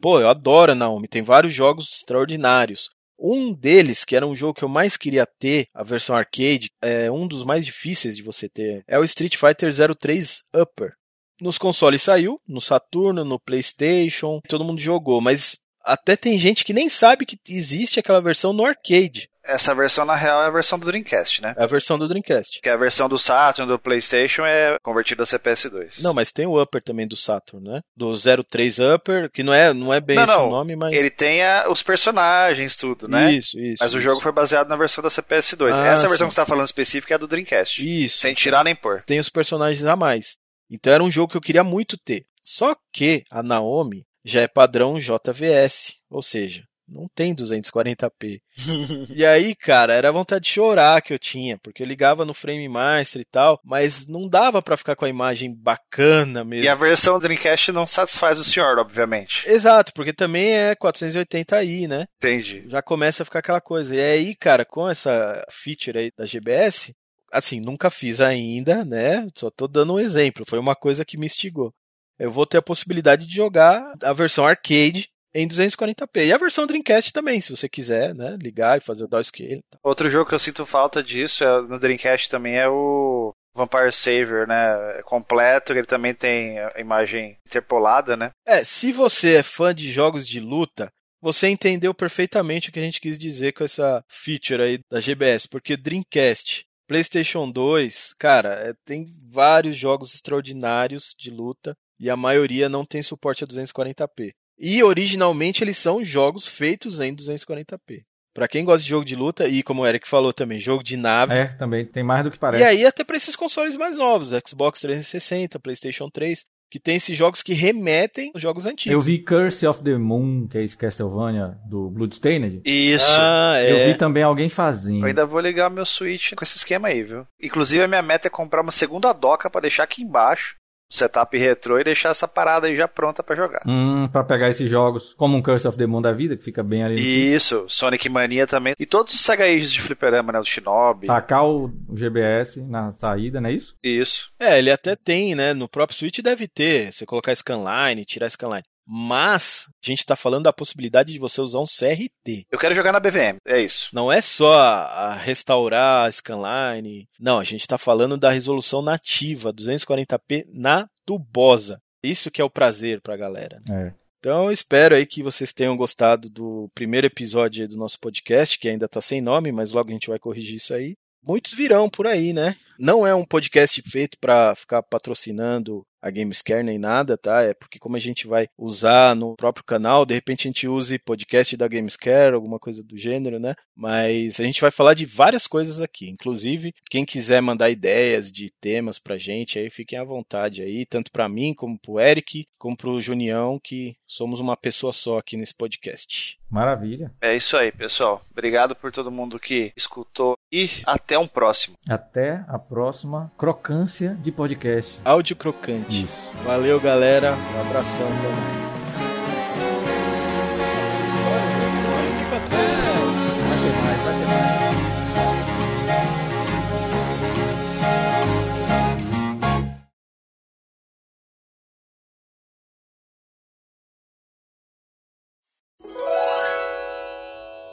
Pô, eu adoro a Naomi, tem vários jogos extraordinários. Um deles, que era um jogo que eu mais queria ter, a versão arcade, é um dos mais difíceis de você ter, é o Street Fighter 03 Upper. Nos consoles saiu, no Saturno, no PlayStation, todo mundo jogou, mas até tem gente que nem sabe que existe aquela versão no arcade. Essa versão, na real, é a versão do Dreamcast, né? É a versão do Dreamcast. Que a versão do Saturn, do PlayStation, é convertida a CPS2. Não, mas tem o Upper também do Saturn, né? Do 03 Upper, que não é, não é bem não, esse não. o nome, mas. Ele tem a, os personagens, tudo, né? Isso, isso. Mas isso. o jogo foi baseado na versão da CPS2. Ah, Essa versão sim. que você tá falando específica é a do Dreamcast. Isso. Sem tirar nem pôr. Tem os personagens a mais. Então era um jogo que eu queria muito ter. Só que a Naomi já é padrão JVS, ou seja, não tem 240p. e aí, cara, era vontade de chorar que eu tinha, porque eu ligava no Frame Master e tal, mas não dava para ficar com a imagem bacana mesmo. E a versão Dreamcast não satisfaz o senhor, obviamente. Exato, porque também é 480i, né? Entendi. Já começa a ficar aquela coisa. E aí, cara, com essa feature aí da GBS, Assim, nunca fiz ainda, né? Só tô dando um exemplo. Foi uma coisa que me instigou. Eu vou ter a possibilidade de jogar a versão arcade em 240p. E a versão Dreamcast também, se você quiser, né? Ligar e fazer o downscale. Outro jogo que eu sinto falta disso é, no Dreamcast também é o Vampire Savior, né? É completo, ele também tem a imagem interpolada, né? É, se você é fã de jogos de luta, você entendeu perfeitamente o que a gente quis dizer com essa feature aí da GBS, porque Dreamcast, PlayStation 2, cara, é, tem vários jogos extraordinários de luta e a maioria não tem suporte a 240p. E originalmente eles são jogos feitos em 240p. Para quem gosta de jogo de luta e como o Eric falou também, jogo de nave. É, também tem mais do que parece. E aí até para esses consoles mais novos, Xbox 360, PlayStation 3, que tem esses jogos que remetem aos jogos antigos. Eu vi Curse of the Moon, que é esse Castlevania do Bloodstained. Isso. Ah, é. Eu vi também alguém fazendo. Eu ainda vou ligar meu Switch com esse esquema aí, viu? Inclusive a minha meta é comprar uma segunda doca para deixar aqui embaixo setup retrô e deixar essa parada aí já pronta para jogar. Hum, pra pegar esses jogos, como um Curse of the Moon da vida, que fica bem ali. Isso, Sonic Mania também. E todos os Sega Ages de fliperama, né? O Shinobi. Tacar o GBS na saída, não é isso? Isso. É, ele até tem, né? No próprio Switch deve ter. Você colocar scanline, tirar scanline. Mas a gente está falando da possibilidade de você usar um CRT. Eu quero jogar na BVM, é isso. Não é só a restaurar a scanline. Não, a gente está falando da resolução nativa, 240p na tubosa. Isso que é o prazer para a galera. É. Então eu espero aí que vocês tenham gostado do primeiro episódio do nosso podcast, que ainda está sem nome, mas logo a gente vai corrigir isso aí. Muitos virão por aí, né? Não é um podcast feito para ficar patrocinando a Gamescare nem nada, tá? É porque como a gente vai usar no próprio canal, de repente a gente use podcast da Gamescare, alguma coisa do gênero, né? Mas a gente vai falar de várias coisas aqui. Inclusive, quem quiser mandar ideias de temas pra gente, aí fiquem à vontade aí, tanto para mim, como pro Eric, como pro Junião, que somos uma pessoa só aqui nesse podcast. Maravilha. É isso aí, pessoal. Obrigado por todo mundo que escutou e até um próximo. Até a próxima crocância de podcast. Áudio crocante. Isso. Valeu, galera. Um abração, até mais.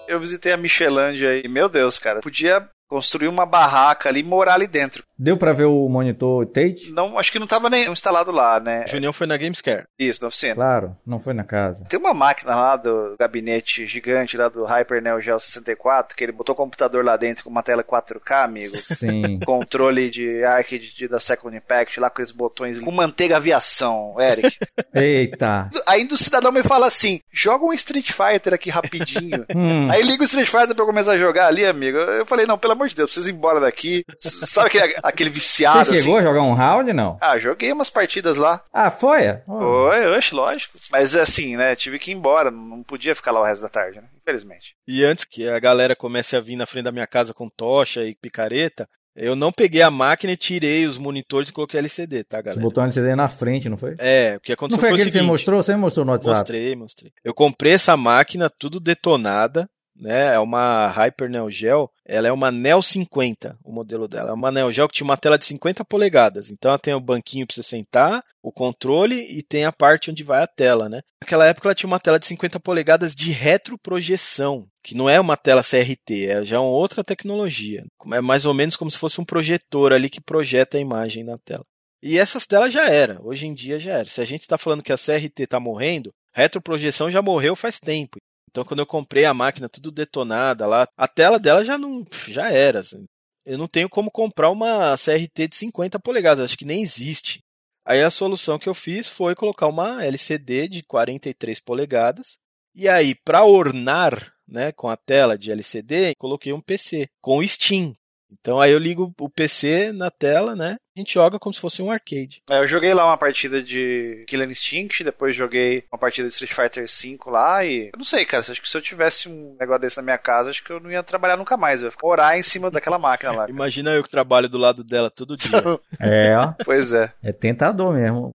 Eu visitei a Michelândia e, meu Deus, cara, podia construir uma barraca ali e morar ali dentro. Deu pra ver o monitor Tate? Não, acho que não tava nem instalado lá, né? Junião foi na Gamescare. Isso, na oficina. Claro, não foi na casa. Tem uma máquina lá do gabinete gigante lá do Hyper Neo Geo 64 que ele botou o computador lá dentro com uma tela 4K, amigo. Sim. Controle de arcade de- da Second Impact lá com aqueles botões com manteiga aviação, Eric. Eita. Ainda o cidadão me fala assim: joga um Street Fighter aqui rapidinho. Hum. Aí liga o Street Fighter pra eu começar a jogar ali, amigo. Eu falei, não, pelo amor de Deus, preciso ir embora daqui. Sabe aquele, aquele viciado Você chegou assim? a jogar um round, não? Ah, joguei umas partidas lá. Ah, foi? Oh. Oi, oxe, lógico. Mas assim, né? Tive que ir embora. Não podia ficar lá o resto da tarde, né? Infelizmente. E antes que a galera comece a vir na frente da minha casa com tocha e picareta, eu não peguei a máquina e tirei os monitores e coloquei LCD, tá, Você galera? botou um LCD na frente, não foi? É, o que Não aconteceu foi foi, o aquele que você seguinte. mostrou? Você mostrou no WhatsApp? Mostrei, mostrei. Eu comprei essa máquina tudo detonada, né? É uma Hyper Neo Geo. Ela é uma Neo 50, o modelo dela. É uma Neo Geo que tinha uma tela de 50 polegadas. Então ela tem o banquinho para você sentar, o controle e tem a parte onde vai a tela, né? Naquela época ela tinha uma tela de 50 polegadas de retroprojeção, que não é uma tela CRT, é já uma outra tecnologia. É mais ou menos como se fosse um projetor ali que projeta a imagem na tela. E essas telas já era, hoje em dia já era. Se a gente está falando que a CRT está morrendo, retroprojeção já morreu faz tempo. Então quando eu comprei a máquina tudo detonada lá, a tela dela já não já era. assim. Eu não tenho como comprar uma CRT de 50 polegadas, acho que nem existe. Aí a solução que eu fiz foi colocar uma LCD de 43 polegadas. E aí, para ornar né, com a tela de LCD, coloquei um PC com Steam. Então aí eu ligo o PC na tela, né? A gente joga como se fosse um arcade. É, eu joguei lá uma partida de Killer Instinct, depois joguei uma partida de Street Fighter V lá e. Eu não sei, cara. Acho que se eu tivesse um negócio desse na minha casa, acho que eu não ia trabalhar nunca mais. Eu ia ficar orar em cima daquela máquina lá. cara. Imagina eu que trabalho do lado dela todo dia. É, ó. Pois é. É tentador mesmo.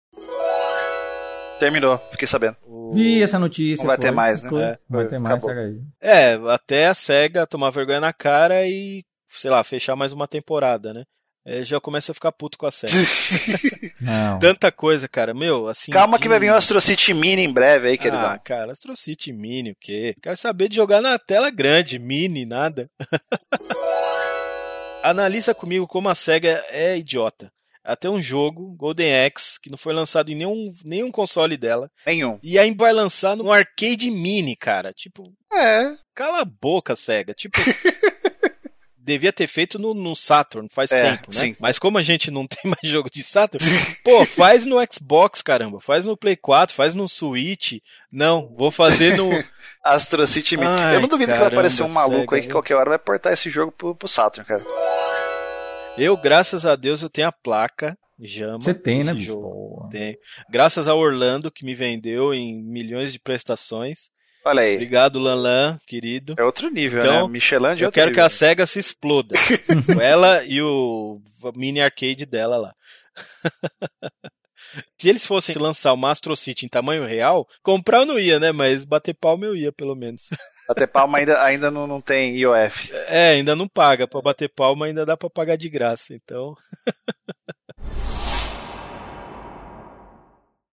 Terminou, fiquei sabendo. Vi essa notícia. Não vai ter foi. mais, né? Foi. É, vai ter mais, acabou. segue aí. É, até a SEGA tomar vergonha na cara e sei lá, fechar mais uma temporada, né? É, já começa a ficar puto com a série. Não. Tanta coisa, cara. Meu, assim. Calma de- que vai vir o Astro City Mini em breve aí, queridão. Ah, cara, Astro City Mini, o quê? Quero saber de jogar na tela grande, mini, nada. Analisa comigo como a SEGA é idiota. Até um jogo, Golden Axe, que não foi lançado em nenhum, nenhum console dela. Nenhum. E aí vai lançar no arcade mini, cara. Tipo, É. cala a boca, SEGA. Tipo. Devia ter feito no, no Saturn faz É, tempo, né? sim. Mas como a gente não tem mais jogo de Saturn, pô, faz no Xbox, caramba. Faz no Play 4, faz no Switch. Não, vou fazer no. Astro City. Ai, eu não duvido que vai caramba, aparecer um maluco Sega, aí que qualquer hora vai portar esse jogo pro, pro Saturn, cara. Eu, graças a Deus, eu tenho a placa Jama. Você tem, né, bicho? Tenho. Graças ao Orlando, que me vendeu em milhões de prestações. Olha aí. Obrigado, Lanlan, querido. É outro nível, Então, né? Michelin de Eu outro quero que nível. a SEGA se exploda. Ela e o mini arcade dela lá. Se eles fossem lançar o Astro City em tamanho real, comprar eu não ia, né? Mas bater palma eu ia, pelo menos. Bater palma ainda, ainda não, não tem IOF. É, ainda não paga. Pra bater palma ainda dá pra pagar de graça. Então.